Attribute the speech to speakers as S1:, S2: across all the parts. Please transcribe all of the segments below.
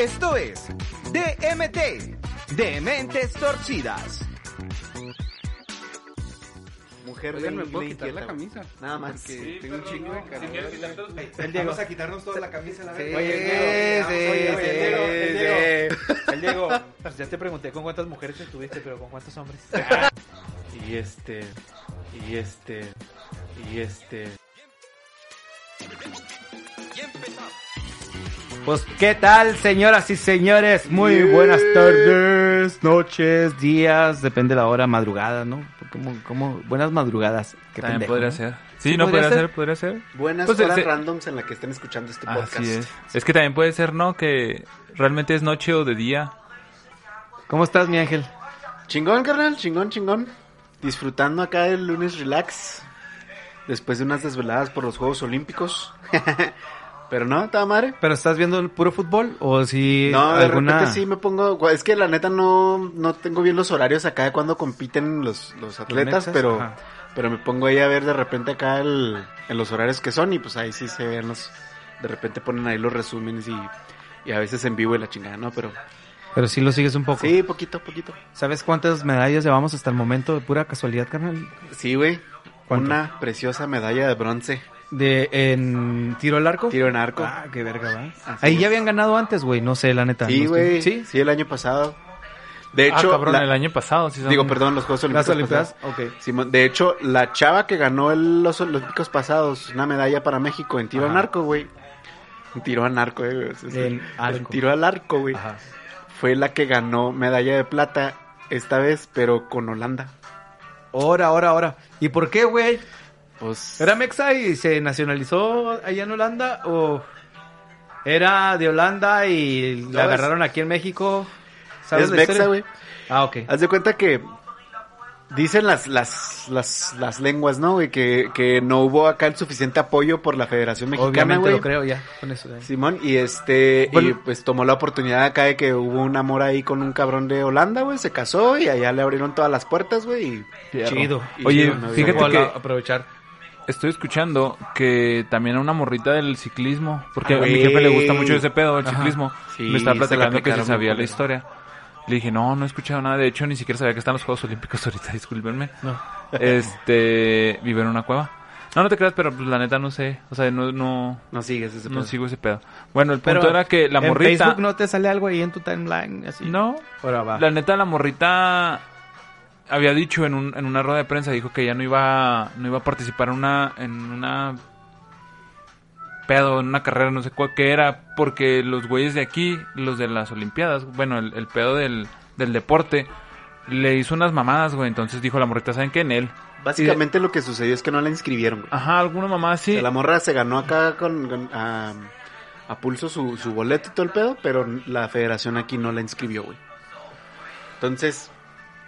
S1: Esto es DMT, de Mentes Torcidas.
S2: Mujer
S3: Oigan, ¿me
S2: le-
S3: puedo quitar la camisa?
S2: Nada más.
S3: Porque tengo un chingo de calor.
S2: El Diego.
S4: Vamos a quitarnos toda la camisa, la
S2: Sí,
S4: verga.
S2: sí,
S4: Oye,
S2: sí,
S4: oye, oye, el Diego, el Diego.
S2: sí.
S5: El Diego, pues ya te pregunté con cuántas mujeres estuviste, pero con cuántos hombres. y este, y este, y este. Pues, ¿qué tal, señoras y señores? Muy buenas tardes, noches, días, depende de la hora, madrugada, ¿no? Como, como buenas madrugadas. Qué
S6: También
S5: pendejo,
S6: podría
S5: ¿no?
S6: ser. Sí,
S5: Sí,
S6: no,
S5: podría
S6: podría
S5: ser.
S6: ser, podría ser.
S2: Buenas
S6: Pues,
S2: horas randoms en la que estén escuchando este podcast.
S6: Así es. Es que también puede ser, ¿no? Que realmente es noche o de día.
S5: ¿Cómo estás, mi ángel?
S2: Chingón, carnal, chingón, chingón. Disfrutando acá el lunes relax. Después de unas desveladas por los Juegos Olímpicos. Pero no, estaba madre.
S5: ¿Pero estás viendo el puro fútbol o si
S2: No, de
S5: alguna...
S2: repente sí me pongo. Es que la neta no, no tengo bien los horarios acá de cuando compiten los, los atletas, pero,
S5: ajá.
S2: pero me pongo ahí a ver de repente acá el, en los horarios que son y pues ahí sí se ven los. De repente ponen ahí los resúmenes y, y a veces en vivo y la chingada, ¿no? Pero
S5: Pero sí lo sigues un poco.
S2: sí, poquito, poquito.
S5: ¿Sabes cuántas medallas llevamos hasta el momento de pura casualidad, carnal?
S2: Sí, güey.
S5: ¿Cuánto?
S2: Una preciosa medalla de bronce.
S5: De en tiro al arco.
S2: Tiro en arco.
S5: Ah, qué verga, va.
S2: Así
S5: Ahí
S2: es.
S5: ya habían ganado antes, güey, no sé, la neta.
S2: Sí,
S5: no estoy-
S2: güey.
S5: Sí.
S2: Sí, el año pasado. De
S6: ah,
S2: hecho,
S6: cabrón,
S2: la-
S6: el año pasado. Sí son-
S2: digo, perdón, los Juegos Olímpicos.
S5: Las Olimpiadas.
S2: pasados.
S5: Ok.
S2: Simón, de hecho, la chava que ganó el- los Olímpicos pasados, una medalla para México en tiro
S5: Ajá.
S2: al arco, güey. En tiro al arco, güey. Es-
S5: En arco.
S2: Tiro al arco, güey.
S5: Ajá.
S2: Fue la que ganó medalla de plata esta vez, pero con Holanda.
S5: Ahora, ahora, ahora. ¿Y por qué, güey?
S2: Pues.
S5: ¿Era Mexa y se nacionalizó allá en Holanda? ¿O era de Holanda y la agarraron aquí en México? ¿Sabes
S2: es
S5: la
S2: Mexa, güey.
S5: Ah, ok.
S2: Haz de cuenta que dicen las, las, las, las lenguas, ¿no, güey? Que, que no hubo acá el suficiente apoyo por la Federación Mexicana,
S5: Obviamente
S2: güey.
S5: lo creo ya, con eso.
S2: Simón, y este, y pues tomó la oportunidad acá de que hubo un amor ahí con un cabrón de Holanda, güey, se casó y allá le abrieron todas las puertas, güey, y.
S5: Chido.
S2: y
S6: Oye,
S2: chido, ¿no?
S6: fíjate que-
S5: aprovechar.
S6: Estoy escuchando que también a una morrita del ciclismo. Porque
S2: Ah,
S6: a mi
S2: güey.
S6: jefe le gusta mucho ese pedo, el
S5: Ajá.
S6: ciclismo.
S2: Sí,
S6: Me
S2: se la
S6: platicando que se sabía la historia. Le dije, no, no he escuchado nada. De hecho, ni siquiera sabía que están los Juegos Olímpicos ahorita, discúlpenme.
S5: No.
S6: Este, vive en una cueva. No, no te creas, pero pues la neta no sé. O sea, no, no,
S2: No sigues ese
S6: no
S2: pedo.
S6: sigo ese pedo. Bueno, el punto
S5: Pero
S6: era que la
S5: ¿En
S6: morrita...
S5: Facebook no te sale algo ahí en tu timeline? Así?
S6: No,
S5: Ahora va.
S6: La neta, la morrita había dicho en, un, en una rueda de prensa, dijo que ya no iba, no iba a participar en una, en una pedo, en una carrera, no sé cuál que era, porque los güeyes de aquí, los de las Olimpiadas, bueno, el, el pedo del, del deporte, le hizo unas mamadas, güey. Entonces dijo la morrita, ¿saben qué? En él.
S2: Básicamente lo que sucedió es que no la inscribieron, güey.
S6: Ajá, alguna mamá
S2: O
S6: sí.
S2: sea, la morra se ganó acá con, con- a, a pulso su, su boleto y todo el pedo, pero la federación aquí no la inscribió, güey. Entonces,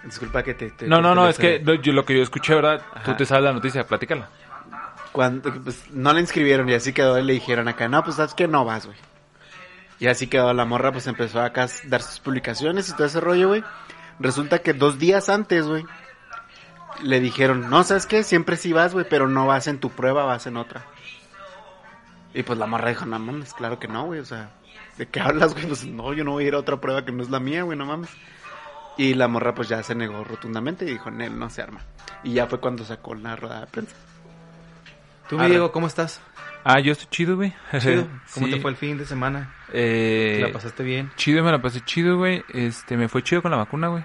S2: disculpa que te... te-
S6: No, no, no, es que lo, yo, lo que yo escuché, ¿verdad? Tú
S2: Ajá.
S6: te sabes la noticia, platícala.
S2: Cuando, pues, no la inscribieron y así quedó y le dijeron acá, no, pues sabes que no vas, güey. Y así quedó la morra, pues empezó acá a dar sus publicaciones y todo ese rollo, güey. Resulta que dos días antes, güey, le dijeron, no, ¿sabes qué? Siempre sí vas, güey, pero no vas en tu prueba, vas en otra. Y pues la morra dijo, no mames, claro que no, güey, o sea, ¿de qué hablas, güey? Pues no, yo no voy a ir a otra prueba que no es la mía, güey, no mames. Y la morra pues ya se negó rotundamente y dijo, Nel, no se arma. Y ya fue cuando sacó la rueda de prensa.
S5: Tú, mi
S2: Arre.
S5: Diego, ¿cómo estás?
S6: Ah, yo estoy chido, güey.
S5: Chido. ¿Cómo
S6: Sí.
S5: te fue el fin de semana?
S6: Eh,
S5: ¿Te la pasaste bien?
S6: Chido, me la pasé chido, güey. Este, me fue chido con la vacuna, güey.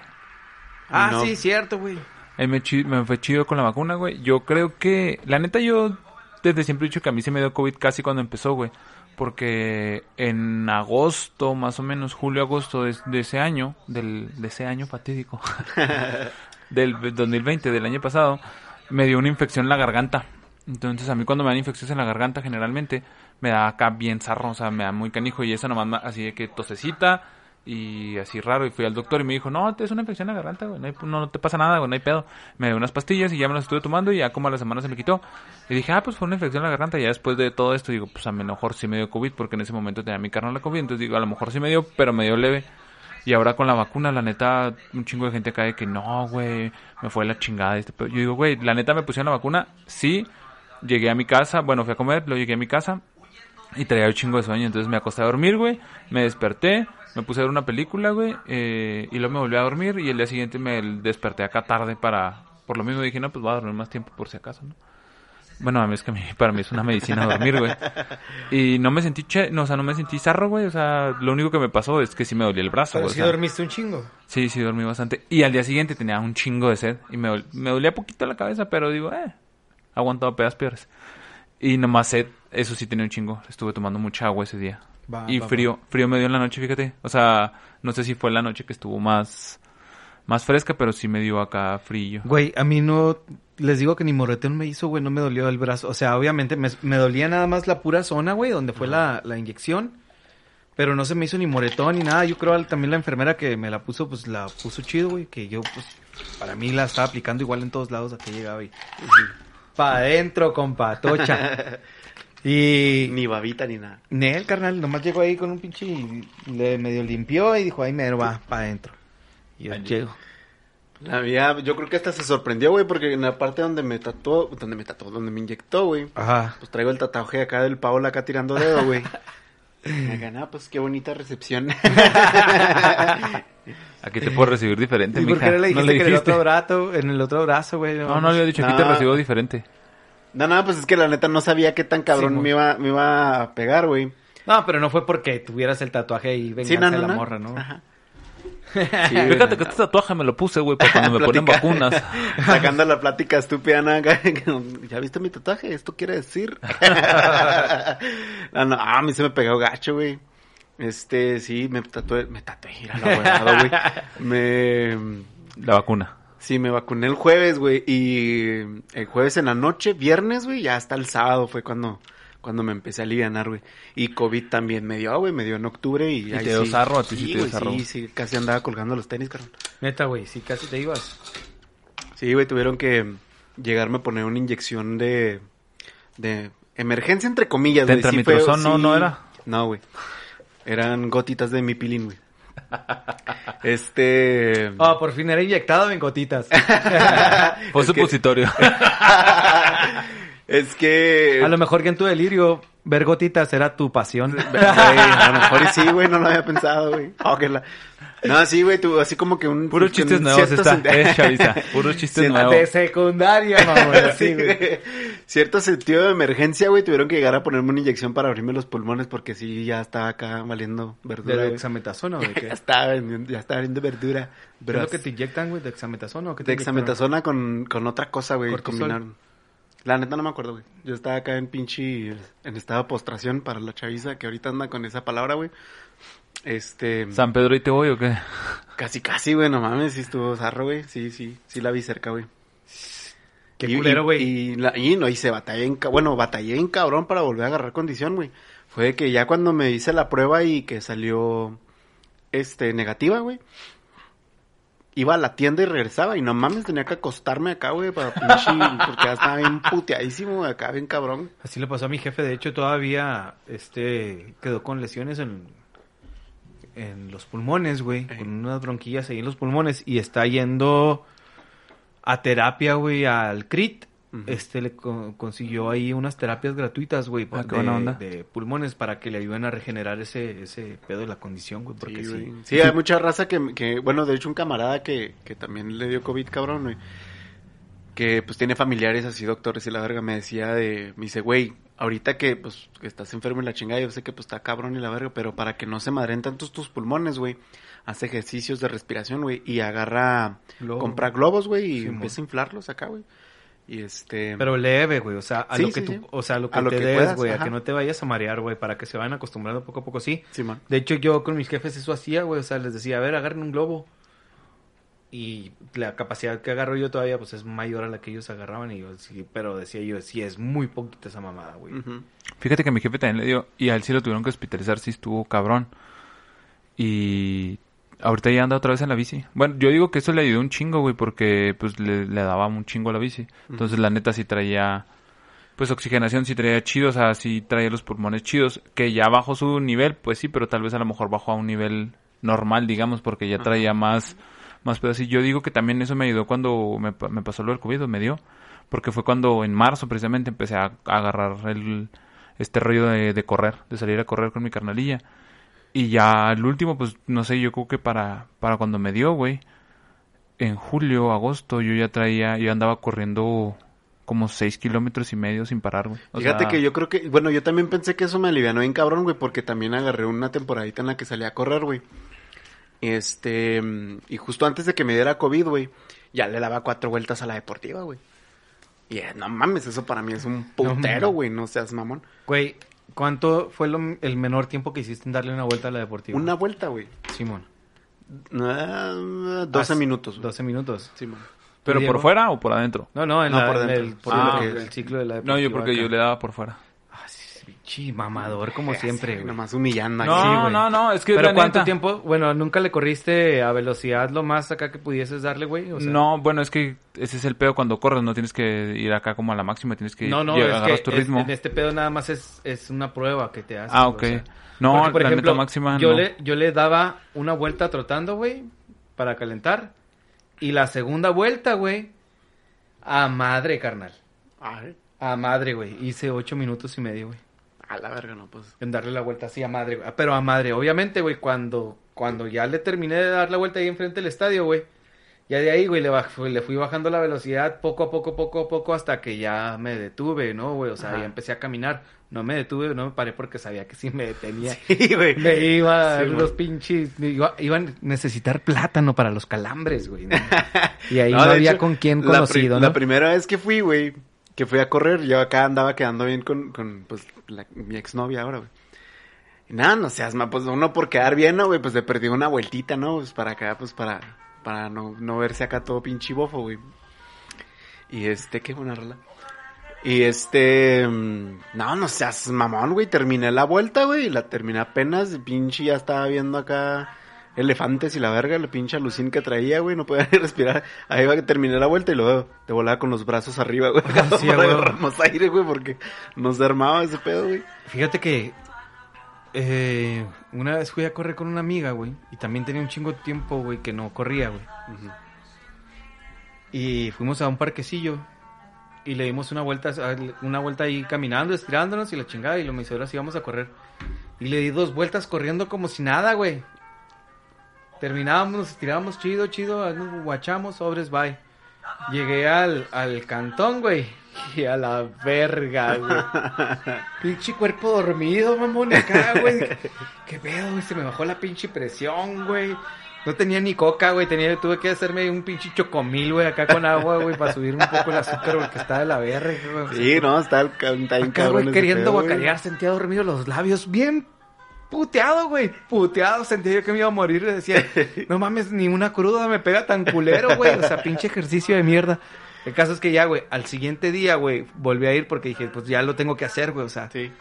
S5: Ah,
S2: No.
S5: sí, cierto, güey.
S6: Eh, me, chi- me fue chido con la vacuna, güey. Yo creo que, la neta, yo desde siempre he dicho que a mí se me dio COVID casi cuando empezó, güey. Porque en agosto, más o menos, julio, agosto de, ese año, del, de ese año fatídico, del 2020, del año pasado, me dio una infección en la garganta. Entonces, a mí cuando me dan infecciones en la garganta, generalmente, me da acá bien zarro, o sea, me da muy canijo. Y esa nomás, así de que tosecita y así raro. Y fui al doctor y me dijo, no, es una infección en la garganta, güey, no, hay- no, no te pasa nada, güey, no hay pedo. Me dio unas pastillas y ya me las estuve tomando y ya como a la semana se me quitó. Y dije, ah, pues fue una infección en la garganta. Y ya después de todo esto, digo, pues a lo mejor sí me dio COVID, porque en ese momento tenía mi carnal la COVID. Entonces digo, a lo mejor sí me dio, pero me dio leve. Y ahora con la vacuna, la neta, un chingo de gente cae que no, güey, me fue la chingada. Este pedo". Yo digo, güey, la neta me pusieron la vacuna, sí. Llegué a mi casa, bueno, fui a comer, luego llegué a mi casa. Y traía un chingo de sueño, entonces me acosté a dormir, güey. Me desperté, me puse a ver una película, güey. eh, y luego me volví a dormir y el día siguiente me desperté acá tarde para... Por lo mismo dije, no, pues voy a dormir más tiempo por si acaso, ¿no? Bueno, a mí es que a mí- para mí es una medicina dormir, güey. Y no me sentí, che, no, o sea, no me sentí zarro, güey. O sea, lo único que me pasó es que sí me dolía el brazo,
S5: Pero
S6: güey. o
S5: sí
S6: sea.
S5: dormiste un chingo.
S6: Sí, sí, dormí bastante. Y al día siguiente tenía un chingo de sed. Y me, me dolía poquito la cabeza, pero digo, eh, aguantaba pedas peores. Y nomás sed, eso sí tenía un chingo. Estuve tomando mucha agua ese día.
S5: Va,
S6: y
S5: va, va.
S6: frío, frío me dio en la noche, fíjate. O sea, no sé si fue la noche que estuvo más, más fresca, pero sí me dio acá frío.
S5: Güey, a mí no... Les digo que ni moretón me hizo, güey, no me dolió el brazo. O sea, obviamente me, me dolía nada más la pura zona, güey, donde fue la, la inyección. Pero no se me hizo ni moretón ni nada. Yo creo al- también la enfermera que me la puso, pues la puso chido, güey. Que yo, pues, para mí la estaba aplicando igual en todos lados a que llegaba y... Pa' adentro, compa, tocha. Y...
S2: Ni babita ni nada.
S5: Nel, carnal, nomás llegó ahí con un pinche... y Le medio limpió y dijo, ahí me va, pa' adentro. Y yo llego.
S2: La mía, yo creo que hasta se sorprendió, güey, porque en la parte donde me tatuó, donde me tatuó, donde me inyectó, güey,
S5: Ajá.
S2: pues traigo el tatuaje acá del Paola acá tirando dedo, güey. Me gana, pues qué bonita recepción.
S6: Aquí te puedo recibir diferente,
S5: ¿Y por
S6: mija.
S5: qué no le dijiste,
S6: no
S5: que en el otro brazo, en el otro brazo, güey?
S6: No, no le había dicho, aquí te
S2: No.
S6: recibo diferente.
S2: No, no, pues es que la neta no sabía qué tan cabrón
S5: Sí,
S2: me, iba, me iba a pegar, güey.
S5: No, pero no fue porque tuvieras el tatuaje y venganza
S2: Sí, no, no,
S5: de la
S2: no.
S5: morra, ¿no?
S2: Ajá. Sí,
S6: Fíjate que este tatuaje me lo puse, güey, para cuando me ponen vacunas.
S2: Sacando la plática estúpida, ¿no? ¿Ya viste mi tatuaje? ¿Esto quiere decir? no, no, a mí se me pegó gacho, güey. Este, sí, me tatué, me tatué, mira lo huevado, güey. Me,
S6: La vacuna.
S2: Sí, me vacuné el jueves, güey, y el jueves en la noche, viernes, güey, ya hasta el sábado fue cuando, cuando me empecé a alivianar, güey. Y COVID también me dio, güey, me dio en octubre y...
S6: ¿Y
S2: ahí
S6: te dio
S2: sí,
S6: sarro? ¿A ti sí te dio
S2: güey,
S6: sarro?
S2: Sí, sí, casi andaba colgando los tenis, carnal.
S5: Neta, güey, sí, casi te ibas.
S2: Sí, güey, tuvieron que llegarme a poner una inyección de, de emergencia, entre comillas,
S6: ¿De
S2: güey. Sí
S6: no-
S2: sí.
S6: no era?
S2: No, güey. Eran gotitas de mi pilín, güey. Este...
S5: Ah, por fin era inyectado en gotitas.
S6: Fue
S2: que-
S6: supositorio.
S2: es que...
S5: A lo mejor que en tu delirio ver gotitas era tu pasión.
S2: A lo mejor y sí, güey, no lo había pensado, güey. Oh, la- No, sí, güey, tú, así como que un...
S6: Puros chistes nuevos está,
S2: sen-
S6: eh, Chavisa. Puros chistes
S2: Sí,
S6: nuevos.
S5: De secundaria, mamón. así,
S2: Sí,
S5: güey.
S2: Cierto sentido de emergencia, güey, tuvieron que llegar a ponerme una inyección para abrirme los pulmones porque sí, ya estaba acá valiendo
S5: ¿De
S2: verdura, güey.
S5: dexametasona o de qué?
S2: Ya estaba, vendiendo- ya estaba valiendo verdura.
S5: ¿Qué es lo que te inyectan, güey? ¿Dexametasona o qué te
S2: Dexametasona con, con otra cosa, güey, combinaron. La neta no me acuerdo, güey. Yo estaba acá en pinche, en estado de postración para la chaviza que ahorita anda con esa palabra, güey. Este,
S6: ¿San Pedro y te voy o qué?
S2: casi, casi, güey, no mames, sí estuvo zarro, güey. Sí, sí, sí la vi cerca, güey.
S5: Qué
S2: Y-
S5: culero, güey.
S2: Y, la- y no, y se batallé en, bueno, batallé en cabrón para volver a agarrar condición, güey. Fue que ya cuando me hice la prueba y que salió, este, negativa, güey. Iba a la tienda y regresaba y no mames, tenía que acostarme acá, güey, para pinche, porque ya estaba bien puteadísimo, güey, acá bien cabrón.
S5: Así le pasó a mi jefe. De hecho, todavía este quedó con lesiones en, en los pulmones, güey.
S2: Ey.
S5: Con unas bronquillas ahí en los pulmones. Y está yendo a terapia, güey, al CRIT. Este le co- consiguió ahí unas terapias gratuitas, güey,
S6: Ah,
S5: de, pulmones para que le ayuden a regenerar ese, ese pedo de la condición, güey. Porque
S2: Sí,
S5: sí,
S2: güey. Sí, hay mucha raza que, que, bueno, de hecho un camarada que, que también le dio COVID, cabrón, güey. Que pues tiene familiares así, doctores y la verga, me decía de, me dice, güey, ahorita que pues que estás enfermo y la chingada, yo sé que pues está cabrón y la verga, pero para que no se madren tantos tus pulmones, güey, hace ejercicios de respiración, güey, y agarra,
S5: Globo.
S2: compra globos, güey, y
S5: Sí,
S2: empieza a inflarlos acá, güey. Y este...
S5: Pero leve, güey, o sea, a
S2: Sí,
S5: lo que
S2: sí,
S5: tú, o sea, a lo que
S2: A lo
S5: te
S2: que
S5: des,
S2: puedas,
S5: güey, a que no te vayas a marear, güey, para que se vayan acostumbrando poco a poco, sí.
S2: Sí, man.
S5: De hecho, yo con mis jefes eso hacía, güey. O sea, les decía, a ver, agarren un globo. Y la capacidad que agarro yo todavía, pues es mayor a la que ellos agarraban. Y yo, sí, pero decía yo, sí, es muy poquita esa mamada, güey.
S6: Fíjate que mi jefe también le dio, y a él sí lo tuvieron que hospitalizar, sí estuvo cabrón. Y ahorita ya anda otra vez en la bici. Bueno, yo digo que eso le ayudó un chingo, güey, porque pues le, le daba un chingo a la bici. Entonces la neta sí traía, pues oxigenación sí traía chido, o sea, sí traía los pulmones chidos. Que ya bajó su nivel, pues sí, pero tal vez a lo mejor bajó a un nivel normal, digamos, porque ya traía más, más pedos. Y yo digo que también eso me ayudó cuando me, pa- me pasó lo del COVID, me dio. Porque fue cuando en marzo precisamente empecé a, a agarrar el, este rollo de, de correr, de salir a correr con mi carnalilla. Y ya el último, pues no sé, yo creo que para, para cuando me dio, güey, en julio, agosto, yo ya traía, yo andaba corriendo como seis kilómetros y medio sin parar, güey. O
S2: Fíjate
S6: sea,
S2: que yo creo que, bueno, yo también pensé que eso me alivianó bien cabrón, güey, porque también agarré una temporadita en la que salí a correr, güey. Este, y justo antes de que me diera COVID, güey, ya le daba cuatro vueltas a la deportiva, güey. Y eh, no mames, eso para mí es un putero,
S5: mames.
S2: güey, no seas mamón.
S5: Güey, ¿cuánto fue lo- el menor tiempo que hiciste en darle una vuelta a la deportiva?
S2: Una vuelta, güey.
S5: Simón.
S2: Ah, 12
S5: Ah,
S2: minutos. güey.
S5: 12 minutos.
S2: Simón.
S6: ¿Pero por fuera o por adentro?
S5: No, no, en,
S2: No,
S5: la-
S2: por
S5: en
S2: dentro.
S5: el, por
S6: Ah,
S5: el-
S6: ok.
S5: el ciclo de la
S6: No, yo
S5: deportiva
S6: porque yo le daba por fuera.
S5: Pinche mamador como siempre, güey.
S2: Nomás humillando
S6: No,
S2: aquí.
S5: Sí, güey.
S6: no, no, es que
S5: Pero ¿cuánto
S6: neta-
S5: tiempo? Bueno, ¿nunca le corriste a velocidad lo más acá que pudieses darle, güey? O sea,
S6: no, bueno, es que ese es el pedo cuando corres, no tienes que ir acá como a la máxima, tienes que
S5: No, no,
S6: llegar-
S5: es
S6: agarras
S5: que
S6: tu
S5: es-
S6: ritmo.
S5: en este pedo nada más es, es una prueba que te hace.
S6: Ah, ok. No, la neta máxima
S5: yo
S6: no.
S5: le yo le daba una vuelta trotando, güey, para calentar y la segunda vuelta, güey, a madre, carnal.
S2: Ay,
S5: A madre, güey. Hice ocho minutos y medio, güey.
S2: A la verga, no, pues.
S5: En darle la vuelta así a madre, güey. Pero a madre, obviamente, güey, cuando, cuando ya le terminé de dar la vuelta ahí enfrente del estadio, güey. Ya de ahí, güey, le, baj- le fui bajando la velocidad poco a poco, poco a poco, hasta que ya me detuve, ¿no, güey? O sea,
S2: Ajá.
S5: ya empecé a caminar. No me detuve, no me paré porque sabía que si me detenía.
S2: Sí, güey.
S5: Me iba
S2: Sí,
S5: los pinches, me iba, iba a necesitar plátano para los calambres, güey. ¿no? Y ahí no, había
S2: hecho,
S5: con quién
S2: la
S5: conocido,
S2: La
S5: ¿no?
S2: primera vez que fui, güey, que fui a correr, yo acá andaba quedando bien con, con pues, la- mi exnovia ahora, güey. Y nada, no seas, ma, pues uno por quedar bien, ¿no, güey? Pues le perdí una vueltita, ¿no? Pues para acá, pues para, para no, no verse acá todo pinche bofo, güey. Y este, qué buena rola. Y este, mm, no, no seas mamón, güey. Terminé la vuelta, güey. La terminé apenas. Pinche ya estaba viendo acá elefantes y la verga, la pinche alucín que traía, güey. No podía ni respirar. Ahí va que terminé la vuelta y luego te volaba con los brazos arriba, güey.
S5: Sí,
S2: para
S5: güey.
S2: agarrarnos aire, güey, porque nos armaba ese pedo, güey.
S5: Fíjate que eh, una vez fui a correr con una amiga, güey, y también tenía un chingo de tiempo, güey, que no corría, güey. Y fuimos a un parquecillo y le dimos una vuelta, una vuelta ahí caminando, estirándonos y la chingada, y lo me hizo ahora sí vamos a correr. Y le di dos vueltas corriendo como si nada, güey. Terminábamos, nos estirábamos chido, chido, nos guachamos, sobres, bye. Llegué al, al cantón, güey. Y a la verga, güey. pinche cuerpo dormido, mamón, acá, güey. ¿Qué pedo, güey? Se me bajó la pinche presión, güey. No tenía ni coca, güey. Tenía, tuve que hacerme un pinche chocomil, güey, acá con agua, güey, para subir un poco el azúcar, güey, que está de la verga, güey.
S2: Sí, no, está, el, está bien
S5: Acá,
S2: cabrón
S5: güey, queriendo guacarear, sentía dormido los labios, bien puteado, güey, puteado, sentía yo que me iba a morir, decía, no mames, ni una cruda me pega tan culero, güey, o sea, pinche ejercicio de mierda. El caso es que ya, güey, al siguiente día, güey, volví a ir porque dije, pues ya lo tengo que hacer, güey, o sea,
S2: Sí,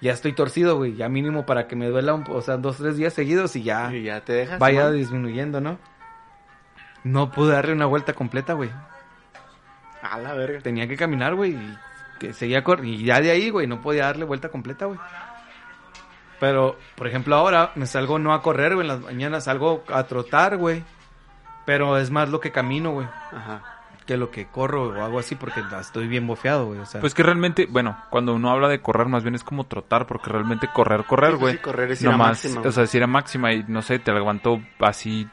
S5: ya estoy torcido, güey, ya mínimo para que me duela, un, o sea, dos, tres días seguidos y ya
S2: y ya te dejas.
S5: vaya disminuyendo, ¿no? No pude darle una vuelta completa, güey.
S2: A la verga.
S5: Tenía que caminar, güey, y que seguía corriendo. Y ya de ahí, güey, no podía darle vuelta completa, güey. Pero, por ejemplo, ahora me salgo no a correr, güey, en las mañanas salgo a trotar, güey. Pero es más lo que camino, güey,
S2: Ajá.
S5: que lo que corro o hago así porque estoy bien bofeado, güey. O sea,
S6: Pues que realmente, bueno, cuando uno habla de correr, más bien es como trotar, porque realmente correr, correr,
S2: Sí,
S6: güey.
S2: sí, correr es ir a máxima, güey.
S6: o sea, si era máxima y no sé, te aguantó así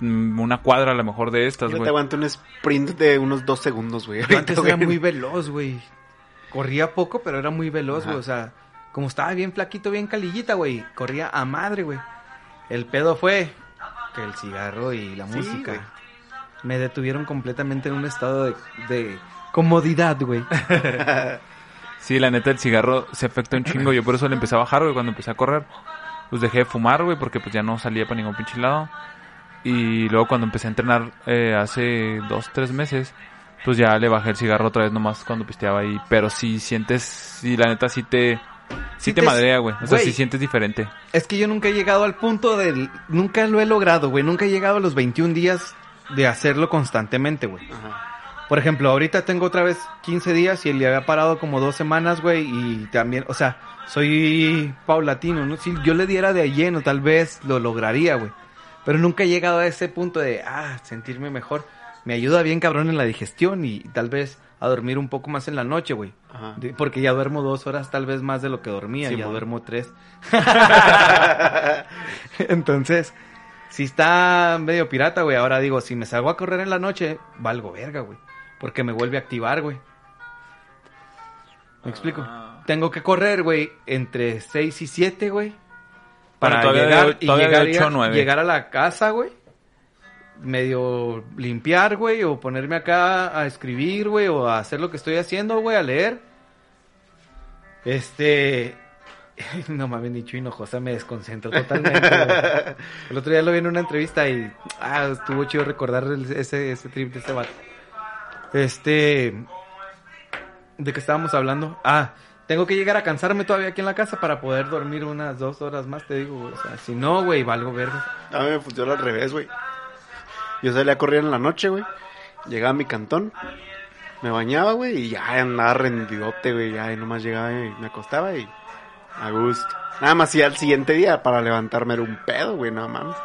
S6: mm, una cuadra a lo mejor de estas,
S2: Yo te
S6: güey.
S2: aguanto un sprint de unos dos segundos, güey.
S5: yo antes era
S2: güey.
S5: muy veloz, güey. Corría poco, pero era muy veloz,
S2: Ajá.
S5: güey. O sea, como estaba bien flaquito, bien calillita, güey. Corría a madre, güey. El pedo fue que el cigarro y la
S2: Sí,
S5: música me detuvieron completamente en un estado de, de comodidad, güey.
S6: Sí, la neta, el cigarro se afecta un chingo. Yo por eso le empecé a bajar, güey, cuando empecé a correr. Pues dejé de fumar, güey, porque pues ya no salía para ningún pinche lado. Y luego cuando empecé a entrenar eh, hace dos, tres meses, pues ya le bajé el cigarro otra vez nomás cuando pisteaba ahí. Pero sí sientes, sí, la neta sí te... Sí,
S5: Sí
S6: te,
S5: te-
S6: madrea, güey. O sea, sí sientes diferente.
S5: Es que yo nunca he llegado al punto del... Nunca lo he logrado, güey. Nunca he llegado a los 21 días de hacerlo constantemente, güey.
S2: Ajá.
S5: Por ejemplo, ahorita tengo otra vez 15 días y le había parado como dos semanas, güey, y también, o sea, soy paulatino, ¿no? Si yo le diera de a lleno, tal vez lo lograría, güey. Pero nunca he llegado a ese punto de, ah, sentirme mejor. Me ayuda bien cabrón en la digestión y tal vez a dormir un poco más en la noche, güey.
S2: Ajá.
S5: Porque ya duermo dos horas tal vez más de lo que dormía,
S2: Sí,
S5: ya duermo tres. Entonces, si está medio pirata, güey. Ahora digo, si me salgo a correr en la noche, valgo verga, güey. Porque me vuelve a activar, güey. ¿Me explico?
S6: Ah.
S5: Tengo que correr, güey, entre 6 y 7, güey. Para llegar, y llegar,
S6: a
S5: llegar a la casa, güey. Medio limpiar, güey, o ponerme acá a escribir, güey, o a hacer lo que estoy haciendo, güey, a leer. Este... No mames, ni Chuy Hinojosa me desconcentro totalmente. güey. El otro día lo vi en una entrevista y... Ah, estuvo chido recordar el- ese, ese trip de ese vato. Este... ¿De qué estábamos hablando? Ah, tengo que llegar a cansarme todavía aquí en la casa para poder dormir unas dos horas más, te digo, güey. O sea, si no, güey, valgo verga.
S2: A mí me funciona al revés, güey. Yo salía a correr en la noche, güey. Llegaba a mi cantón. Me bañaba, güey, y ya andaba rendidote, güey. Ya y nomás llegaba y me acostaba y a gusto. Nada más y al siguiente día para levantarme era un pedo, güey, no mames.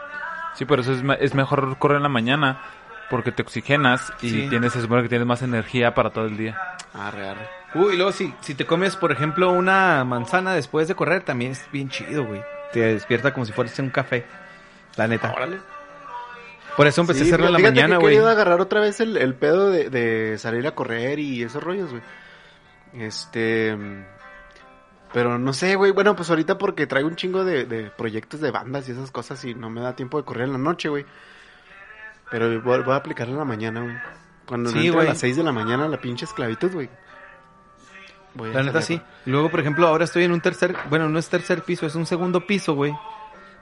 S6: Sí, por eso es, es mejor correr en la mañana porque te oxigenas y
S5: Sí.
S6: tienes, se supone que tienes más energía para todo el día.
S2: Arre, arre.
S5: Uy, y luego si, si te comes, por ejemplo, una manzana después de correr, también es bien chido, güey. Te despierta como si fuese un café. La neta.
S2: Órale.
S5: Por eso empecé
S2: Sí,
S5: a hacerlo en la
S2: que
S5: mañana,
S2: he
S5: güey.
S2: querido agarrar otra vez el, el pedo de, de salir a correr y esos rollos, güey. Este... Pero no sé, güey. Bueno, pues ahorita porque traigo un chingo de, de proyectos de bandas y esas cosas y no me da tiempo de correr en la noche, güey. Pero voy, voy a aplicarlo en la mañana, güey. Cuando
S5: Sí,
S2: no entre
S5: güey.
S2: a las 6 de la mañana la pinche esclavitud, güey.
S5: La neta sí. Luego, por ejemplo, ahora estoy en un tercer, bueno, no es tercer piso, es un segundo piso, güey.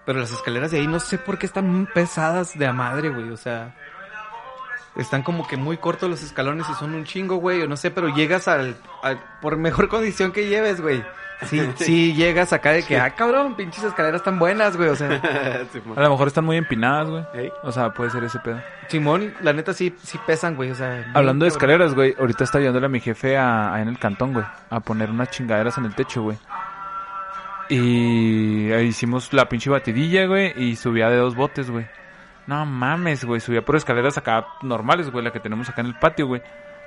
S5: Pero las escaleras de ahí no sé por qué están pesadas de a madre, güey. O sea, están como que muy cortos los escalones y son un chingo, güey. O no sé, pero llegas al, al- por mejor condición que lleves, güey. Sí, sí llegas acá de que, ah, cabrón, pinches escaleras tan buenas, güey. O sea,
S2: a- Simón.
S6: A lo mejor están muy empinadas, güey.
S2: Ey.
S6: O sea, puede ser ese pedo.
S5: Simón, la neta sí, sí pesan, güey. O sea,
S6: Hablando de escaleras, güey, ahorita está ayudándole a mi jefe a, a- en el cantón, güey, a poner unas chingaderas en el techo, güey. Y ahí hicimos la pinche batidilla, güey, y subía de dos botes, güey. No mames, güey, subía por escaleras acá normales, güey, la que tenemos acá en el patio, güey.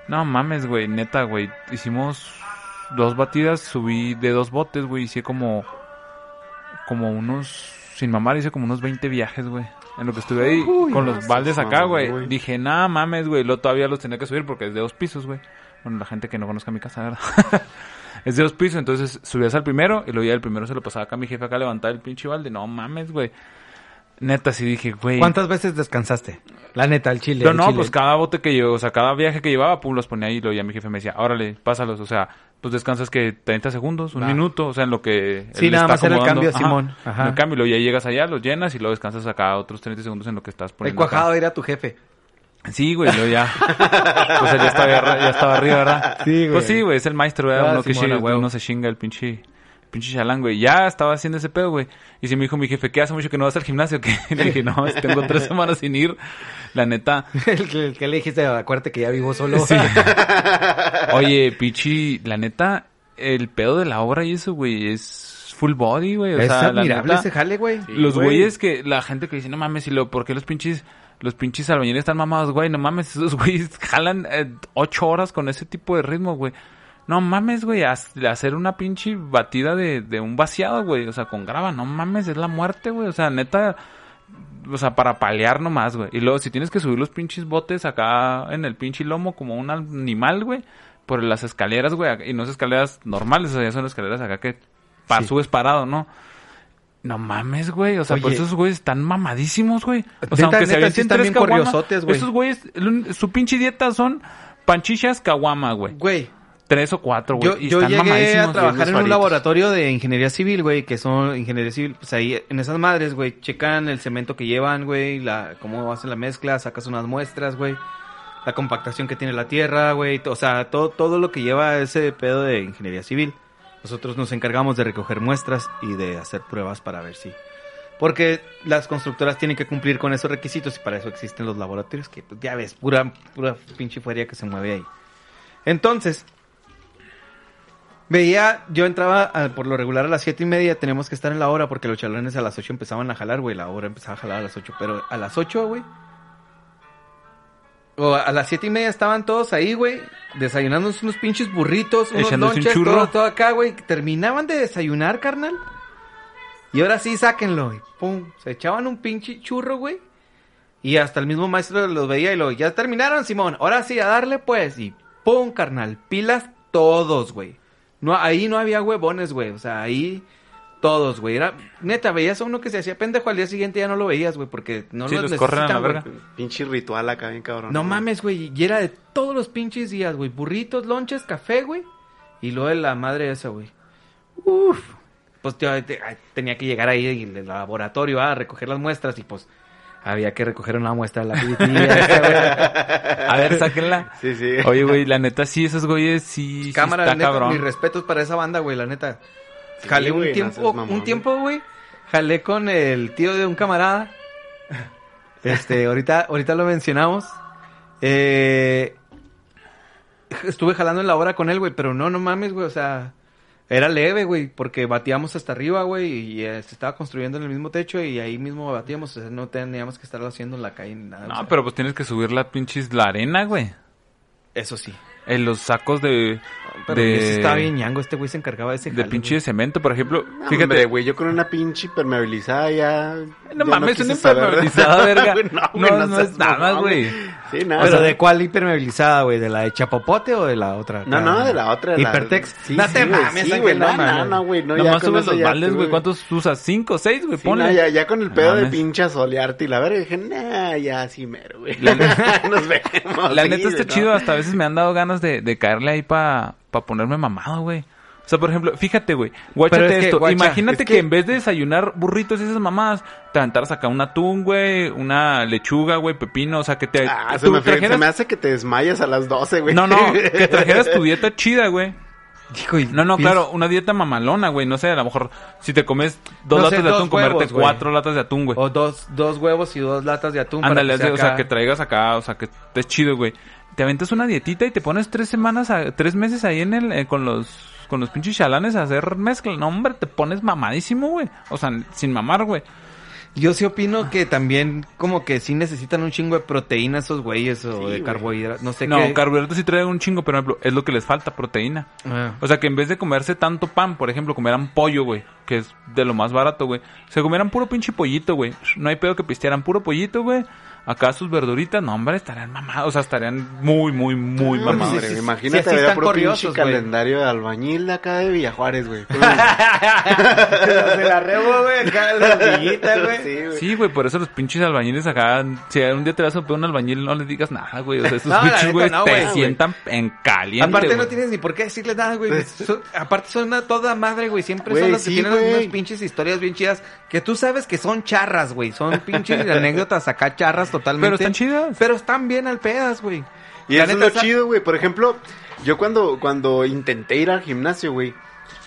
S6: No mames, güey, neta, güey. Hicimos dos batidas, subí de dos botes, güey, hice como como unos sin mamar hice como unos 20 viajes, güey. En lo que estuve ahí
S5: Uy,
S6: con los baldes acá, güey. Dije, nada mames, güey. Lo todavía los tenía que subir porque es de dos pisos, güey. Bueno, la gente que no conozca mi casa, ¿verdad? es de dos pisos, entonces subías al primero y luego ya el primero se lo pasaba acá a mi jefe acá a levantar el pinche balde. No mames, güey. Neta, sí dije, güey.
S5: ¿Cuántas veces descansaste? La neta, al chile.
S6: No, no,
S5: chile.
S6: pues cada bote que yo, o sea, cada viaje que llevaba, pum, los ponía ahí y luego ya mi jefe me decía, órale, pásalos, o sea, pues descansas que 30 segundos, un minuto, o sea, en lo que...
S5: Sí,
S6: él
S5: nada
S6: está
S5: más era el cambio, Simón. Ajá.
S6: En el cambio, y luego ya llegas allá, los llenas y luego descansas acá otros 30 segundos en lo que estás
S5: El
S6: poniendo. acá.
S5: cuajado era tu jefe.
S6: Sí, güey, luego ya. pues él ya estaba, ya estaba arriba, ¿verdad?
S5: Sí, güey.
S6: Pues sí, güey, es el maestro, ¿verdad?
S5: Ah,
S6: uno, que
S5: a huevo.
S6: uno se chinga el pinche, pinche chalán, güey. Ya estaba haciendo ese pedo, güey. Y si me dijo mi jefe, ¿qué hace mucho que no vas al gimnasio? que Le dije, no, tengo tres semanas sin ir. La neta.
S5: el, que, el que le dijiste, acuérdate que ya vivo solo.
S6: Sí. Oye, pichi, la neta, el pedo de la obra y eso, güey, es full body, güey. O
S5: es
S6: sea, la
S5: admirable
S6: neta,
S5: ese jale, güey.
S6: los
S2: güey.
S6: güeyes que, la gente que dice, no mames, y lo, ¿por qué los pinches, los pinches albañiles están mamados, güey? No mames, esos güeyes jalan eh, ocho horas con ese tipo de ritmo, güey. No mames, güey, hacer una pinche batida de, de un vaciado, güey. O sea, con grava, no mames, es la muerte, güey. O sea, neta, o sea, para palear nomás, güey. Y luego, si tienes que subir los pinches botes acá en el pinche lomo como un animal, güey, por las escaleras, güey, y no es escaleras normales, o sea, ya son escaleras acá que pa-
S5: Sí.
S6: subes parado, ¿no? No mames, güey. O sea,
S5: Oye.
S6: eso esos güeyes están mamadísimos, güey. O
S5: Neta,
S6: sea, aunque
S5: neta,
S6: se
S5: sí
S6: avienten
S5: están
S6: tres
S5: bien
S6: caguamas,
S5: corriosotes, güey.
S6: Esos güeyes, su pinche dieta son panchichas caguama, güey.
S5: Güey,
S6: Tres o cuatro, güey.
S5: yo,
S6: y
S5: yo
S6: están
S5: llegué a trabajar en un laboratorio de ingeniería civil, güey, que son ingeniería civil, pues ahí en esas madres, güey, checan el cemento que llevan, güey, la cómo hacen la mezcla, sacas unas muestras, güey, la compactación que tiene la tierra, güey, o sea, todo todo lo que lleva ese pedo de ingeniería civil. Nosotros nos encargamos de recoger muestras y de hacer pruebas para ver si porque las constructoras tienen que cumplir con esos requisitos y para eso existen los laboratorios que pues, ya ves, pura pura pinche feria que se mueve ahí. Entonces, Veía, yo entraba por lo regular a las siete y media, tenemos que estar en la hora porque los chalones a las ocho empezaban a jalar, güey, la hora empezaba a jalar a las ocho, pero a las ocho, güey, O a las siete y media estaban todos ahí, güey, desayunándose unos pinches burritos, unos
S6: un
S5: lonches,
S6: churro.
S5: todo, todo acá, güey. Terminaban de desayunar, carnal. Y ahora sí, sáquenlo, y pum. Se echaban un pinche churro, güey. Y hasta el mismo maestro los veía y lo, ya terminaron, Simón. Ahora sí, a darle, pues. Y pum, carnal. Pilas todos, güey. No, ahí no había huevones, güey. O sea, ahí todos, güey. Era, neta, veías a uno que se hacía pendejo al día siguiente ya no lo veías, güey, porque no
S6: Sí,
S5: lo
S6: los corren a la verga.
S2: Pinche ritual acá, bien cabrón.
S5: No mames, güey. Y era de todos los pinches días, güey. Burritos, lonches, café, güey. Y luego de la madre esa, güey. Uf. Pues ay, tenía que llegar ahí en el laboratorio a recoger las muestras y pues había que recoger una muestra de la esa.
S6: A ver, sáquenla.
S2: Sí, sí.
S6: Oye, güey, la neta, sí, esos güeyes sí, sí
S5: Cámara,
S6: está
S5: neta,
S6: cabrón.
S5: mis respetos para esa banda, güey, la neta.
S2: Sí,
S5: Jalé un tiempo,
S2: mamón,
S5: un
S2: güey.
S5: tiempo, güey. Jalé con el tío de un camarada. Este, ahorita, ahorita lo mencionamos. Eh, estuve jalando en la hora con él, güey, pero no, no mames, güey, o sea, era leve, güey, porque batíamos hasta arriba, güey, y eh, se estaba construyendo en el mismo techo y ahí mismo batíamos, o sea, no teníamos que estarlo haciendo en la calle ni nada. o
S6: No,
S5: sea,
S6: pero pues tienes que subir la pinches la arena, güey.
S5: Eso sí.
S6: En los sacos de...
S5: Pero
S6: de,
S5: ese estaba bien ñango, este güey se encargaba de ese
S6: de
S5: jale,
S6: pinche
S5: güey.
S6: cemento, por ejemplo.
S2: No,
S6: Fíjate,
S2: hombre, güey, yo con una pinche impermeabilizada ya...
S6: No
S2: ya
S6: mames, una impermeabilizada, verga.
S2: Güey,
S6: No,
S2: güey,
S6: no
S2: seas
S6: es nada,
S2: mamón,
S6: güey.
S2: Sí, nada.
S5: ¿Pero
S2: o sea,
S5: de cuál impermeabilizada, güey? ¿De la de Chapopote o de la otra?
S2: No, no, de la otra. de la-
S5: Hipertex.
S2: Sí,
S5: no
S2: sí,
S5: te mames,
S2: güey, no, no, no, güey, no, ya
S6: Nomás
S2: con
S6: subes los
S2: tuve-
S6: güey. ¿Cuántos usas? ¿Cinco, seis, güey?
S2: Sí,
S6: Ponle.
S2: no, ya, ya con el pedo de
S6: mames.
S2: pinche asolearte y la verga, dije, nah, ya sí mero, güey.
S6: La
S2: Nos vemos.
S6: La neta está
S2: ¿no?
S6: chido, hasta a veces me han dado ganas de, de caerle ahí para pa ponerme mamado, güey. O sea, por ejemplo, fíjate, güey, guáchate
S5: Pero es que,
S6: esto.
S5: guacha,
S6: Imagínate
S5: es
S6: que...
S5: que-
S6: en vez de desayunar burritos y esas mamadas, te aventaras acá un atún, güey, una lechuga, güey, pepino, o sea, que te...
S2: Ah, se
S6: tú
S2: me, se me hace que te desmayas a las 12, güey.
S6: No, no, que trajeras tu dieta chida, güey.
S5: Hijo,
S6: No, no, claro, una dieta mamalona, güey. No sé, a lo mejor si te comes dos
S5: No sé,
S6: latas de
S5: dos
S6: atún, comerte
S5: güey.
S6: cuatro latas de atún, güey.
S5: O dos, dos huevos y dos latas de atún. para
S6: Ándale,
S5: que sea
S6: o sea,
S5: acá.
S6: que traigas acá, o sea, que estés chido, güey. Te aventas una dietita y te pones tres semanas, a- tres meses ahí en el, eh, con los, con los pinches chalanes a hacer mezcla. No, hombre, te pones mamadísimo, güey. O sea, sin mamar, güey.
S5: Yo sí opino que también como que sí necesitan un chingo de proteína esos güeyes o
S2: Sí,
S5: de carbohidratos. No sé
S6: No,
S5: qué.
S6: carbohidratos sí traen un chingo, pero por ejemplo, es lo que les falta, proteína.
S5: Ah.
S6: O sea, que en vez de comerse tanto pan, por ejemplo, comieran pollo, güey, que es de lo más barato, güey. Se comieran puro pinche pollito, güey. No hay pedo que pistearan puro pollito, güey. Acá sus verduritas, no, hombre, estarían mamados. O sea, estarían muy, muy, muy mamados.
S5: sí, sí,
S2: imagínate
S5: sí,
S2: puro pinche
S5: corriosos, güey.
S2: calendario de albañil de acá de Villajuárez, güey.
S5: De la rebo, güey, acá la hormiguita, güey.
S2: Sí, güey.
S6: Por eso los pinches albañiles acá, si un día te vas a un albañil, no les digas nada, güey. O sea, estos
S5: No,
S6: pinches, güey,
S5: no,
S6: te sientan en caliente,
S5: Aparte no tienes ni por qué decirle nada, güey. Aparte son una toda madre, güey. Siempre son las que tienen unas pinches historias bien chidas. Que tú sabes que son charras, güey. Son pinches anécdotas acá charras totalmente.
S6: Pero están chidas.
S5: Pero están bien al pedas, güey.
S2: Y
S5: La
S2: eso es
S5: neta,
S2: lo
S5: esa-
S2: chido, güey. Por ejemplo, yo cuando, cuando intenté ir al gimnasio, güey,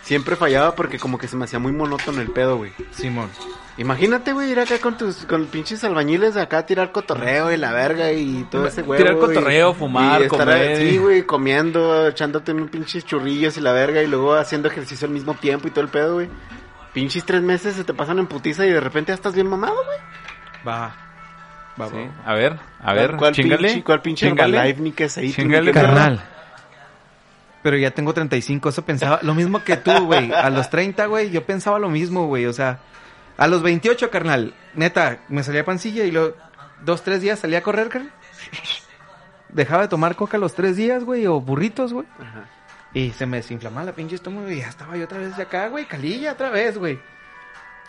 S2: siempre fallaba porque como que se me hacía muy monótono el pedo, güey.
S5: Simón.
S2: Imagínate, güey, ir acá con tus con pinches albañiles acá a tirar cotorreo y la verga y todo ese güey.
S6: Tirar cotorreo, fumar, comer.
S2: Sí, güey, comiendo, echándote unos pinches churrillos y la verga y luego haciendo ejercicio al mismo tiempo y todo el pedo, güey. Pinches tres meses se te pasan en putiza y de repente ya estás bien mamado, güey.
S5: Va. Va,
S6: Sí.
S5: va.
S6: A ver, a ver,
S2: ¿Cuál
S6: chingale.
S2: pinche, cuál pinche. Herbalife
S6: Chíngale,
S2: qué pedo?
S5: Carnal. Pero ya tengo 35, eso pensaba. Lo mismo que tú, güey. A los 30, güey, yo pensaba lo mismo, güey. O sea, a los 28, carnal. Neta, me salía pancilla y luego dos, tres días salía a correr, carnal. Dejaba de tomar coca los tres días, güey, o burritos, güey.
S2: Ajá.
S5: Y se me desinflamaba la pinche estómago y ya estaba yo otra vez de acá, güey. Calilla otra vez, güey.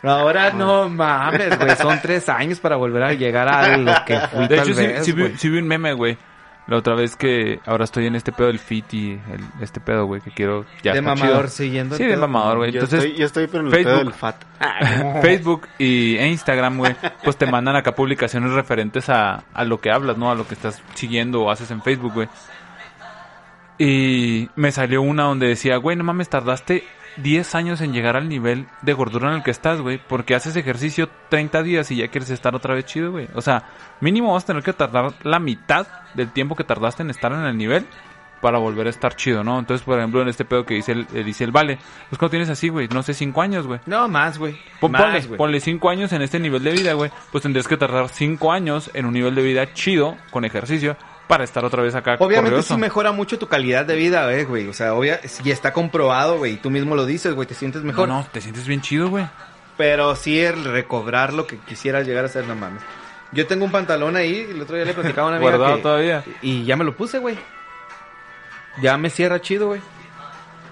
S5: Ahora no mames, güey. Son tres años para volver a llegar a lo que fui
S6: De
S5: tal
S6: hecho, sí,
S5: vez,
S6: sí vi, sí vi un meme, güey. La otra vez que ahora estoy en este pedo del fit y el- este pedo, güey, que quiero ya
S5: de mamador,
S6: chido.
S5: siguiendo.
S6: Sí, de mamador, güey.
S2: Yo,
S6: Entonces,
S2: estoy, yo estoy pero en el
S6: Facebook.
S2: pedo del fat.
S6: Facebook y, e Instagram, güey, pues te mandan acá publicaciones referentes a, a lo que hablas, ¿no? A lo que estás siguiendo o haces en Facebook, güey. Y me salió una donde decía, güey, no mames, tardaste 10 años en llegar al nivel de gordura en el que estás, güey. Porque haces ejercicio 30 días y ya quieres estar otra vez chido, güey. O sea, mínimo vas a tener que tardar la mitad del tiempo que tardaste en estar en el nivel para volver a estar chido, ¿no? Entonces, por ejemplo, en este pedo que dice el, eh, dice el Vale, pues cuando tienes así, güey, no sé, 5 años, güey.
S5: No, más, güey.
S6: Pon- ponle,
S5: güey.
S6: ponle cinco años en este nivel de vida, güey. Pues tendrías que tardar cinco años en un nivel de vida chido, con ejercicio, para estar otra vez acá
S5: Obviamente
S6: corrioso.
S5: sí mejora mucho tu calidad de vida, eh, güey. O sea, obvia, y está comprobado, güey. Tú mismo lo dices, güey. Te sientes mejor.
S6: No, no, te sientes bien chido, güey.
S5: Pero sí el recobrar lo que quisieras llegar a ser, no mames. Yo tengo un pantalón ahí, el otro día le platicaba a una amiga
S6: Guardado
S5: que-
S6: todavía.
S5: Y ya me lo puse, güey. Ya me cierra chido, güey.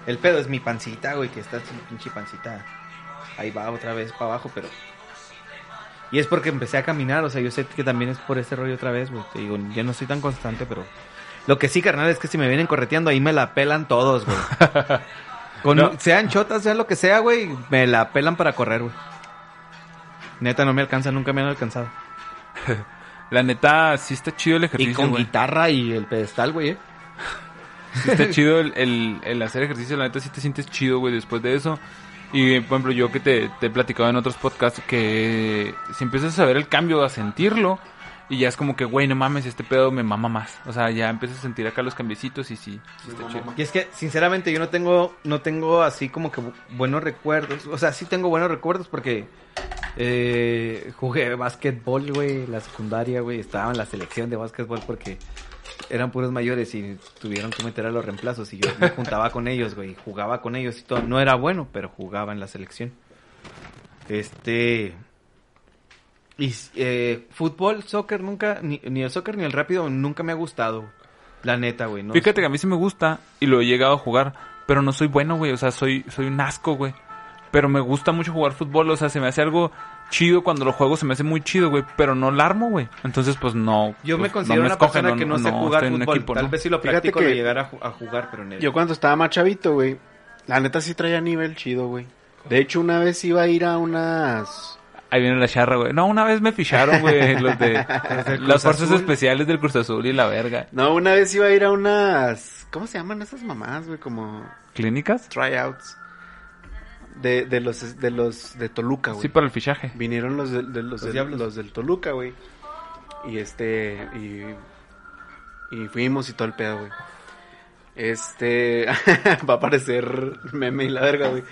S5: El pedo es mi pancita, güey, que está pinche pancita. Ahí va otra vez para abajo, pero... Y es porque empecé a caminar, o sea, yo sé que también es por ese rollo otra vez, güey. Te digo, ya no soy tan constante, pero... Lo que sí, carnal, es que si me vienen correteando, ahí me la pelan todos, güey. Con,
S6: No.
S5: Sean chotas, sea lo que sea, güey, me la pelan para correr, güey. Neta, no me alcanza, nunca me han alcanzado.
S6: La neta, sí está chido el
S5: Y
S6: ejercicio,
S5: con
S6: güey.
S5: guitarra y el pedestal, güey, eh.
S6: Sí está chido el, el, el hacer ejercicio, la neta sí te sientes chido, güey, después de eso. Y, por ejemplo, yo que te, te he platicado en otros podcasts que si empiezas a ver el cambio, a sentirlo, y ya es como que, güey, no mames, este pedo me mama más. O sea, ya empiezas a sentir acá los cambiecitos y sí, sí está chido.
S5: Y es que, sinceramente, yo no tengo, no tengo así como que bu- buenos recuerdos. O sea, sí tengo buenos recuerdos porque eh, jugué básquetbol, güey, la secundaria, güey. Estaba en la selección de básquetbol porque eran puros mayores y tuvieron que meter a los reemplazos. Y yo me juntaba con ellos, güey, jugaba con ellos y todo. No era bueno, pero jugaba en la selección. Este... Y eh, fútbol, soccer, nunca, ni, ni el soccer ni el rápido, nunca me ha gustado. La neta, güey. No
S6: Fíjate que a mí sí me gusta y lo he llegado a jugar, pero no soy bueno, güey. O sea, soy, soy un asco, güey. Pero me gusta mucho jugar fútbol, o sea, se me hace algo chido cuando lo juego, se me hace muy chido, güey. Pero no la armo, güey. Entonces, pues no.
S5: Yo me
S6: pues,
S5: considero
S6: no
S5: una
S6: escogen,
S5: persona que no, sé jugar
S6: estoy en un
S5: fútbol.
S6: equipo,
S5: Tal
S6: ¿no?
S5: vez si lo practico lo llegar a, ju- a jugar, pero en el...
S2: Yo cuando estaba más chavito, güey, la neta sí traía nivel chido, güey. De hecho, una vez iba a ir a unas...
S6: Ahí viene la charra, güey. No, una vez me ficharon, güey, los de las fuerzas
S5: Azul.
S6: especiales del Cruz Azul y la verga.
S2: No, una vez iba a ir a unas... ¿Cómo se llaman esas mamás, güey? Como
S6: ¿Clínicas?
S2: tryouts. De, de los de los de Toluca, güey.
S6: Sí, para el fichaje.
S2: Vinieron los de, de los,
S5: Los
S2: del-
S5: Diablos.
S2: los del Toluca, güey. Y este y y fuimos y todo el pedo, güey. Este va a aparecer meme y la verga, güey.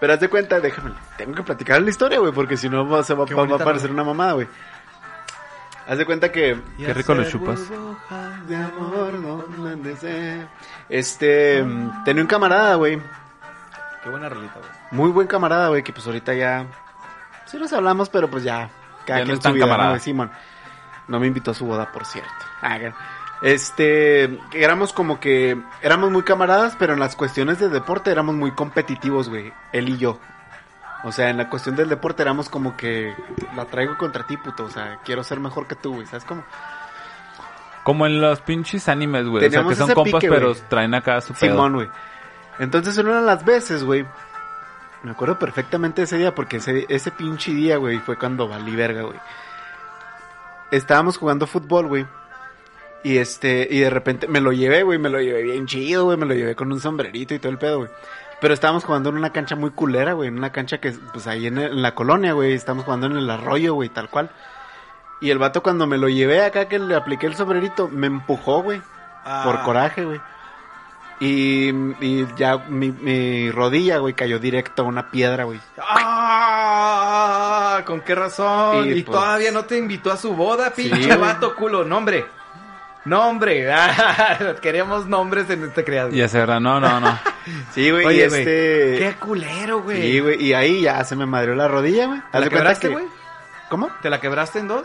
S2: Pero haz de cuenta, déjame, tengo que platicar la historia, güey, porque si no va, se va,
S5: Qué
S2: va- va a
S5: bonita
S2: aparecer una mamada, güey. Haz de cuenta que
S6: Qué rico lo chupas.
S2: de amor. Este, mm, tenía un camarada, güey,
S5: Qué buena rolita, güey.
S2: Muy buen camarada, güey, que pues ahorita ya... Sí nos hablamos, pero pues ya... Cada
S6: Ya no
S2: quien
S6: es tan
S2: su vida, ¿no,
S6: camarada.
S2: güey? Simón. No me invitó a su boda, por cierto. Ah, Este... Éramos como que... Éramos muy camaradas, pero en las cuestiones de deporte éramos muy competitivos, güey. Él y yo. O sea, en la cuestión del deporte éramos como que... La traigo contra ti, puto. O sea, quiero ser mejor que tú, güey. ¿Sabes cómo?
S6: Como en los pinches animes, güey. O sea, que son compas,
S2: pique,
S6: pero traen acá su.
S2: Simón, güey. Entonces, en una de las veces, güey, me acuerdo perfectamente de ese día, porque ese, ese pinche día, güey, fue cuando valí verga, güey. Estábamos jugando fútbol, güey. Y este, y de repente me lo llevé, güey, me lo llevé bien chido, güey, me lo llevé con un sombrerito y todo el pedo, güey. Pero estábamos jugando en una cancha muy culera, güey, en una cancha que, pues ahí en, en la colonia, güey, estábamos jugando en el arroyo, güey, tal cual. Y el vato cuando me lo llevé acá, que le apliqué el sombrerito, me empujó, güey por coraje, güey. Y, y ya mi, mi rodilla, güey, cayó directo a una piedra, güey.
S5: ¡Ah! ¿Con qué razón?
S2: Y,
S5: Y,
S2: pues-
S5: todavía no te invitó a su boda, pinche
S2: güey.
S5: vato culo. Nombre. Nombre. Ah, Queremos nombres en este creado.
S6: Ya sé, ¿verdad? No, no, no.
S2: Sí, güey, y
S5: güey.
S2: este...
S5: Qué culero, güey.
S2: Sí, güey, y ahí ya se me madrió la rodilla, güey.
S5: ¿Te la quebraste,
S2: que-
S5: güey?
S2: ¿Cómo?
S5: ¿Te la quebraste en dos?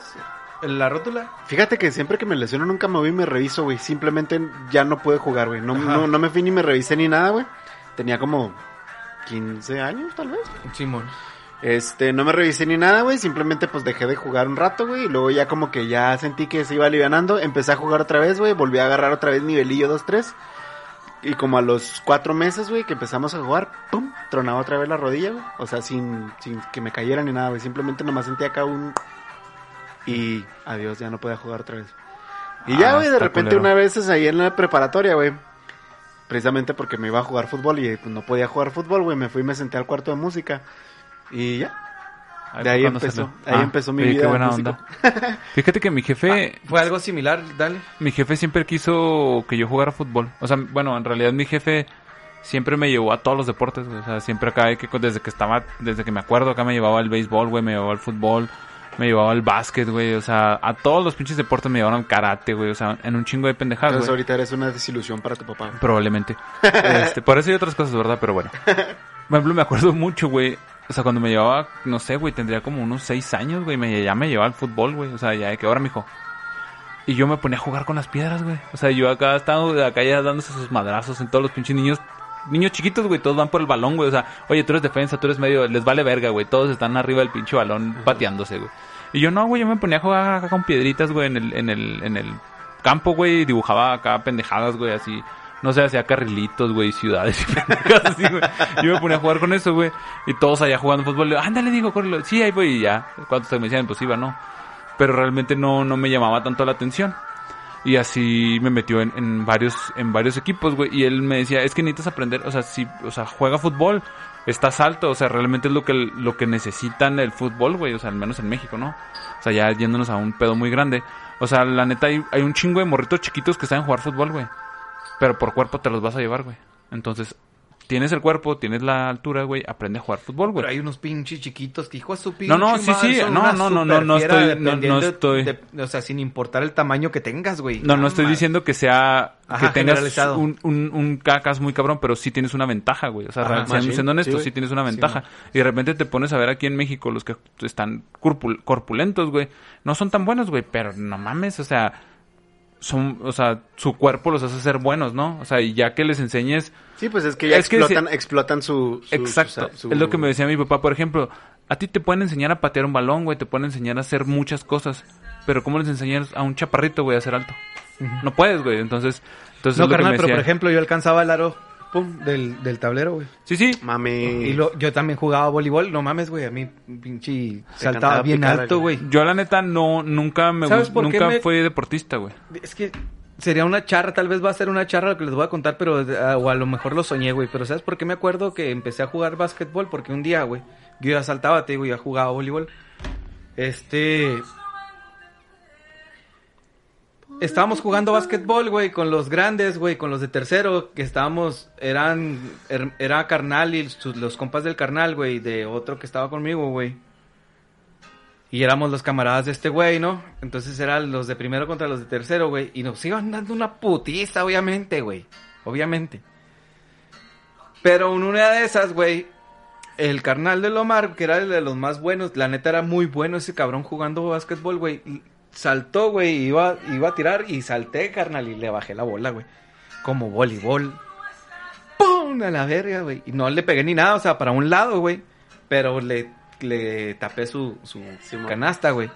S5: ¿En la rótula?
S2: Fíjate que siempre que me lesiono nunca me voy y me reviso, güey. Simplemente ya no pude jugar, güey. No, no, no me fui ni me revisé ni nada, güey. Tenía como 15 años, tal vez.
S5: Simón.
S2: Este, no me revisé ni nada, güey. Simplemente pues dejé de jugar un rato, güey. Y luego ya como que ya sentí que se iba alivianando. Empecé a jugar otra vez, güey. Volví a agarrar otra vez nivelillo 2-3. Y como a los cuatro meses, güey, que empezamos a jugar, pum, tronaba otra vez la rodilla, güey. O sea, sin, sin que me cayera ni nada, güey. Simplemente nomás sentí acá un... Y adiós, ya no podía jugar otra vez. Y ya,
S6: Ah,
S2: güey, de
S6: está
S2: repente
S6: culero.
S2: una vez es ahí en la preparatoria, güey. Precisamente porque me iba a jugar fútbol y pues, no podía jugar fútbol, güey. Me fui y me senté al cuarto de música. Y ya,
S6: Ay,
S2: de ahí
S6: ¿cuándo
S2: empezó,
S6: salió?
S2: ahí
S6: Ah,
S2: empezó mi
S6: oye,
S2: vida
S6: Qué
S2: de
S6: buena onda. Fíjate que mi jefe,
S5: ¿Fue algo similar? Dale.
S6: mi jefe siempre quiso que yo jugara fútbol. O sea, bueno, en realidad mi jefe siempre me llevó a todos los deportes, güey. O sea, siempre acá, de que desde que estaba, desde que me acuerdo, acá me llevaba al béisbol, güey, me llevaba al fútbol, me llevaba al básquet, güey, o sea, a todos los pinches deportes me llevaron al karate, güey, o sea, en un chingo de pendejadas,
S2: Entonces
S6: güey.
S2: ahorita eres una desilusión para tu papá.
S6: Probablemente. Este, por eso hay otras cosas, ¿verdad? Pero bueno. Por ejemplo, me acuerdo mucho, güey. O sea, cuando me llevaba, no sé, güey, tendría como unos seis años, güey. Me, ya me llevaba al fútbol, güey. O sea, ya de que ahora, mijo. Y yo me ponía a jugar con las piedras, güey. O sea, yo acá estaba acá ya dándose sus madrazos en todos los pinches niños. Niños chiquitos, güey, todos van por el balón, güey. O sea, oye, tú eres defensa, tú eres medio, les vale verga, güey. Todos están arriba del pinche balón pateándose, güey. Y yo no, güey, yo me ponía a jugar acá con piedritas, güey, en el, en el, en el campo, güey. y Dibujaba acá pendejadas, güey, así. No sé, hacía carrilitos, güey, ciudades y pendejadas así, güey. Yo me ponía a jugar con eso, güey. Y todos allá jugando fútbol. Ándale, digo, córrelo. Sí, ahí voy y ya. Cuando me decían, pues iba, no. Pero realmente no, no me llamaba tanto la atención. Y así me metió en, en varios, en varios equipos, güey. Y él me decía, es que necesitas aprender, o sea, si, o sea, juega fútbol, estás alto, o sea, realmente es lo que, lo que necesitan el fútbol, güey, o sea, al menos en México, ¿no? O sea, ya yéndonos a un pedo muy grande. O sea, la neta, hay, hay un chingo de morritos chiquitos que saben jugar fútbol, güey. Pero por cuerpo te los vas a llevar, güey. Entonces, tienes el cuerpo, tienes la altura, güey, aprende a jugar fútbol, güey.
S5: Pero hay unos pinches chiquitos que hijo de su pinche
S6: No, no, sí, sí, no, no, no, no, no estoy- no, estoy-
S5: de- o sea, sin importar el tamaño que tengas, güey.
S6: No, no estoy diciendo que sea
S5: Ajá,
S6: que tengas un, un, un cacas muy cabrón, pero sí tienes una ventaja, güey. O sea,
S5: Ajá,
S6: siendo,
S2: machín.
S6: siendo honesto,
S2: Sí,
S6: tienes una ventaja. y de repente te pones a ver aquí en México los que están corpul- corpulentos, güey. No son tan buenos, güey, pero no mames, o sea, son, o sea, su cuerpo los hace ser buenos, ¿no? O sea, y ya que les enseñes
S2: Sí, pues es que ya
S6: Es que
S2: explotan, explotan su, su-
S6: Exacto.
S2: su- su-
S6: Es lo que me decía mi papá, por ejemplo. A ti te pueden enseñar a patear un balón, güey. Te pueden enseñar a hacer muchas cosas. Pero ¿cómo les enseñas a un chaparrito, güey, a ser alto? No puedes, güey. Entonces, entonces
S5: No,
S6: es lo que
S5: carnal,
S6: me
S5: pero
S6: decía.
S5: por ejemplo, yo alcanzaba el aro pum, del, del tablero, güey.
S6: Sí, sí.
S2: Mami.
S5: Y lo, yo también jugaba voleibol, no mames, güey, a mí pinche saltaba bien alto,
S2: güey.
S6: Yo la neta no, nunca me
S5: ¿Sabes por qué
S6: nunca
S5: me-
S6: fui deportista, güey.
S5: Es que sería una charra, tal vez va a ser una charra lo que les voy a contar, pero ah, o a lo mejor lo soñé, güey. Pero ¿sabes por qué me acuerdo que empecé a jugar básquetbol? Porque un día, güey, yo ya saltaba, te digo, ya jugaba voleibol. Este... Estábamos jugando básquetbol, güey, con los grandes, güey, con los de tercero, que estábamos, eran, er- era carnal y sus- los compas del carnal, güey, de otro que estaba conmigo, güey. Y éramos los camaradas de este güey, ¿no? Entonces eran los de primero contra los de tercero, güey. Y nos iban dando una putiza, obviamente, güey. Obviamente. Pero en una de esas, güey, el carnal de Lomar, que era el de los más buenos, la neta era muy bueno ese cabrón jugando básquetbol, güey. Saltó, güey, iba, iba a tirar y salté, carnal, y le bajé la bola, güey. Como voleibol. ¡Pum! A la verga, güey. Y no le pegué ni nada, o sea, para un lado, güey. Pero le, le tapé su, su canasta, güey.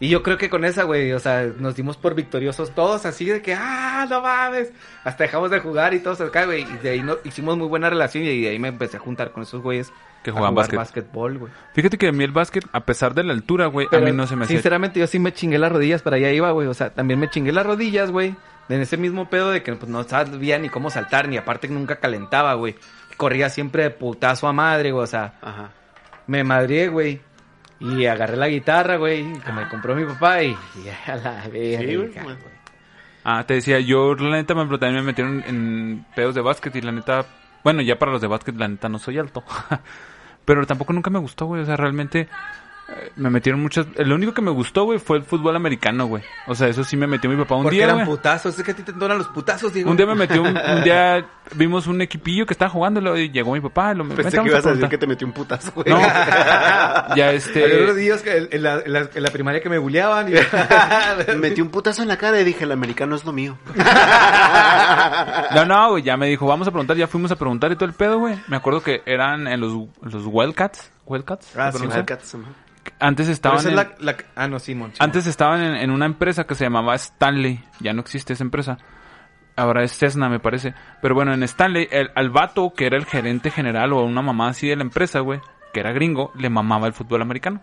S5: Y yo creo que con esa, güey, o sea, nos dimos por victoriosos todos, así de que, ah, no mames. Hasta dejamos de jugar y todos acá, güey. Y de ahí no, hicimos muy buena relación y de ahí me empecé a juntar con esos güeyes.
S6: Que jugaban básquet.
S5: básquetbol, güey.
S6: Fíjate que a mí el básquet, a pesar de la altura, güey, a mí no se me hacía...
S5: Sinceramente, yo sí me chingué las rodillas, para allá iba, güey. O sea, también me chingué las rodillas, güey. En ese mismo pedo de que pues, no sabía ni cómo saltar, ni aparte que nunca calentaba, güey. Corría siempre de putazo a madre, güey. O sea,
S2: Ajá.
S5: Me madrié, güey. Y agarré la guitarra, güey, que me compró mi papá y, y a la verga,
S2: Sí, güey,
S5: güey.
S6: Ah, te decía, yo la neta me, también me metieron en pedos de básquet y la neta, bueno, ya para los de básquet la neta no soy alto. Pero tampoco nunca me gustó, güey, o sea, realmente me metieron muchas... Lo único que me gustó, güey, fue el fútbol americano, güey. O sea, eso sí me metió mi papá un
S5: Porque
S6: día,
S5: eran
S6: güey.
S5: putazos, es que a ti te entonan los putazos, digo.
S6: Un día me metió un, un día vimos un equipillo que estaba jugando y llegó mi papá y lo
S2: Pensé
S6: "Vente,
S2: que ibas a decir
S6: preguntar".
S2: que te metió un putazo, güey.
S6: No, ya
S5: Había
S6: este
S5: unos días que en, en la, en la- en la primaria que me bulleaban y...
S2: Me metí un putazo en la cara y dije, el americano es lo mío.
S6: No, no, güey, ya me dijo, vamos a preguntar, ya fuimos a preguntar y todo el pedo, güey. Me acuerdo que eran en los, los Wildcats. ¿Wildcats?
S5: Ah.
S6: Antes
S5: Pero
S6: estaban
S5: es
S6: en,
S5: la, la- Ah, no,
S6: antes estaban en, en una empresa que se llamaba Stanley. Ya no existe esa empresa. Ahora es Cessna, me parece. Pero bueno, en Stanley, el, al vato que era el gerente general o una mamá así de la empresa, güey, que era gringo, le mamaba el fútbol americano.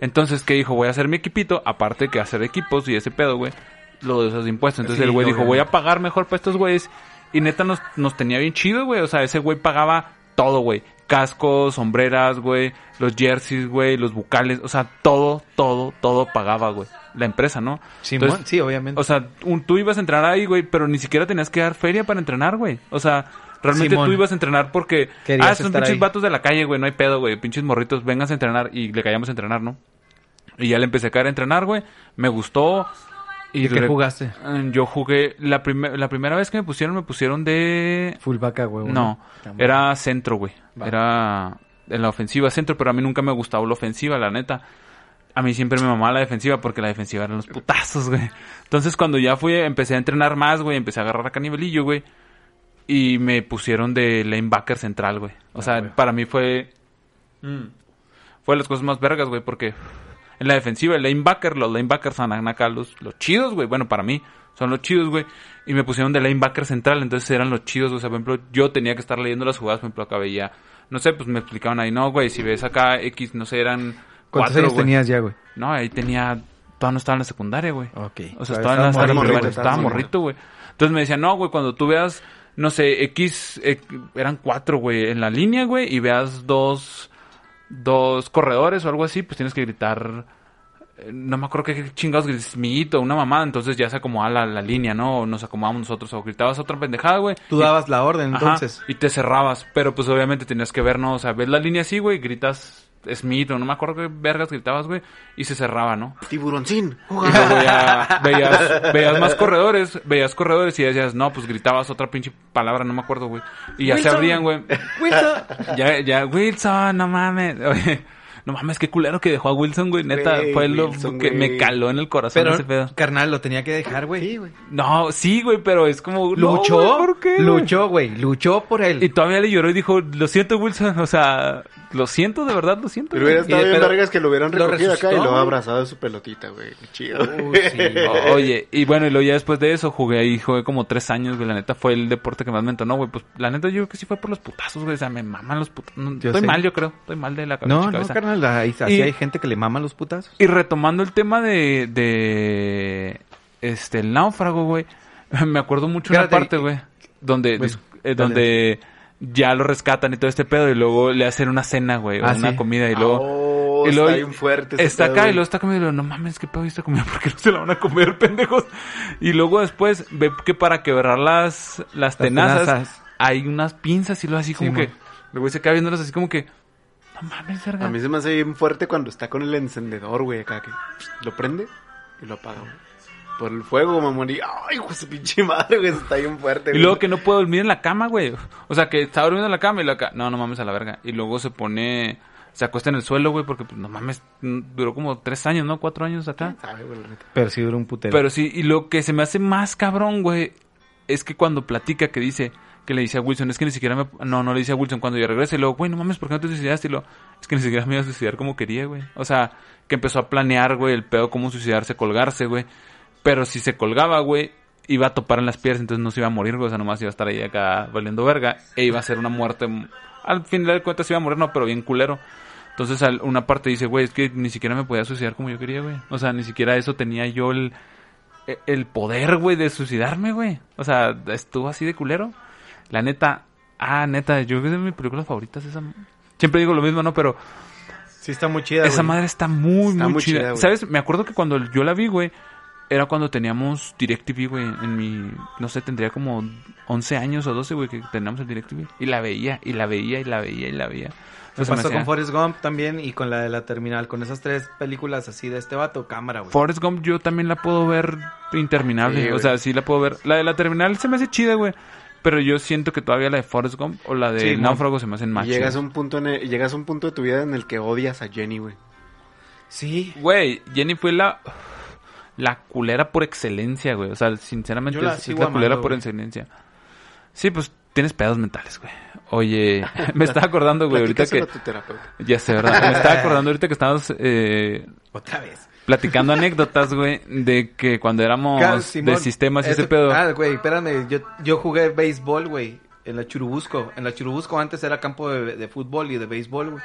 S6: Entonces, ¿qué dijo? Voy a hacer mi equipito, aparte que hacer equipos y ese pedo, güey, lo de esos impuestos. Entonces
S5: Sí,
S6: el güey dijo, voy a pagar mejor para estos güeyes. Y neta nos, nos tenía bien chido, güey. O sea, ese güey pagaba todo, güey. Cascos, sombreras, güey, los jerseys, güey, los bucales. O sea, todo, todo, todo pagaba, güey. La empresa, ¿no? Entonces,
S5: sí, obviamente.
S6: o sea, un- tú ibas a entrenar ahí, güey, pero ni siquiera tenías que dar feria para entrenar, güey. O sea, realmente
S5: Simón.
S6: tú ibas a entrenar porque...
S5: Querías
S6: ah, son pinches
S5: ahí.
S6: vatos de la calle, güey, no hay pedo, güey. Pinches morritos, vengas a entrenar y le caíamos a entrenar, ¿no? Y ya le empecé a caer a entrenar, güey. Me gustó.
S5: ¿Y qué
S6: re-
S5: jugaste?
S6: Eh, Yo jugué, la, primer- la primera vez que me pusieron, me pusieron de...
S5: Fullback a huevo.
S6: No, era centro, güey. Era en la ofensiva centro, pero a mí nunca me gustaba la ofensiva, la neta. A mí siempre me mamaba la defensiva porque la defensiva eran los putazos, güey. Entonces cuando ya fui, empecé a entrenar más, güey, empecé a agarrar acá nivelillo, güey. Y me pusieron de lanebacker central, güey. O sea, para mí fue... mm, fue de las cosas más vergas, güey, porque en la defensiva, el lanebacker, los lanebackers son acá los, los chidos, güey. Bueno, para mí son los chidos, güey. Y me pusieron de lanebacker central, entonces eran los chidos, o sea, por ejemplo, yo tenía que estar leyendo las jugadas, por ejemplo, acá veía, no sé, pues me explicaban ahí, no, güey, si ves acá X, no sé, eran
S5: ¿Cuántos
S6: cuatro,
S5: años
S6: güey.
S5: tenías ya, güey?
S6: No, ahí tenía, todavía no estaba en la secundaria, güey.
S5: Ok.
S6: O sea,
S5: Todavía
S6: estaba en la primaria, estaba morrito, güey. Entonces me decían, no, güey, cuando tú veas, no sé, X, eh, eran cuatro, güey, en la línea, güey, y veas dos, dos corredores o algo así, pues tienes que gritar, eh, no me acuerdo qué chingados gritas, miguito, una mamada, entonces ya se acomodaba la, la línea, ¿no? O nos acomodamos nosotros, o gritabas otra pendejada, güey.
S5: Tú
S6: y-
S5: dabas la orden,
S6: Ajá,
S5: entonces.
S6: y te cerrabas, pero pues obviamente tenías que ver, ¿no? O sea, ves la línea así, güey, gritas Smith o no me acuerdo qué vergas gritabas, güey, y se cerraba, ¿no?
S2: Tiburoncín.
S6: Y luego ya veías, veías más corredores, veías corredores y decías, no, pues gritabas otra pinche palabra, no me acuerdo, güey. Y ya se abrían, güey.
S5: Wilson.
S6: Ya, ya, Wilson, no mames. Oye, no mames, qué culero que dejó a Wilson, güey. Neta, fue lo
S2: Wilson,
S6: que me caló en el corazón
S5: Pero,
S6: ese pedo.
S5: carnal, lo tenía que dejar, güey.
S2: Sí, güey.
S6: No, sí, güey, pero es como... no,
S5: Luchó,
S6: güey, ¿por qué,
S5: luchó, güey. Luchó por él.
S6: Y todavía le lloró y dijo, lo siento, Wilson. O sea, lo siento, de verdad, lo siento.
S2: Pero hubiera
S6: güey".
S2: estado
S5: Y-
S2: bien vergas que lo hubieran
S5: lo
S2: recogido acá y lo
S5: güey.
S2: abrazado de su pelotita, güey. Qué chido.
S5: Uy, sí.
S6: Oye, y bueno, y luego ya después de eso jugué ahí, jugué como tres años, güey. La neta fue el deporte que más me entonó, güey. Pues la neta yo creo que sí fue por los putazos, güey. O sea, me maman los putazos. No, estoy
S5: sé.
S6: mal, yo creo. Estoy mal de la
S5: No, no,
S6: cabeza.
S5: carnal, así
S6: Y-
S5: hay gente que le mama los putazos.
S6: Y retomando el tema de, de este, el náufrago, güey. Me acuerdo mucho una
S5: Espérate,
S6: parte, güey. Donde,
S5: Bueno,
S6: eh, donde ya lo rescatan y todo este pedo. Y luego le hacen una cena, güey. o
S5: Ah,
S6: una
S5: sí.
S6: comida. Y luego...
S2: Oh,
S6: y luego
S2: está bien fuerte.
S6: Está
S2: pedo,
S6: acá y luego está comiendo y luego, no mames, qué pedo esta comida, ¿por qué no se la van a comer, pendejos? Y luego después ve que para quebrar las, las, tenazas,
S5: tenazas.
S6: hay unas pinzas y luego así como
S5: Sí,
S6: que, el güey se queda viéndolas así como que, no mames, verga.
S2: A mí se me hace bien fuerte cuando está con el encendedor, güey, acá que lo prende y lo apaga, güey. Por el fuego, mamón. Y, ay, pues su pinche madre, güey, está bien fuerte,
S6: Y
S2: güey.
S6: luego que no puede dormir en la cama, güey. O sea, que está durmiendo en la cama y la ca- no, no mames a la verga. Y luego se pone, se acuesta en el suelo, güey, porque pues, no mames, duró como tres años, ¿no? Cuatro años acá.
S2: Sabe, güey.
S5: Pero sí duró un putero.
S6: Pero sí, y lo que se me hace más cabrón, güey, es que cuando platica que dice, que le dice a Wilson, es que ni siquiera me... No, no le dice a Wilson cuando ya regresa y luego, güey, no mames, ¿por qué no te suicidaste? Y luego, es que ni siquiera me iba a suicidar como quería, güey. O sea, que empezó a planear, güey, el pedo, cómo suicidarse, colgarse, güey. Pero si se colgaba, güey, iba a topar en las piedras, entonces no se iba a morir, güey. O sea, nomás iba a estar ahí acá valiendo verga. E iba a ser una muerte... Al final de cuentas iba a morir, no, pero bien culero. Entonces al- una parte dice, güey, es que ni siquiera me podía suicidar como yo quería, güey. O sea, ni siquiera eso tenía yo el, e- el poder, güey, de suicidarme, güey. O sea, estuvo así de culero. La neta, ah, neta, yo creo que es de mis películas favoritas esa. Siempre digo lo mismo, ¿no? Pero
S5: sí está muy chida,
S6: esa
S5: güey.
S6: madre está muy,
S2: Está
S6: muy,
S2: muy
S6: chida. ¿Sabes? Me acuerdo que cuando yo la vi, güey, era cuando teníamos DirecTV, güey, en mi, no sé, tendría como 11 años o 12, güey, que teníamos el DirecTV. Y la veía, y la veía, y la veía, y la veía. Sea, me
S5: pasó con Forrest Gump también y con la de la terminal. Con esas tres películas así de este vato, cámara, güey.
S6: Forrest Gump yo también la puedo ver interminable.
S2: Sí,
S6: o sea, sí la puedo ver. La de la terminal se me hace chida, güey. Pero yo siento que todavía la de Forrest Gump o la de
S5: Sí,
S6: Náufrago se me hacen más
S2: llegas a un punto en el- llegas a un punto de tu vida en el que odias a Jenny, güey.
S5: Sí.
S6: Güey, Jenny fue la... La culera por excelencia, güey. O sea, sinceramente
S5: la
S6: es, es
S5: sigo
S6: la culera
S5: amando,
S6: por
S5: güey.
S6: excelencia. Sí, pues tienes pedos mentales, güey. Oye, me estaba acordando, güey, ahorita que...
S2: A tu terapeuta.
S6: Ya sé, ¿verdad? Me estaba acordando ahorita que estábamos eh,
S5: Otra vez.
S6: platicando anécdotas, güey, de que cuando éramos
S5: Claro,
S6: de sistemas y ese pedo...
S5: Ah, güey, espérame. Yo, yo jugué béisbol, güey. En la Churubusco. En la Churubusco antes era campo de, de fútbol y de béisbol, güey.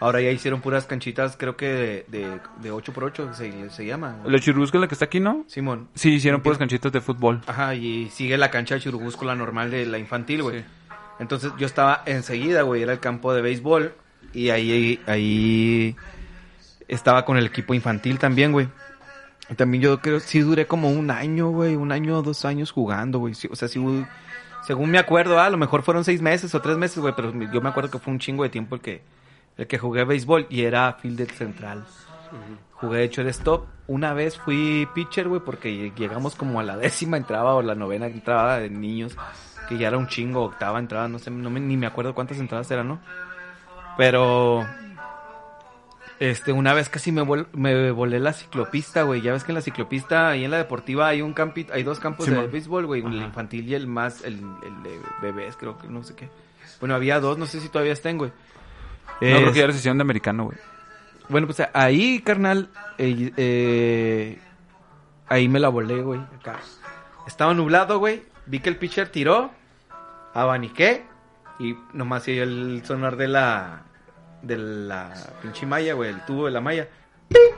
S5: Ahora ya hicieron puras canchitas, creo que de, de, de 8x8 se, se llama.
S6: La churubusca la que está aquí, ¿no?
S5: Simón.
S6: Sí, hicieron puras canchitas de fútbol.
S5: Ajá, y sigue la cancha de Churubusco, la normal de la infantil, güey.
S6: Sí.
S5: Entonces yo estaba enseguida, güey, era el campo de béisbol. Y ahí, ahí estaba con el equipo infantil también, güey. También yo creo, sí duré como un año, güey, un año o dos años jugando, güey. Sí, o sea, sí, güey, según me acuerdo, ah, a lo mejor fueron seis meses o tres meses, güey, pero yo me acuerdo que fue un chingo de tiempo el que, el que jugué béisbol y era fielder central. Jugué de shortstop. Una vez fui pitcher, güey, porque llegamos como a la décima entrada o la novena entrada de niños, que ya era un chingo, octava entrada, no sé, no me- ni me acuerdo cuántas entradas eran, ¿no? Pero este, una vez casi me, vol- me volé la ciclopista, güey. Ya ves que en la ciclopista, ahí en la deportiva, hay un campi hay dos campos de béisbol, güey. El infantil y el más, el, el de bebés, creo que no sé qué. Bueno, había dos, no sé si todavía estén, güey.
S6: No creo que ya era sesión de americano, güey.
S5: Bueno, pues ahí, carnal, eh, eh, ahí me la volé, güey. Acá. Estaba nublado, güey. Vi que el pitcher tiró, abaniqué y nomás se el sonar de la de la pinche malla, güey, el tubo de la malla. ¡Ping!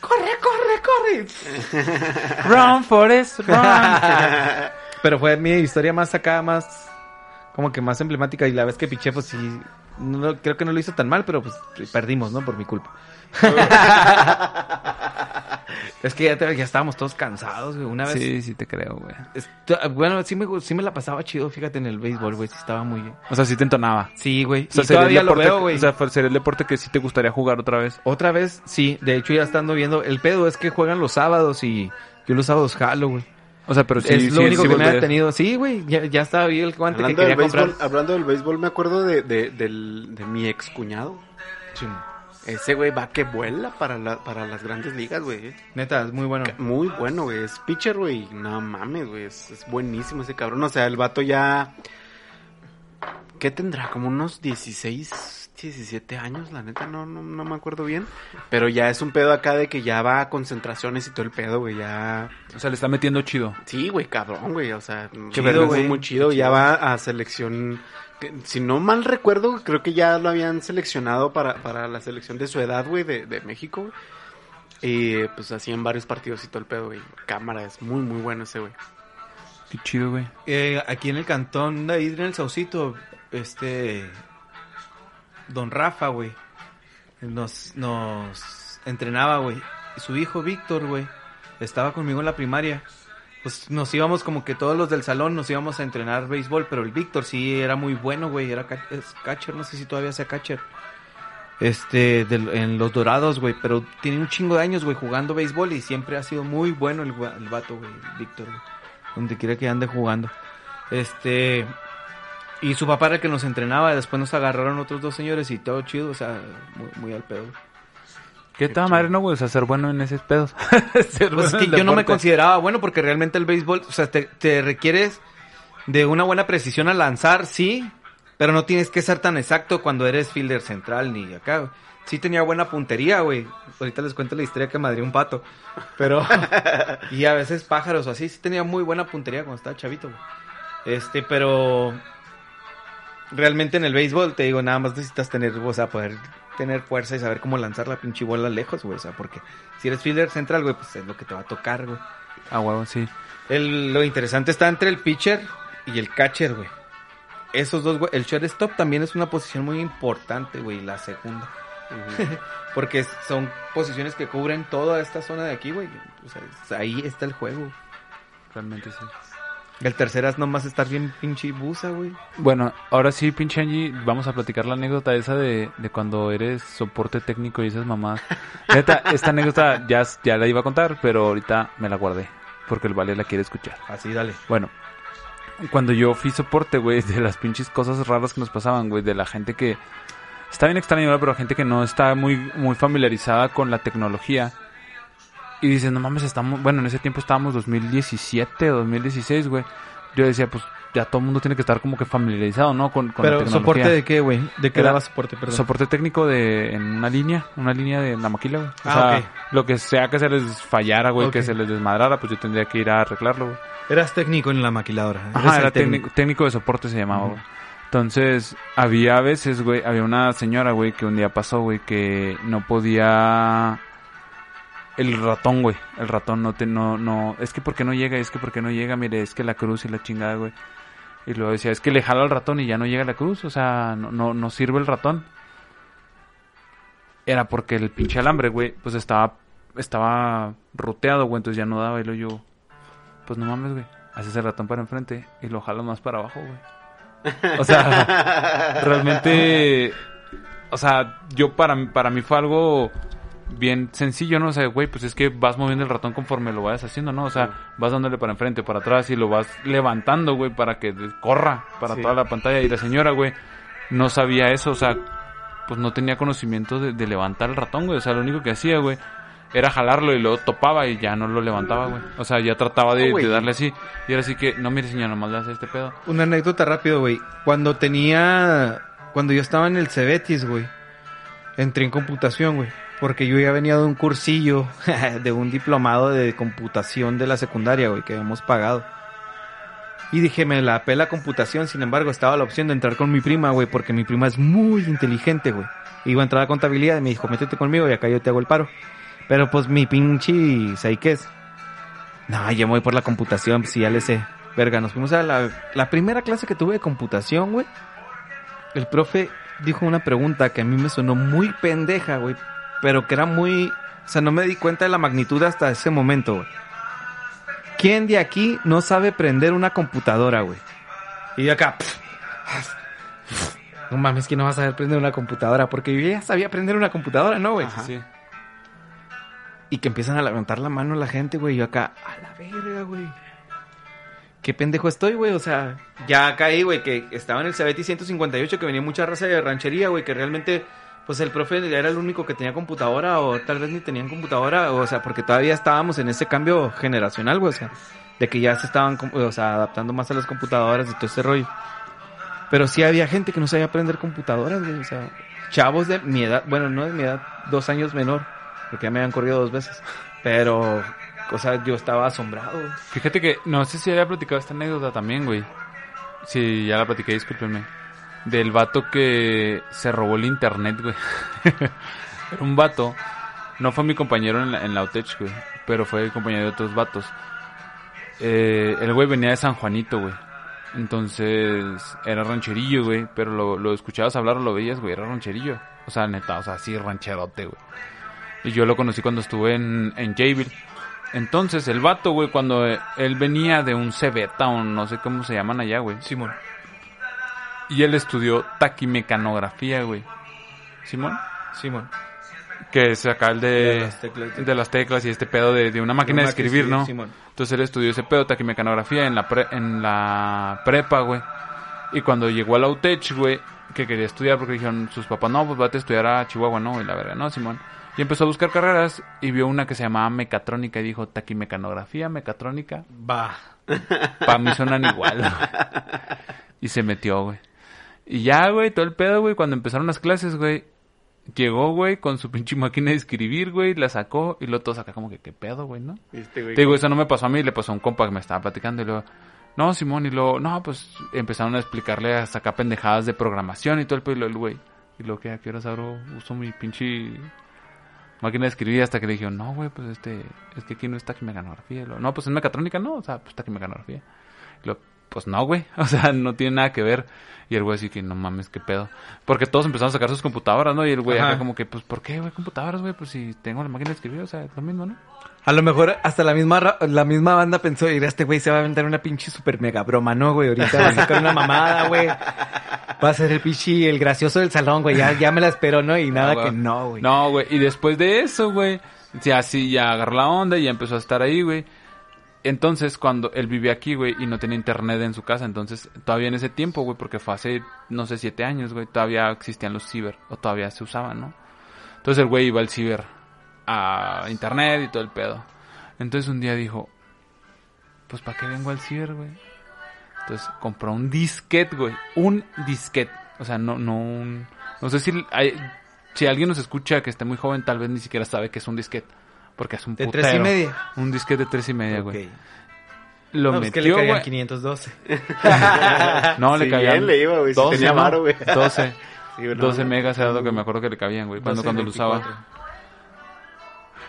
S5: ¡Corre, corre, corre!
S6: Run, Forest, run.
S5: Pero fue mi historia más acá, más como que más emblemática y la vez que piché, pues sí, no, creo que no lo hizo tan mal, pero pues perdimos, ¿no? Por mi culpa. es que ya, te- ya estábamos todos cansados, güey. Una vez,
S6: sí, sí te creo, güey.
S5: Bueno, sí me, sí me la pasaba chido, fíjate, en el béisbol, güey, sí estaba muy bien.
S6: O sea, sí te entonaba.
S5: Sí, güey,
S6: O sea,
S5: y
S6: sería el
S5: todavía lo veo, güey.
S6: O sea, sería el deporte que sí te gustaría jugar otra vez.
S5: Otra vez, sí, de hecho ya estando viendo, el pedo es que juegan los sábados y yo los sábados jalo, güey.
S6: O sea, pero sí,
S5: es lo
S6: sí,
S5: único
S6: sí
S5: que me ha
S6: volverías.
S5: tenido. Sí, güey, ya, ya estaba bien el guante que
S2: Hablando del,
S5: quería comprar.
S2: béisbol, hablando del béisbol, me acuerdo de, de, del- de mi ex cuñado. Ese güey va que vuela para, la, para las grandes ligas, güey.
S5: Neta, es muy bueno.
S2: Muy bueno, güey. Es pitcher, güey. No mames, güey. Es, es buenísimo ese cabrón. O sea, el vato ya... ¿Qué tendrá? Como unos 16, 17 años, la neta, no, no, no me acuerdo bien. Pero ya es un pedo acá de que ya va a concentraciones y todo el pedo, güey. Ya...
S6: O sea, le está metiendo chido.
S2: Sí, güey, cabrón, güey. O sea,
S5: chido,
S2: es
S5: güey.
S2: muy chido. Ya va a selección. Si no mal recuerdo, creo que ya lo habían seleccionado para, para la selección de su edad, güey, de, de México. güey. Y pues así en varios partidos y todo el pedo, güey. Cámara, es muy, muy bueno ese, güey.
S6: Qué chido, güey.
S5: Eh, aquí en el cantón, ahí en el Saucito, este. Don Rafa, güey. Nos, nos entrenaba, güey. Su hijo Víctor, güey. Estaba conmigo en la primaria. Pues nos íbamos como que todos los del salón nos íbamos a entrenar béisbol, pero el Víctor sí era muy bueno, güey. Era catcher, no sé si todavía sea catcher. Este, del- en los dorados, güey. Pero tiene un chingo de años, güey, jugando béisbol y siempre ha sido muy bueno el, el vato, güey, Víctor, güey. Donde quiera que ande jugando. Este. Y su papá era el que nos entrenaba. Después nos agarraron otros dos señores y todo chido, o sea, muy, muy al pedo.
S6: Qué tal madre, no, güey. O sea, ser bueno en esos pedos. Ser
S5: Pues es que yo no me consideraba bueno porque realmente el béisbol, o sea, te, te requieres de una buena precisión al lanzar, sí, pero no tienes que ser tan exacto cuando eres fielder central ni acá. güey. Sí tenía buena puntería, güey. Ahorita les cuento la historia que madrió un pato. Pero... y a veces pájaros o así. Sí tenía muy buena puntería cuando estaba chavito, güey. Este, pero... Realmente en el béisbol, te digo, nada más necesitas tener, o sea, poder tener fuerza y saber cómo lanzar la pinche bola lejos, güey. O sea, porque si eres fielder central, güey, pues es lo que te va a tocar, güey.
S6: Ah, huevo, sí.
S5: El- lo interesante está entre el pitcher y el catcher, güey. Esos dos, güey. El shortstop también es una posición muy importante, güey. La segunda. Porque son posiciones que cubren toda esta zona de aquí, güey. O sea, ahí está el juego.
S6: Realmente sí.
S5: El tercero es nomás estar bien pinche busa, güey.
S6: Bueno, ahora sí, pinche Angie, vamos a platicar la anécdota esa de, de cuando eres soporte técnico y esas mamás. Neta, esta anécdota ya, ya la iba a contar, pero ahorita me la guardé. Porque el Vale la quiere escuchar.
S5: Así, dale.
S6: Bueno, cuando yo fui soporte, güey, de las pinches cosas raras que nos pasaban, güey, de la gente que... Está bien extraño, pero gente que no está muy, muy familiarizada con la tecnología. Y dices, no mames, estamos... Bueno, en ese tiempo estábamos 2017 o 2016, güey. Yo decía, pues ya todo el mundo tiene que estar como que familiarizado, ¿no? Con, con la
S5: Pero,
S6: tecnología.
S5: ¿soporte de qué, güey? ¿De qué
S6: Era
S5: daba soporte, perdón?
S6: Soporte técnico de en una línea, una línea de la maquila, güey. O
S5: Ah,
S6: sea, lo que sea que se les fallara, güey, que se les desmadrara, pues yo tendría que ir a arreglarlo, güey.
S5: Eras técnico en la maquiladora.
S6: Ajá, era técnico, técnico de soporte se llamaba, güey. Entonces, había veces, güey, había una señora, güey, que un día pasó, güey, que no podía... El ratón, güey. El ratón no te, no, no... Es que porque no llega, es que porque no llega, mire, es que la cruz y la chingada, güey. Y luego decía, es que le jala al ratón y ya no llega la cruz, o sea, no, no, no sirve el ratón. Era porque el pinche alambre, güey, pues estaba, estaba ruteado, güey, entonces ya no daba y luego yo... Pues no mames, güey. Haces el ratón para enfrente y lo jalas más para abajo, güey. O sea, realmente... O sea, yo para, para mí fue algo bien sencillo, ¿no? O sea, güey, pues es que vas moviendo el ratón conforme lo vayas haciendo, ¿no? O sea, vas dándole para enfrente, para atrás y lo vas levantando, güey, para que corra para
S2: Sí.
S6: toda la pantalla. Y la señora, güey, no sabía eso, o sea, pues no tenía conocimiento de, de levantar el ratón, güey. O sea, lo único que hacía, güey, era jalarlo y luego topaba y ya no lo levantaba, güey. O sea, ya trataba de, darle así. Y ahora sí que, no, mire, señora, nomás le hace este pedo.
S5: Una anécdota rápido, güey. Cuando tenía... Cuando yo estaba en el Cebetis, güey. Entré en computación, güey. Porque yo ya venía de un cursillo, de un diplomado de computación de la secundaria, güey, que habíamos pagado. Y dije, me la pela computación, sin embargo, estaba la opción de entrar con mi prima, güey, porque mi prima es muy inteligente, güey. Iba a entrar a contabilidad y me dijo, métete conmigo y acá yo te hago el paro. Pero pues mi pinche, ¿sabes qué es? No, yo me voy por la computación, pues sí, ya le sé. Verga, nos fuimos a la, la primera clase que tuve de computación, güey. El profe dijo una pregunta que a mí me sonó muy pendeja, güey. Pero que era muy... O sea, no me di cuenta de la magnitud hasta ese momento, güey. ¿Quién de aquí no sabe prender una computadora, güey? Y de acá... No mames, que no vas a saber prender una computadora. Porque yo ya sabía prender una computadora, ¿no, güey?
S6: Sí.
S5: Y que empiezan a levantar la mano la gente, güey. Y yo acá, a la verga, güey. Qué pendejo estoy, güey. O sea, ya caí, güey, que estaba en el Cebeti 158, que venía mucha raza de ranchería, güey, que realmente, pues el profe era el único que tenía computadora, o tal vez ni tenían computadora, o sea, porque todavía estábamos en ese cambio generacional, güey, o sea, de que ya se estaban, o sea, adaptando más a las computadoras y todo ese rollo. Pero sí había gente que no sabía aprender computadoras, güey, o sea, chavos de mi edad, bueno, no de mi edad, dos años menor, porque ya me habían corrido dos veces, pero, o sea, yo estaba asombrado.
S6: Fíjate que no sé si había platicado esta anécdota también, güey. Sí, ya la platiqué, discúlpenme. Del vato que se robó el internet, güey. Era un vato. No fue mi compañero en la, en la güey. Pero fue el compañero de otros vatos. Eh, el güey venía de San Juanito, güey. Entonces, era rancherillo, güey. Pero lo, lo escuchabas hablar o lo veías, güey. Era rancherillo. O sea, neta, o sea, así rancherote, güey. Y yo lo conocí cuando estuve en, en Jabil. Entonces, el vato, güey, cuando eh, él venía de un Cebeta o no sé cómo se llaman allá, güey.
S5: Simón.
S6: Y él estudió taquimecanografía, güey. Simón.
S5: Simón.
S6: Que es acá el de,
S5: De las teclas.
S6: de las teclas y este pedo de, de una máquina de escribir, ¿no?
S5: Simón.
S6: Entonces él estudió ese pedo, taquimecanografía, en la, pre- en la prepa, güey. Y cuando llegó a la UTECH, güey, que quería estudiar, porque dijeron sus papás, no, pues vete a estudiar a Chihuahua, no, y la verdad, no, Simón. Y empezó a buscar carreras y vio una que se llamaba mecatrónica y dijo, taquimecanografía, mecatrónica,
S5: Va.
S6: para mí suenan igual. y se metió, güey. Y ya, güey, todo el pedo, güey, cuando empezaron las clases, güey, llegó, güey, con su pinche máquina de escribir, güey, la sacó y luego todos acá como que, ¿qué pedo, güey, no?
S2: Este, güey.
S6: Te digo, eso no me pasó a mí, le pasó a un compa que me estaba platicando y luego, no, Simón, y luego, no, pues empezaron a explicarle hasta acá pendejadas de programación y todo el pedo, y luego el güey, y luego que a qué horas abro, uso mi pinche máquina de escribir hasta que le dijeron, no, güey, pues este, es que aquí no está taquimecanografía. No, pues es mecatrónica, no, o sea, pues taquimecanografía. Y luego, pues no, güey, o sea, no tiene nada que ver. Y el güey así que, no mames, qué pedo. Porque todos empezaron a sacar sus computadoras, ¿no? Y el güey acá como que, pues, ¿por qué, güey, computadoras, güey? Pues si tengo la máquina de escribir, o sea, es lo mismo, ¿no?
S5: A lo mejor hasta la misma la misma banda pensó, ir este güey se va a aventar una pinche super mega broma, ¿no, güey? Ahorita va a sacar una mamada, güey. Va a ser el pinche, el gracioso del salón, güey. Ya, ya me la espero, ¿no? Y nada
S6: Ah,
S5: que no, güey.
S6: No, güey. Y después de eso, güey, ya sí, ya agarró la onda y ya empezó a estar ahí, güey. Entonces, cuando él vivía aquí, güey, y no tenía internet en su casa, entonces, todavía en ese tiempo, güey, porque fue hace, no sé, siete años, güey, todavía existían los ciber, o todavía se usaban, ¿no? Entonces el güey iba al ciber, a internet y todo el pedo. Entonces un día dijo, pues, ¿para qué vengo al ciber, güey? Entonces compró un disquete, güey, un disquete. O sea, no, no un... No sé si si alguien nos escucha que esté muy joven, tal vez ni siquiera sabe que es un disquete. Porque es un
S5: De
S6: putero.
S5: tres y media.
S6: Un disquete de tres y media, güey.
S5: Ok.
S6: Lo
S5: No, pues que le
S6: metió,
S5: caían
S6: güey.
S5: 512.
S6: No, le
S2: Si
S6: cabían
S2: bien le iba, güey, si
S6: 12,
S2: tenía
S6: ¿no?
S2: varo, güey.
S6: 12.
S2: Sí, no,
S6: 12
S2: no.
S6: megas era lo que me acuerdo que le cabían, güey. Cuando,
S5: 12,
S6: cuando lo usaba.
S5: 24.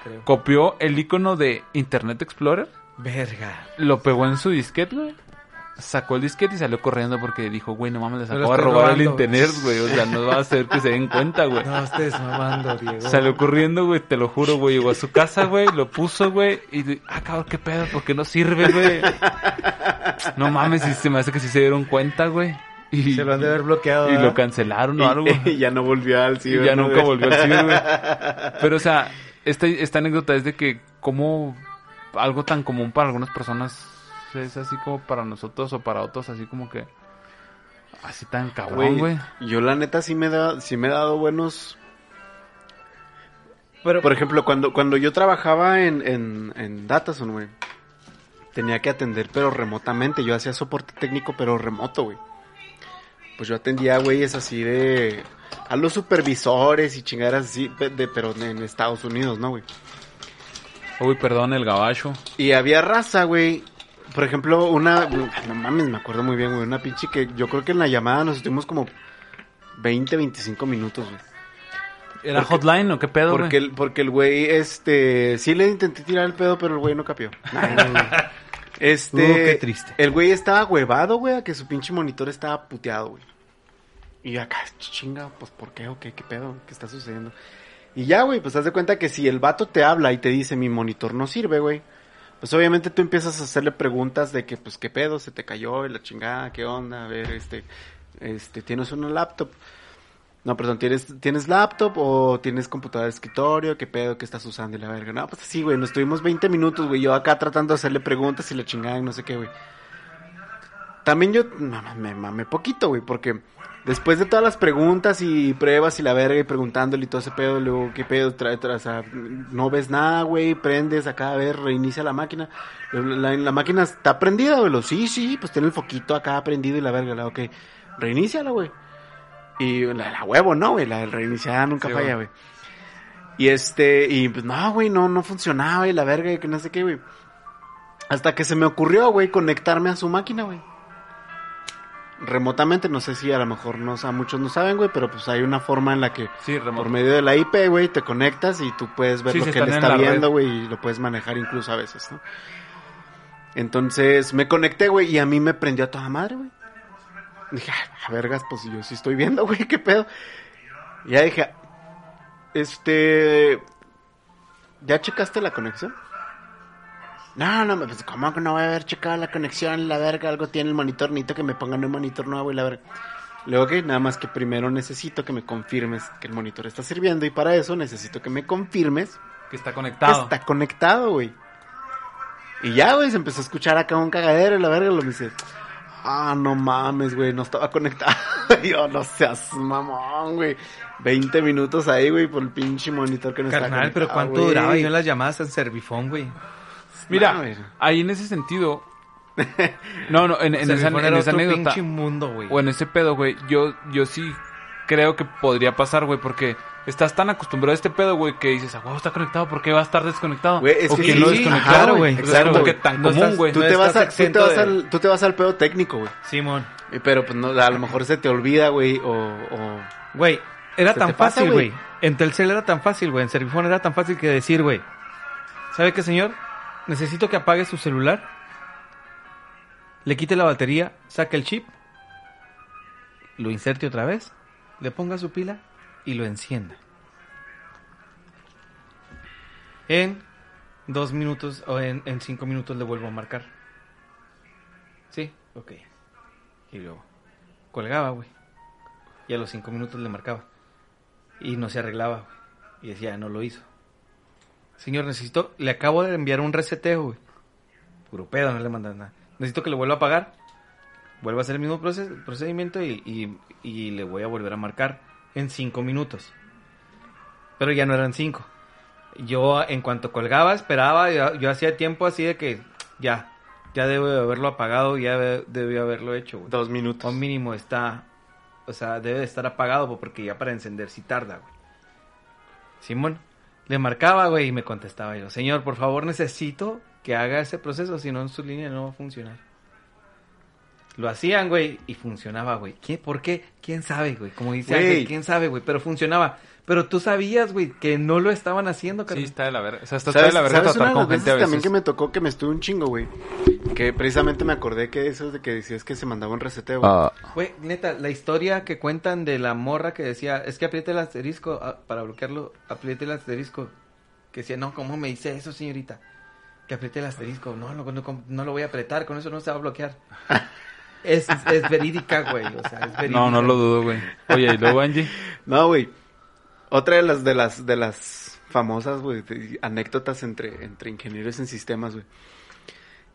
S5: Creo.
S6: Copió el icono de Internet Explorer.
S5: Verga.
S6: Lo pegó en su disquete, güey. Sacó el disquete y salió corriendo porque dijo, güey, no mames, les acabo de robar el
S5: robando.
S6: internet, güey. O sea, no va a hacer que se den cuenta, güey.
S5: No, estés mamando, Diego.
S6: Salió corriendo, güey, te lo juro, güey. Llegó a su casa, güey, lo puso, güey. Y, ah, cabrón, qué pedo, ¿por qué no sirve, güey? No mames, y se me hace que sí se dieron cuenta, güey. Y,
S5: Se lo han de haber bloqueado.
S6: y
S5: ¿verdad?
S6: lo cancelaron o algo.
S2: Y, y ya no volvió al
S6: Y
S2: ciber.
S6: ya
S2: ¿no,
S6: nunca
S2: güey?
S6: volvió al ciber, güey. Pero, o sea, esta, esta anécdota es de que como algo tan común para algunas personas es así como para nosotros o para otros así como que así tan cabrón, güey.
S2: Yo la neta sí me, da, sí me he dado buenos...
S5: Pero,
S2: Por ejemplo, cuando, cuando yo trabajaba en, en, en Datason, güey, tenía que atender, pero remotamente. Yo hacía soporte técnico, pero remoto, güey. Pues yo atendía, güey, es así de... A los supervisores y chingaderas así, de, pero en Estados Unidos, ¿no, güey?
S6: Uy, perdón, el gabacho.
S2: Y había raza, güey. Por ejemplo, una... No mames, me acuerdo muy bien, güey. Una pinche que yo creo que en la llamada nos estuvimos como 20, 25 minutos, güey.
S6: ¿Era
S2: Porque-
S6: hotline o qué pedo, güey?
S2: Porque el, porque el güey, este, sí le intenté tirar el pedo, pero el güey no capió. Este,
S5: Uh, qué triste.
S2: El güey estaba huevado, güey, a que su pinche monitor estaba puteado, güey. Y acá, chinga, pues, ¿por qué o qué? ¿Qué pedo? ¿Qué está sucediendo? Y ya, güey, pues haz de cuenta que si el vato te habla y te dice mi monitor no sirve, güey, pues obviamente tú empiezas a hacerle preguntas de que, pues, ¿qué pedo? ¿Se te cayó? ¿Y la chingada? ¿Qué onda? A ver, este, este, ¿tienes una laptop? No, perdón, ¿tienes, ¿tienes laptop o tienes computadora de escritorio? ¿Qué pedo? ¿Qué estás usando? Y la verga. No, pues sí, güey, nos estuvimos 20 minutos, güey, yo acá tratando de hacerle preguntas y la chingada y no sé qué, güey. También yo no, me mamé poquito, güey, porque después de todas las preguntas y pruebas y la verga y preguntándole y todo ese pedo, luego, ¿qué pedo? Trae, o sea, no ves nada, güey, prendes acá, a ver, reinicia la máquina. La, la máquina está prendida, güey, sí, sí, pues tiene el foquito acá prendido y la verga, la, ok, reiníciala, güey. Y la, la huevo, ¿no, güey? La reiniciada nunca
S6: Sí,
S2: falla,
S6: güey.
S2: güey. Y este, y pues no, güey, no, no funcionaba y la verga y que no sé qué, güey. Hasta que se me ocurrió, güey, conectarme a su máquina, güey. Remotamente, no sé si a lo mejor no, a muchos no saben, güey, pero pues hay una forma en la que
S6: Sí,
S2: por medio de la IP, güey, te conectas y tú puedes ver
S6: Sí,
S2: lo que él está viendo, güey, y lo puedes manejar incluso a veces, ¿no? Entonces me conecté, güey, y a mí me prendió a toda madre, güey. Dije, "Ay, a vergas, pues yo sí estoy viendo, güey, qué pedo. Y ya dije, este, ¿ya checaste la conexión? No, no, pues ¿cómo que no voy a haber checado la conexión? La verga, algo tiene el monitor, necesito que me pongan un monitor nuevo y la verga. Luego que nada más que primero necesito que me confirmes que el monitor está sirviendo y para eso necesito que me confirmes
S6: Que está
S2: que
S6: conectado.
S2: está conectado, güey. Y ya, güey, se empezó a escuchar acá un cagadero y la verga lo dice. Ah, no mames, güey, no estaba conectado. Yo, no seas mamón, güey. 20 minutos ahí, güey, por el pinche monitor que no está
S5: carnal, pero
S2: conectado,
S5: ¿cuánto
S2: güey.
S5: duraba yo en las llamadas en Servifón, güey?
S6: Mira, ahí en ese sentido... No, no, en, en esa, en esa anécdota...
S5: pinche mundo, güey.
S6: O en ese pedo, güey, yo, yo sí creo que podría pasar, güey, porque estás tan acostumbrado a este pedo, güey, que dices, ah, wow, está conectado, ¿por qué va a estar desconectado?
S2: Güey, es
S6: o
S2: que sí,
S6: desconectó,
S2: ajá,
S5: güey,
S6: Porque
S2: güey.
S6: tan
S5: No
S6: común, güey.
S2: Tú
S5: No
S2: te, vas al, tú, te vas
S5: de-
S2: al, tú te vas al pedo técnico, güey.
S5: Simón.
S2: Pero pues no, a lo mejor se te olvida, güey, o... o...
S5: Güey, era tan fácil,
S2: güey.
S5: güey. En Telcel era tan fácil, güey. En Servifón era tan fácil que decir, güey. ¿Sabe qué, señor? Necesito que apague su celular. Le quite la batería, saque el chip. Lo inserte otra vez. Le ponga su pila y lo encienda. En dos minutos o en, cinco minutos le vuelvo a marcar. Sí, ok. Y luego colgaba, güey. Y a los cinco minutos le marcaba. Y no se arreglaba, güey. Y decía, no lo hizo. Señor, necesito, le acabo de enviar un reseteo, güey. Puro pedo, no le mandas nada. Necesito que le vuelva a pagar. Vuelva a hacer el mismo proces- procedimiento y, y- y le voy a volver a marcar en cinco minutos. Pero ya no eran cinco. Yo, en cuanto colgaba, esperaba, yo, yo hacía tiempo así de que ya, ya debo de haberlo apagado, ya de- debí haberlo hecho, güey.
S2: Dos minutos.
S5: O mínimo está, o sea, debe de estar apagado po, porque ya para encender sí tarda, güey. Simón, le marcaba, güey, y me contestaba yo, señor, por favor necesito que haga ese proceso, si no en su línea no va a funcionar. Lo hacían, güey, y funcionaba, güey. ¿Qué? ¿Por qué? ¿Quién sabe, güey? Como dice. Ángel, ¿quién sabe, güey? Pero funcionaba. Pero tú sabías, güey, que no lo estaban haciendo,
S6: Sí,
S5: carnal.
S6: está de la verga. O sea, está, de
S2: ¿Sabes,
S6: la verga
S2: ¿sabes
S6: tratar
S2: una de
S6: con
S2: las
S6: gente a
S2: veces también que me tocó que me estuve un chingo, güey? Que precisamente me acordé que eso de que decías que se mandaba un reseteo. güey.
S6: Ah,
S5: Güey, neta, la historia que cuentan de la morra que decía, es que apriete el asterisco ah, para bloquearlo, apriete el asterisco. Que decía, no, ¿cómo me dice eso, señorita? Que apriete el asterisco. No, no, no, no lo voy a apretar, con eso no se va a bloquear. es, es verídica, güey, o sea, es verídica.
S6: no, no lo dudo, güey. Oye, y luego Angie.
S2: No, güey. Otra de las de las de las famosas, anécdotas entre, entre ingenieros en sistemas, güey.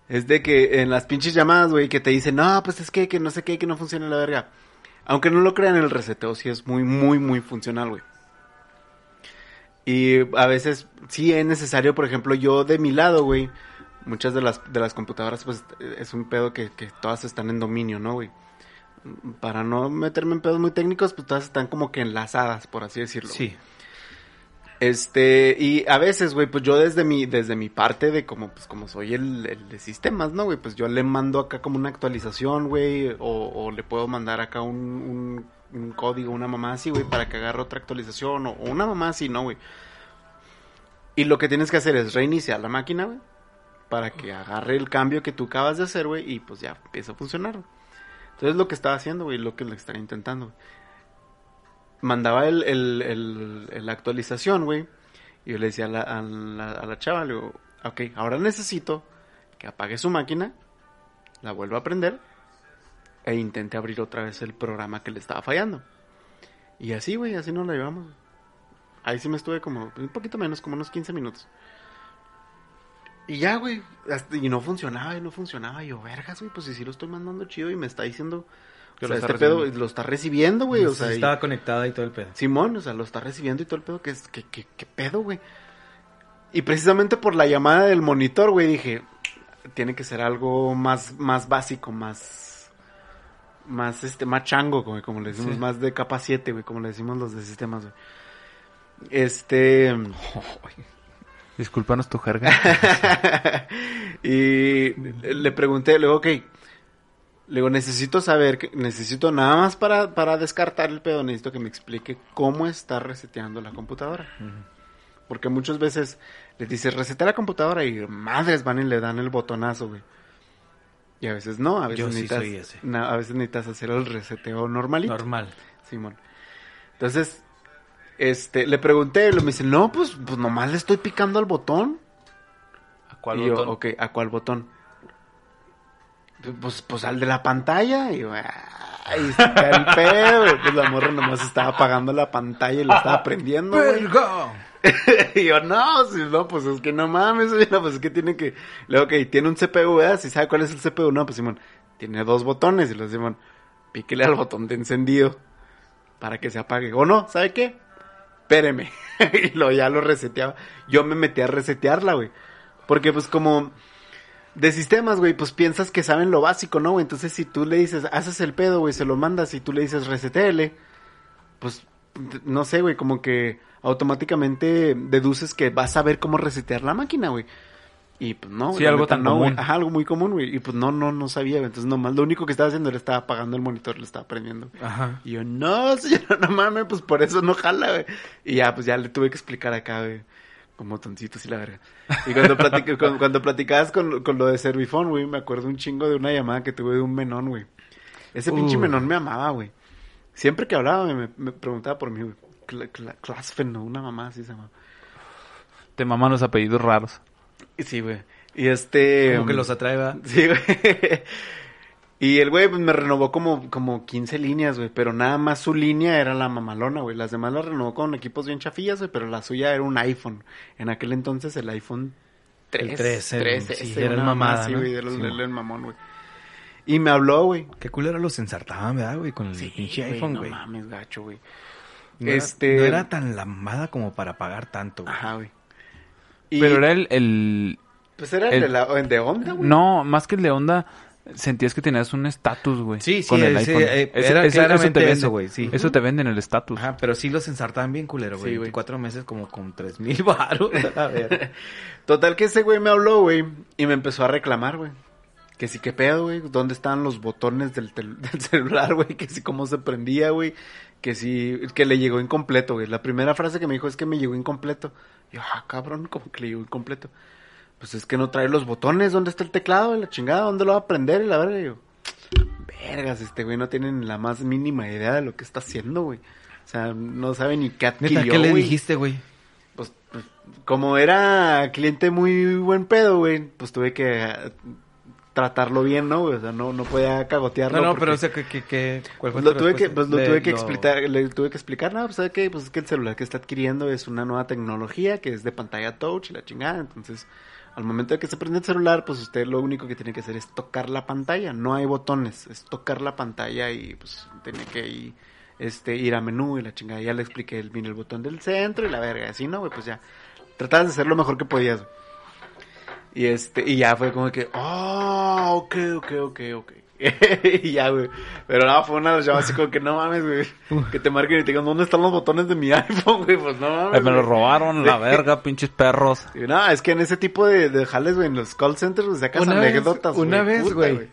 S2: Es de que en las pinches llamadas, güey, que te dicen, no, pues es que, que no sé qué, que no funciona la verga. Aunque no lo crean, el reseteo sí es muy, muy, muy funcional, güey. Y a veces sí es necesario, por ejemplo, yo de mi lado, güey, muchas de las, de las computadoras, pues es un pedo que, que todas están en dominio, ¿no, güey? Para no meterme en pedos muy técnicos, pues todas están como que enlazadas, por así decirlo.
S5: Sí.
S2: Este, y a veces, güey, pues yo desde mi, desde mi parte de como, pues como soy el, el de sistemas, ¿no, güey? Pues yo le mando acá como una actualización, güey, o, o le puedo mandar acá un, un, un código, una mamá así, güey, para que agarre otra actualización, o, o una mamá así, ¿no, güey? Y lo que tienes que hacer es reiniciar la máquina, güey, para que agarre el cambio que tú acabas de hacer, güey, y pues ya empieza a funcionar. Entonces lo que estaba haciendo, güey, lo que le estaba intentando, mandaba el, el, el- actualización, güey. Y yo le decía a la, a la, a la chava, le digo, ok, ahora necesito que apague su máquina, la vuelva a prender e intente abrir otra vez el programa que le estaba fallando. Y así, güey, así nos la llevamos. Ahí sí me estuve como un poquito menos, como unos 15 minutos. Y ya, güey, hasta- y no funcionaba, y no funcionaba. Y yo, vergas, güey, pues si sí lo estoy mandando chido y me está diciendo...
S6: Que
S2: o
S6: lo
S2: sea,
S6: está
S2: este pedo lo está recibiendo, güey. O
S5: Sí,
S2: sea, y-
S5: estaba conectada y todo el pedo.
S2: Simón, o sea, lo está recibiendo y todo el pedo, que es, que, que, que pedo, güey. Y precisamente por la llamada del monitor, güey, dije, tiene que ser algo más, más básico, más, más, este, más chango, güey, como le decimos,
S5: Sí.
S2: más de capa 7, güey, como le decimos los de sistemas, güey. Este,
S6: Discúlpanos tu jerga.
S2: y le pregunté, le digo, ok, le digo, necesito saber, que, necesito nada más para, para descartar el pedo, necesito que me explique cómo está reseteando la computadora. Porque muchas veces les dices, resetea la computadora y madres van y le dan el botonazo, güey. Y a veces no, a veces,
S5: Yo sí
S2: necesitas,
S5: soy ese.
S2: na- a veces necesitas hacer el reseteo normalito.
S5: Normal.
S2: Simón. Entonces, este, le pregunté, y me dice, no, pues, pues nomás le estoy picando al botón.
S6: ¿A cuál
S2: Y yo,
S6: botón?
S2: ok, ¿a cuál botón? Pues, pues al de la pantalla. Y yo, ay, está el pedo. Pues la morra nomás estaba apagando la pantalla y lo estaba prendiendo, y yo, no, si no, pues es que no mames, no, pues es que tiene que... Luego, ok, tiene un CPU, ¿verdad? Si sabe cuál es el CPU, no, pues Simón, tiene dos botones. Y lo Simón, píquele al botón de encendido para que se apague. O no, ¿sabe qué? Espéreme. y lo, ya lo reseteaba. Yo me metí a resetearla, güey. Porque pues como de sistemas, güey, pues piensas que saben lo básico, ¿no, güey? Entonces si tú le dices, haces el pedo, güey, se lo mandas y tú le dices resetéele, pues no sé, güey, como que automáticamente deduces que vas a ver cómo resetear la máquina, güey. Y pues no,
S6: Sí, algo
S2: neta,
S6: tan
S2: no,
S6: común.
S2: Ajá, algo muy común, güey. Y pues no, no, no sabía, güey. Entonces nomás lo único que estaba haciendo era estaba apagando el monitor, lo estaba prendiendo. güey.
S5: Ajá.
S2: Y yo, no, señora, no mames, pues por eso no jala, güey. Y ya, pues ya le tuve que explicar acá, güey. Como toncitos y la verga. Y cuando, platic- cuando, cuando platicabas con, con lo de Servifón, güey, me acuerdo un chingo de una llamada que tuve de un menón, güey. Ese pinche menón me amaba, güey. Siempre que hablaba me, me preguntaba por mí, güey. Cla- cla- Clasfen, ¿no? Una mamá así se llama.
S6: Te maman los apellidos raros.
S2: Y Sí, güey. Y este...
S5: Como que los atrae, ¿verdad?
S2: Sí, güey. Y el güey pues, me renovó como, como 15 líneas, güey. Pero nada más su línea era la mamalona, güey. Las demás las renovó con equipos bien chafillas, güey. Pero la suya era un iPhone. En aquel entonces el iPhone 3.
S5: El 3, el-
S2: 3,
S5: sí, era el mamada,
S2: güey. Era el,
S5: Sí,
S2: el- el mamón, güey. Y me habló, güey.
S5: Qué culero los ensartaban, ¿verdad, güey? Con el pinche iPhone, güey.
S2: No mames, gacho, güey.
S5: No era-
S2: este...
S5: no era tan lamada como para pagar tanto, güey.
S2: Ajá, güey. Y,
S6: Pero era el, el...
S2: Pues era el,
S6: el-
S2: de, la, el de onda, güey.
S6: No, más que el de onda, sentías que tenías un estatus, güey.
S5: Sí, sí,
S6: con el
S5: sí,
S6: iPhone.
S5: eh,
S6: Eso-
S5: era
S6: eso-
S5: claramente
S6: te vende.
S5: eso, güey, sí.
S6: Eso te venden el estatus.
S5: Ajá, pero sí los ensartaban bien culero, güey.
S2: Sí, güey.
S5: 24 meses como con 3 mil baros. A ver.
S2: Total que ese güey me habló, güey, y me empezó a reclamar, güey. Que sí, qué pedo, güey. ¿Dónde estaban los botones del, tel- del celular, güey? Que sí, cómo se prendía, güey. Que sí, que le llegó incompleto, güey. La primera frase que me dijo es que me llegó incompleto. Yo, ah, cabrón, como que le llegó incompleto. Pues es que no trae los botones. ¿Dónde está el teclado? La chingada, ¿dónde lo va a prender? Y la verga, yo, vergas, este güey no tiene ni la más mínima idea de lo que está haciendo, güey. O sea, no sabe ni qué adquirió,
S5: ¿qué le
S2: güey.
S5: dijiste, güey?
S2: Pues, pues, como era cliente muy buen pedo, güey, pues tuve que tratarlo bien, ¿no? O sea, no, no podía cagotearlo.
S5: No, no,
S2: porque-
S5: pero o sea, que, que, que- ¿cuál fue
S2: Pues lo
S5: tu
S2: tuve que, pues lo tuve que
S5: lo-
S2: explicar, le tuve que explicar, no, pues sabe qué? pues es que el celular que está adquiriendo es una nueva tecnología que es de pantalla touch y la chingada, entonces al momento de que se prende el celular, pues usted lo único que tiene que hacer es tocar la pantalla, no hay botones, es tocar la pantalla y pues tiene que ir, este, ir a menú y la chingada, ya le expliqué, vino el botón del centro y la verga, así, ¿no? güey? Pues ya, tratabas de hacer lo mejor que podías, güey. Y este, y ya fue como que, oh, ok, ok, ok, ok. y ya, güey. Pero no, fue una de las llamadas así como que no mames, güey. Que te marquen y te digan, ¿dónde están los botones de mi iPhone, güey? Pues no mames.
S6: Me lo robaron, la verga, pinches perros.
S2: Y no, es que en ese tipo de, de jales, güey, en los call centers, güey, sacas
S5: Una vez-
S2: anécdotas,
S5: una vez, güey.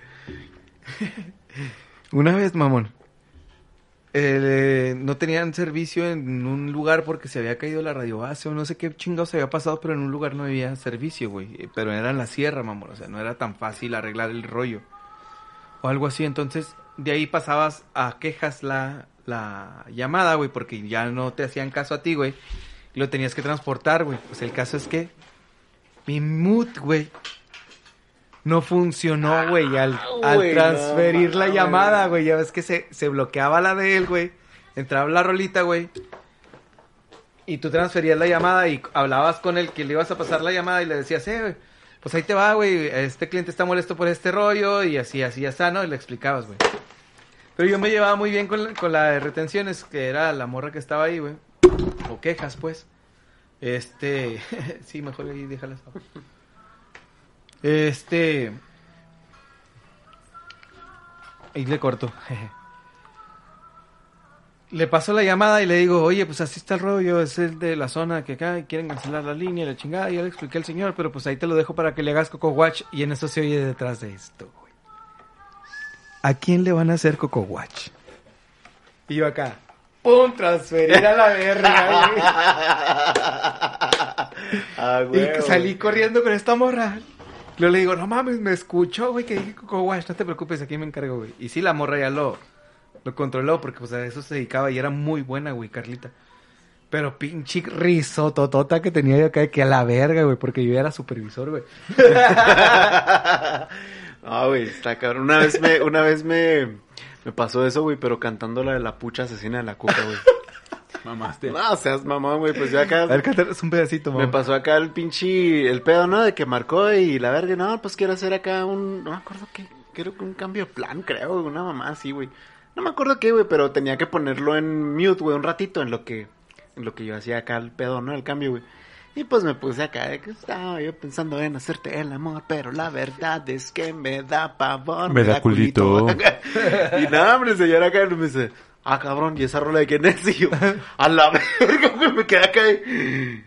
S5: Una vez, mamón. Eh, no tenían servicio en un lugar porque se había caído la radiobase o no sé qué chingados había pasado, pero en un lugar no había servicio, güey. Eh, Pero era en la sierra, mamón. O sea, no era tan fácil arreglar el rollo. O algo así. Entonces, de ahí pasabas a quejas la, la llamada, güey, porque ya no te hacían caso a ti, güey. Lo tenías que transportar, güey. Pues el caso es que mi mood, güey, no funcionó, güey, al, transferir
S2: no
S5: la llamada, güey. Ya ves que se, se bloqueaba la de él, güey. Entraba la rolita, güey. Y tú transferías la llamada y hablabas con el que le ibas a pasar la llamada y le decías, eh, güey, pues ahí te va, güey, este cliente está molesto por este rollo y así, así, ya está, ¿no? Y le explicabas, güey. Pero yo me llevaba muy bien con, la- con la de retenciones, que era la morra que estaba ahí, güey. O quejas, pues. Este, sí, mejor ahí déjalas. Este, ahí le corto. Le paso la llamada y le digo, oye, pues así está el rollo, es el de la zona que acá y quieren cancelar la línea y la chingada. Y ya le expliqué al señor, pero pues ahí te lo dejo para que le hagas Coco Watch. Y en eso se oye detrás de esto, güey. ¿A quién le van a hacer Coco Watch? Y yo acá, ¡pum! Transferir a la verga, güey.
S2: Ah, güey,
S5: Y salí corriendo con esta morra. Luego le digo, no mames, me escuchó, güey, que dije Coco no te preocupes, aquí me encargo, güey. Y sí, la morra ya lo, lo controló porque pues a eso se dedicaba y era muy buena, güey, Carlita. Pero pinche risototota que tenía yo acá de que a la verga, güey, porque yo era supervisor, güey.
S2: Ah, güey, está cabrón. Una vez me, una vez me, me pasó eso, güey, pero cantando la de la pucha asesina de la cuca, güey.
S6: Mamaste.
S2: No, seas mamón, güey, pues yo acá...
S5: A ver, cántales un pedacito,
S2: Me
S5: mamá.
S2: pasó acá el pinche, el pedo, ¿no? De que marcó y la verga, no, pues quiero hacer acá un, no me acuerdo qué, quiero que un cambio de plan, creo, una mamá así, güey. No me acuerdo qué, güey, pero tenía que ponerlo en mute, güey, un ratito en lo que, en lo que yo hacía acá el pedo, ¿no? El cambio, güey. Y pues me puse acá, de que estaba yo pensando en hacerte el amor, pero la verdad es que me da pavor.
S6: Me da culito.
S2: y nada, hombre, el señor acá me dice, ah, cabrón, ¿y esa rola de quién es? Y yo, a la verga, güey, me quedé acá y...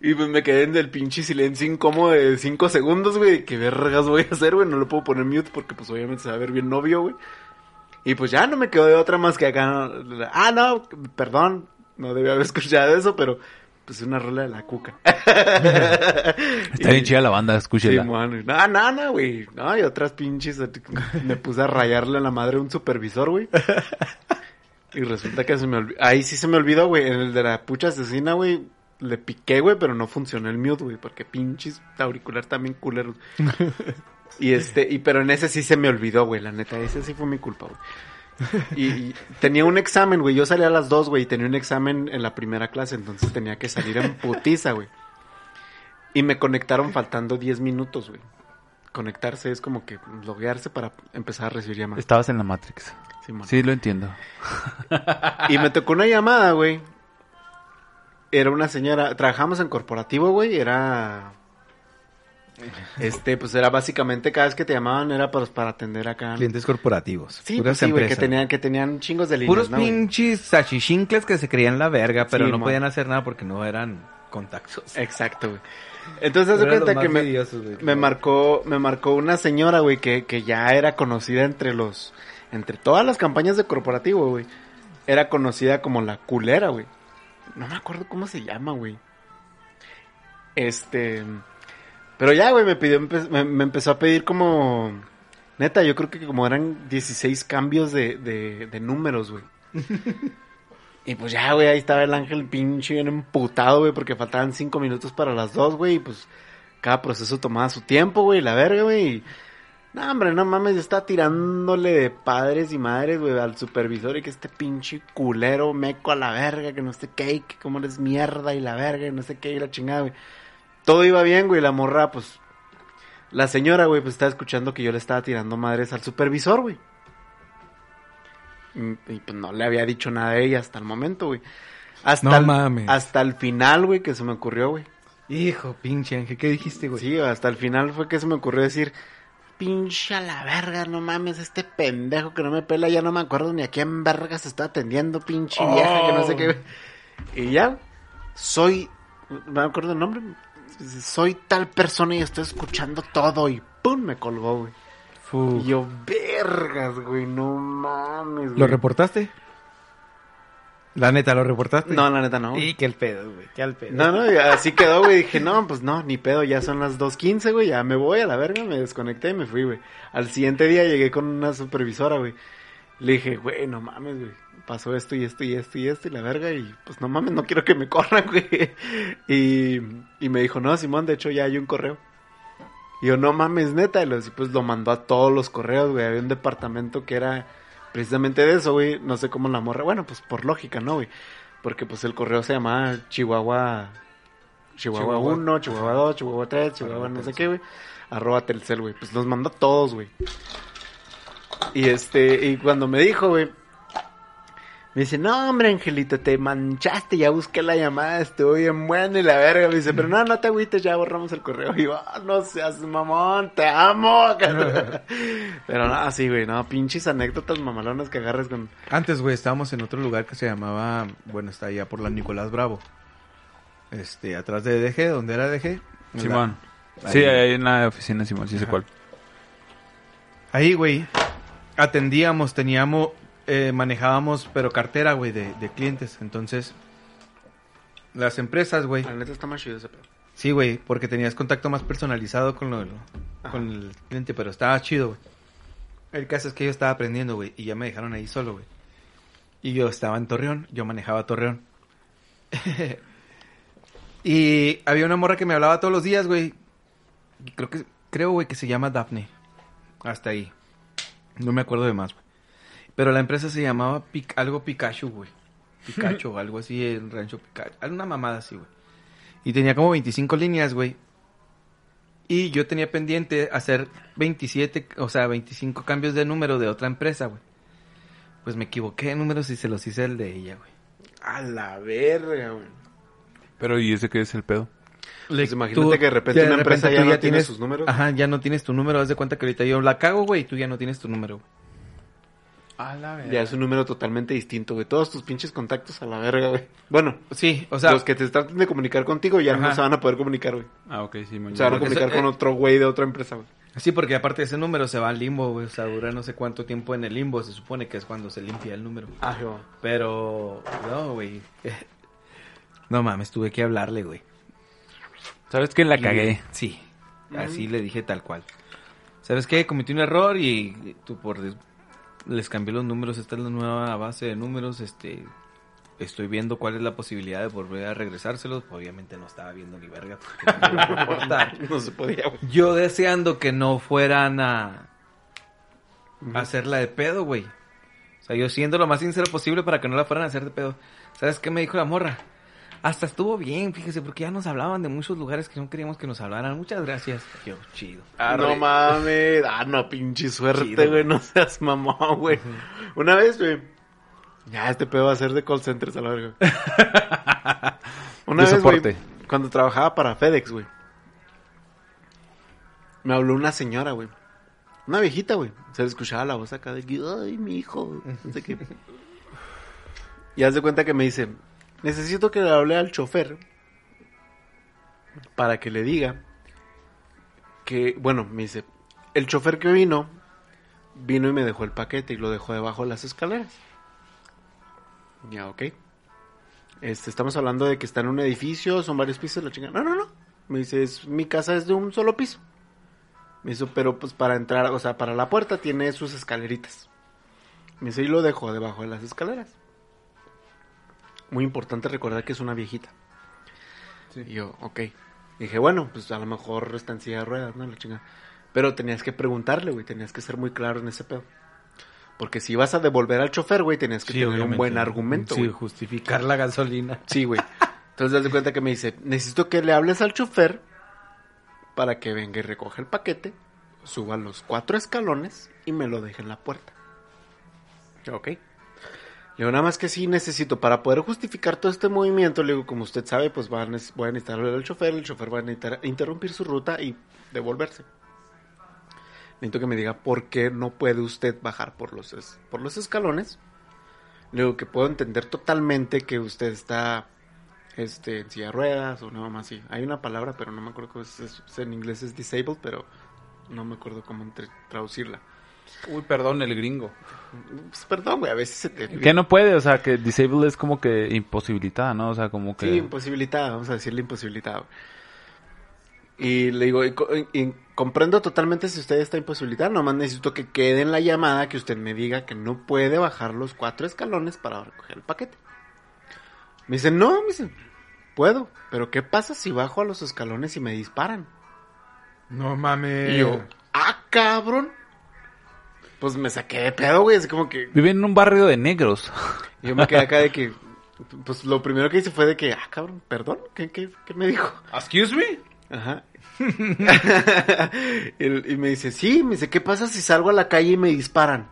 S2: Y pues me quedé en el pinche silencio incómodo de 5 segundos, güey. ¿Qué vergas voy a hacer, güey? No lo puedo poner mute porque pues obviamente se va a ver bien novio, güey. Y pues ya no me quedó de otra más que acá. Ah, no, perdón. No debía haber escuchado eso, pero pues una rola de la cuca.
S6: Está bien chida la banda,
S2: Sí,
S6: escúchela.
S2: mano. No, no, no, güey. No, y otras pinches. Me puse a rayarle a la madre a un supervisor, güey. Y resulta que se me olvidó. Ahí sí se me olvidó, güey. En el de la pucha asesina, güey. Le piqué, güey, pero no funcionó el mute, güey. Porque pinches auricular también culeros. y este, y pero en ese sí se me olvidó, güey. La neta, ese sí fue mi culpa, güey. Y, y tenía un examen, güey. Yo salía a las dos, güey. Y tenía un examen en la primera clase. Entonces tenía que salir en putiza, güey. Y me conectaron faltando 10 minutos, güey. Conectarse es como que loguearse para empezar a recibir llamadas.
S6: Estabas en la Matrix. Sí, lo entiendo.
S2: Y me tocó una llamada, güey. Era una señora, trabajamos en corporativo, güey, era... Este, pues era básicamente cada vez que te llamaban era para, para atender acá.
S5: Clientes corporativos.
S2: Sí, pues sí, güey, que tenían, que tenían chingos de líneas,
S5: Puros
S2: ¿no,
S5: pinches sachichincles que se creían la verga, pero
S2: Sí,
S5: no podían hacer nada porque no eran contactos.
S2: Exacto, güey. Entonces, haz cuenta que me,
S5: güey.
S2: me marcó, me marcó una señora, güey, que, que ya era conocida entre los, entre todas las campañas de corporativo, güey. Era conocida como la culera, güey. No me acuerdo cómo se llama, güey. Este, pero ya, güey, me pidió, empe- me, me empezó a pedir como, neta, yo creo que como eran 16 cambios de, de, de números, güey. Y pues ya, güey, ahí estaba el ángel pinche bien emputado, güey, porque faltaban cinco minutos para las dos, güey, y pues cada proceso tomaba su tiempo, güey, la verga, güey. No, hombre, no mames, estaba tirándole de padres y madres, güey, al supervisor y que este pinche culero meco a la verga, que no sé qué, que como eres mierda y la verga, y no sé qué, y la chingada, güey. Todo iba bien, güey, la morra, pues... La señora, güey, pues estaba escuchando que yo le estaba tirando madres al supervisor, güey. Y, y, pues no le había dicho nada a ella hasta el momento, güey. Hasta
S5: No
S2: el,
S5: mames.
S2: Hasta el final, güey, que se me ocurrió, güey.
S5: Hijo, pinche Ángel, ¿qué dijiste, güey?
S2: Sí, hasta el final fue que se me ocurrió decir, pinche a la verga, no mames, este pendejo que no me pela, ya no me acuerdo ni a quién verga se está atendiendo, pinche vieja, que no sé qué. güey". Y ya, soy, me acuerdo el nombre, soy tal persona y estoy escuchando todo y pum, me colgó, güey. Y yo, vergas, güey, no mames,
S5: ¿Lo
S2: güey.
S5: reportaste? La neta, ¿lo reportaste?
S2: No, la neta no.
S5: Y qué el pedo, güey, qué al pedo.
S2: No, no, así quedó, güey. Dije, no, pues no, ni pedo, ya son las 2.15, güey, ya me voy a la verga, me desconecté y me fui, güey. Al siguiente día llegué con una supervisora, güey. Le dije, güey, no mames, güey. Pasó esto y esto y esto y esto y la verga y pues no mames, no quiero que me corran, güey. Y, y me dijo, no, Simón, de hecho ya hay un correo. Y yo, no mames, neta. Y pues lo mandó a todos los correos, güey. Había un departamento que era precisamente de eso, güey. No sé cómo la morra. Bueno, pues por lógica, ¿no, güey? Porque pues el correo se llamaba Chihuahua. Chihuahua,
S5: Chihuahua.
S2: 1, Chihuahua 2, Chihuahua 3, Chihuahua no sé qué, güey. Arroba Telcel, güey. Pues los mandó a todos, güey. Y este, y cuando me dijo, güey. Me dice, no, hombre, Angelito, te manchaste, ya busqué la llamada, estuvo bien buena y la verga. Me dice, pero no, no te agüites, ya borramos el correo. Y yo, "Ah, no seas mamón, te amo. pero no, así, güey, no, pinches anécdotas mamalonas que agarres con...
S5: Antes, güey, estábamos en otro lugar que se llamaba, bueno, está allá por la Nicolás Bravo. Este, atrás de DG, donde era DG.
S6: Simón.
S5: Ahí.
S6: Sí, ahí en la oficina, Simón, sí sé cuál.
S5: Ahí, güey, atendíamos, teníamos, eh, manejábamos, pero cartera, güey, de, de clientes. Entonces, las empresas, güey.
S2: La neta está más chido ese pedo.
S5: Sí, güey, porque tenías contacto más personalizado con, lo, con el cliente, pero estaba chido, güey. El caso es que yo estaba aprendiendo, güey, y ya me dejaron ahí solo, güey. Y yo estaba en Torreón, yo manejaba Torreón. y había una morra que me hablaba todos los días, güey. Creo que, creo, güey, que se llama Daphne. Hasta ahí. No me acuerdo de más, güey. Pero la empresa se llamaba Pic- algo Pikachu, güey. Pikachu o algo así, el rancho Pikachu. Una mamada así, güey. Y tenía como 25 líneas, güey. Y yo tenía pendiente hacer 27, o sea, 25 cambios de número de otra empresa, güey. Pues me equivoqué de números y se los hice el de ella, güey.
S2: A la verga, güey.
S6: Pero, ¿y ese qué es el pedo?
S2: Pues imagínate que de repente una empresa ya no tiene sus números.
S5: Ajá, ya no tienes tu número. Haz de cuenta que ahorita yo la cago, güey, y tú ya no tienes tu número. güey.
S6: A la
S2: Ya es un número totalmente distinto, güey. Todos tus pinches contactos a la verga, güey. Bueno,
S5: Sí, o sea,
S2: los que te traten de comunicar contigo ya no se van a poder comunicar, güey.
S6: Ah, ok, sí,
S2: Se van a comunicar
S5: eso-
S2: con
S5: eh,
S2: otro güey de otra empresa, güey.
S5: sí, porque aparte ese número se va al limbo, güey. O sea, dura no sé cuánto tiempo en el limbo. Se supone que es cuando se limpia el número.
S2: Ah, yo.
S5: Pero, no, güey. No mames, tuve que hablarle, güey.
S6: ¿Sabes qué? La
S5: Y-
S6: cagué.
S5: Sí, así le dije tal cual. ¿Sabes qué? Cometí un error y tú por des- les cambié los números. Esta es la nueva base de números. Este, estoy viendo cuál es la posibilidad de volver a regresárselos. Obviamente no estaba viendo ni verga. porque no me iba a importar.
S2: No se podía, güey.
S5: Yo deseando que no fueran a, a hacerla de pedo, güey. O sea, yo siendo lo más sincero posible para que no la fueran a hacer de pedo. ¿Sabes qué me dijo la morra? Hasta estuvo bien, fíjese, porque ya nos hablaban de muchos lugares que no queríamos que nos hablaran. Muchas gracias. Yo, chido.
S2: No mames. Ah, no, pinche suerte,
S5: Chido,
S2: güey. No seas mamón, güey. Una vez, güey. Ya, este pedo va a ser de call centers a la verga. Una
S6: De
S2: vez, güey, cuando trabajaba para FedEx, güey. Me habló una señora, güey. Una viejita, güey. Se le escuchaba la voz acá de que, ay, mi hijo. No sé qué. Y haz de cuenta que me dice, necesito que le hable al chofer para que le diga que, bueno, me dice, el chofer que vino, vino y me dejó el paquete y lo dejó debajo de las escaleras. Ya, ok. Este, estamos hablando de que está en un edificio, son varios pisos, la chingada. No, no, no. Me dice, es, mi casa es de un solo piso. Me dice, pero pues para entrar, o sea, para la puerta tiene sus escaleritas. Me dice, y lo dejó debajo de las escaleras. Muy importante recordar que es una viejita. Y yo, ok. Dije, bueno, pues a lo mejor está en silla de ruedas, ¿no? La chingada. Pero tenías que preguntarle, güey, tenías que ser muy claro en ese pedo. Porque si ibas a devolver al chofer, güey, tenías que
S5: Sí,
S2: tener un buen argumento,
S5: Sí,
S2: güey.
S5: justificar la gasolina.
S2: Sí, güey. Entonces, das de cuenta que me dice, necesito que le hables al chofer para que venga y recoja el paquete, suba los cuatro escalones y me lo deje en la puerta. Ok. Le nada más que sí necesito, para poder justificar todo este movimiento, le digo, como usted sabe, pues va a voy a necesitar al chofer, el chofer va a necesitar interrumpir su ruta y devolverse. Necesito que me diga por qué no puede usted bajar por los, por los escalones. Le digo que puedo entender totalmente que usted está este, en silla de ruedas o no más así. Hay una palabra, pero no me acuerdo cómo es, en inglés es disabled, pero no me acuerdo cómo traducirla.
S3: Uy, perdón, el gringo.
S2: Pues, perdón, güey, a veces se te...
S6: Que no puede, o sea, que disable es como que imposibilitada, ¿no? O sea, como que...
S2: Sí, imposibilitada, vamos a decirle imposibilitada. Y le digo, y co- y comprendo totalmente si usted está imposibilitado, nomás necesito que quede en la llamada que usted me diga que no puede bajar los cuatro escalones para recoger el paquete. Me dice, no, me dice, puedo, pero ¿qué pasa si bajo a los escalones y me disparan?
S5: No mames.
S2: Y yo, ah, cabrón. Pues me saqué de pedo, güey, así como que...
S6: Vive en un barrio de negros.
S2: y Yo me quedé acá de que... Pues lo primero que hice fue de que, ah, cabrón, perdón, ¿qué, qué, qué me dijo?
S3: ¿Excuse me?
S2: Ajá. y, y me dice, sí, me dice, ¿qué pasa si salgo a la calle y me disparan?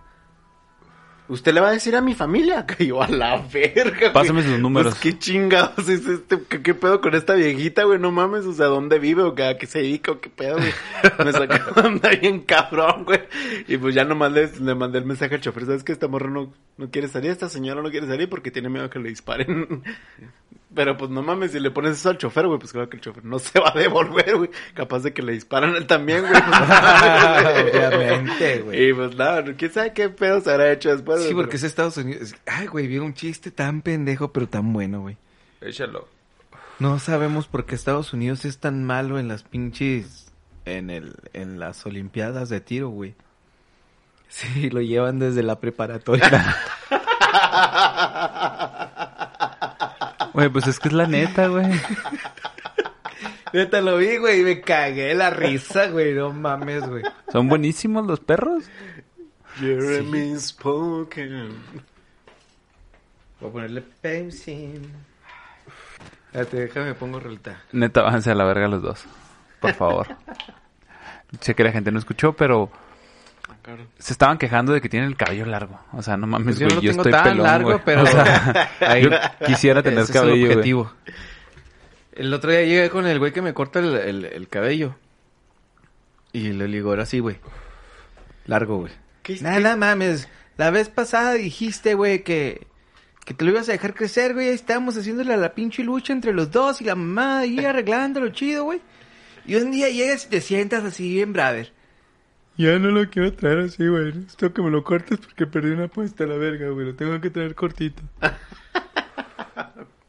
S2: Usted le va a decir a mi familia que yo a la verga. güey.
S6: Pásame sus números.
S2: Pues qué chingados es este, ¿qué, qué pedo con esta viejita, güey, no mames, o sea, ¿dónde vive o qué, a qué se dedica o qué pedo, güey? Me sacaron de bien cabrón, güey. Y pues ya nomás le, le mandé el mensaje al chofer, ¿sabes que esta morra no, no quiere salir? Esta señora no quiere salir porque tiene miedo a que le disparen. Pero pues no mames, si le pones eso al chofer, güey, pues claro que el chofer no se va a devolver, güey. Capaz de que le disparan a él también, güey. Pues.
S5: Obviamente, güey.
S2: Y pues nada, quién sabe qué pedo se habrá hecho después.
S5: Sí, porque
S2: pero-
S5: es Estados Unidos. Ay, güey, vi un chiste tan pendejo, pero tan bueno, güey.
S3: Échalo.
S5: No sabemos por qué Estados Unidos es tan malo en las pinches... En, el, en las Olimpiadas de tiro, güey. Sí, lo llevan desde la preparatoria.
S6: Güey, pues es que es la neta, güey.
S5: Neta lo vi, güey, y me cagué de la risa, güey. No mames, güey.
S6: Son buenísimos los perros.
S2: Jeremy Spoken.
S5: Voy a ponerle Pepsi. Espérate, déjame pongo relta.
S6: Neta, váyanse a la verga los dos. Por favor. sé que la gente no escuchó, pero se estaban quejando de que tienen el cabello largo. O sea, no mames,
S5: Pues yo
S6: güey.
S5: no
S6: yo
S5: tengo
S6: estoy
S5: tan
S6: pelón,
S5: largo,
S6: güey.
S5: pero-
S6: O sea,
S5: Ahí-
S6: yo quisiera tener
S5: Ese es el
S6: cabello, güey.
S5: objetivo. El otro día llegué con el güey que me corta el, el- el cabello. Y le digo, ahora sí, güey. Largo, güey.
S2: ¿Qué-
S5: Nada, mames. La vez pasada dijiste, güey, que, que te lo ibas a dejar crecer, güey. Ahí estábamos haciéndole a la pinche lucha entre los dos y la mamá ahí arreglándolo chido, güey. Y un día llegas y te sientas así bien, brother. Ya no lo quiero traer así, güey. Necesito que me lo cortes porque perdí una apuesta a la verga, güey. Lo tengo que traer cortito.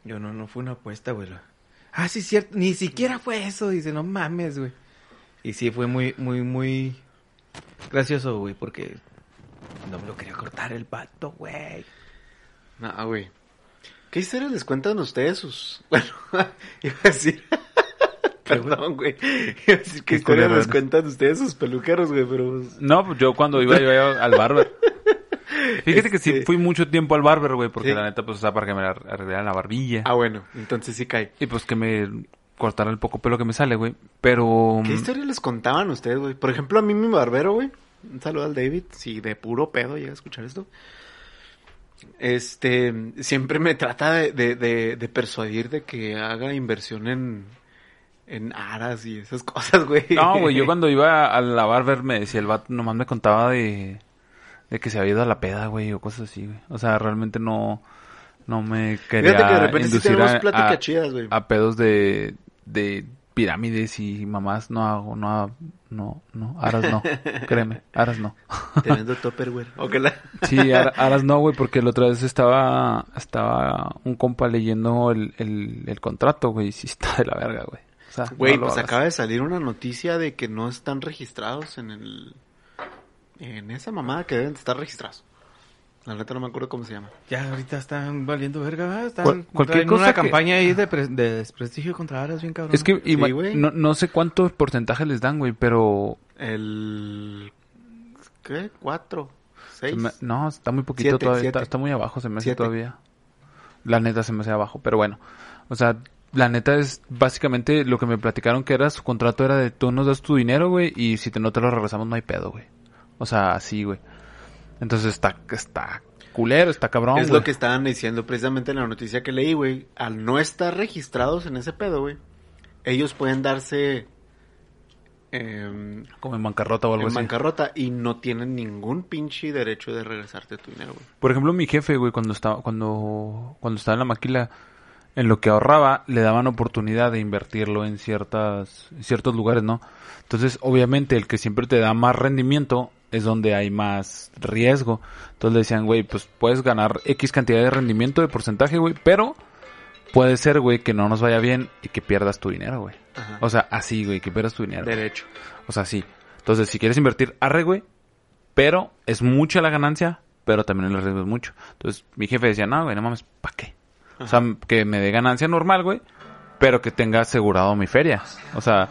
S5: Yo no, no fue una apuesta, güey. Ah, sí, cierto. Ni siquiera fue eso. Dice, no mames, güey. Y sí, fue muy, muy, muy gracioso, güey, porque no me lo quería cortar el pato, güey.
S2: No, güey. ¿Qué historias les cuentan ustedes sus... Bueno, iba a decir... Perdón, güey. Qué les
S6: eres.
S2: cuentan ustedes sus peluqueros, güey, pero... pues,
S6: No, pues yo cuando iba, iba al barber. Fíjate que sí
S2: Este-
S6: fui mucho tiempo al barber, güey, porque
S2: Sí.
S6: la neta, pues, o sea, para que me ar- arreglaran la barbilla.
S2: Ah, bueno, entonces sí cae.
S6: Y pues que me cortara el poco pelo que me sale, güey. Pero...
S2: ¿Qué historias les contaban ustedes, güey? Por ejemplo, a mí mi barbero, güey. Un saludo al David. Si de puro pedo llega a escuchar esto. Este, siempre me trata de, de, de, de persuadir de que haga inversión en, en aras y esas cosas, güey.
S6: No, güey, yo cuando iba a la barber me decía el vato, nomás me contaba de, de que se había ido a la peda, güey, o cosas así, güey. O sea, realmente no, no me quería
S2: Fíjate que de repente sí
S6: inducir
S2: tenemos
S6: a,
S2: chidas, güey.
S6: a pedos de, de pirámides y mamás no hago, no, hago- no, no, aras no, créeme, aras no.
S2: Teniendo topper, güey. La...
S6: Sí, ara- aras no, güey, porque la otra vez estaba, estaba un compa leyendo el, el, el contrato, güey, y sí está de la verga, güey. O sea,
S2: Güey,
S6: no
S2: pues
S6: hagas.
S2: acaba de salir una noticia de que no están registrados en el... En esa mamada que deben de estar registrados. La neta no me acuerdo cómo se llama.
S5: Ya ahorita están valiendo verga. Están
S6: Cual- cualquier cosa
S5: una
S6: que-
S5: campaña ahí de, pre- de desprestigio contra Aras bien cabrón.
S6: Es que
S2: Sí,
S6: no, no sé cuántos porcentajes les dan, güey, pero
S2: El... ¿Qué? ¿Cuatro?
S6: Se
S2: ¿Seis?
S6: me- no, está muy poquito
S2: Siete,
S6: todavía.
S2: siete.
S6: Está, está muy abajo, se me hace
S2: Siete.
S6: todavía. La neta se me hace abajo, pero bueno. O sea, la neta es básicamente lo que me platicaron que era su contrato era de tú nos das tu dinero, güey, y si te, no te lo regresamos no hay pedo, güey. O sea, así, güey. Entonces está, está culero, está cabrón,
S2: es lo que estaban diciendo precisamente en la noticia que leí, güey. Al no estar registrados en ese pedo, güey, ellos pueden darse em,
S6: Como en bancarrota o algo
S2: en
S6: así.
S2: bancarrota y no tienen ningún pinche derecho de regresarte tu dinero, güey.
S6: Por ejemplo, mi jefe, güey, cuando estaba, cuando, cuando estaba en la maquila, en lo que ahorraba, le daban oportunidad de invertirlo en ciertas, en ciertos lugares, ¿no? Entonces, obviamente, el que siempre te da más rendimiento es donde hay más riesgo. Entonces le decían, güey, pues puedes ganar X cantidad de rendimiento de porcentaje, güey, pero puede ser, güey, que no nos vaya bien y que pierdas tu dinero, güey. O sea, así, güey, que pierdas tu dinero.
S2: Derecho.
S6: O sea, sí. Entonces, si quieres invertir, arre, güey. Pero es mucha la ganancia, pero también el riesgo es mucho. Entonces, mi jefe decía, no, güey, no mames, ¿para qué? O sea, que me dé ganancia normal, güey, pero que tenga asegurado mi feria. O sea,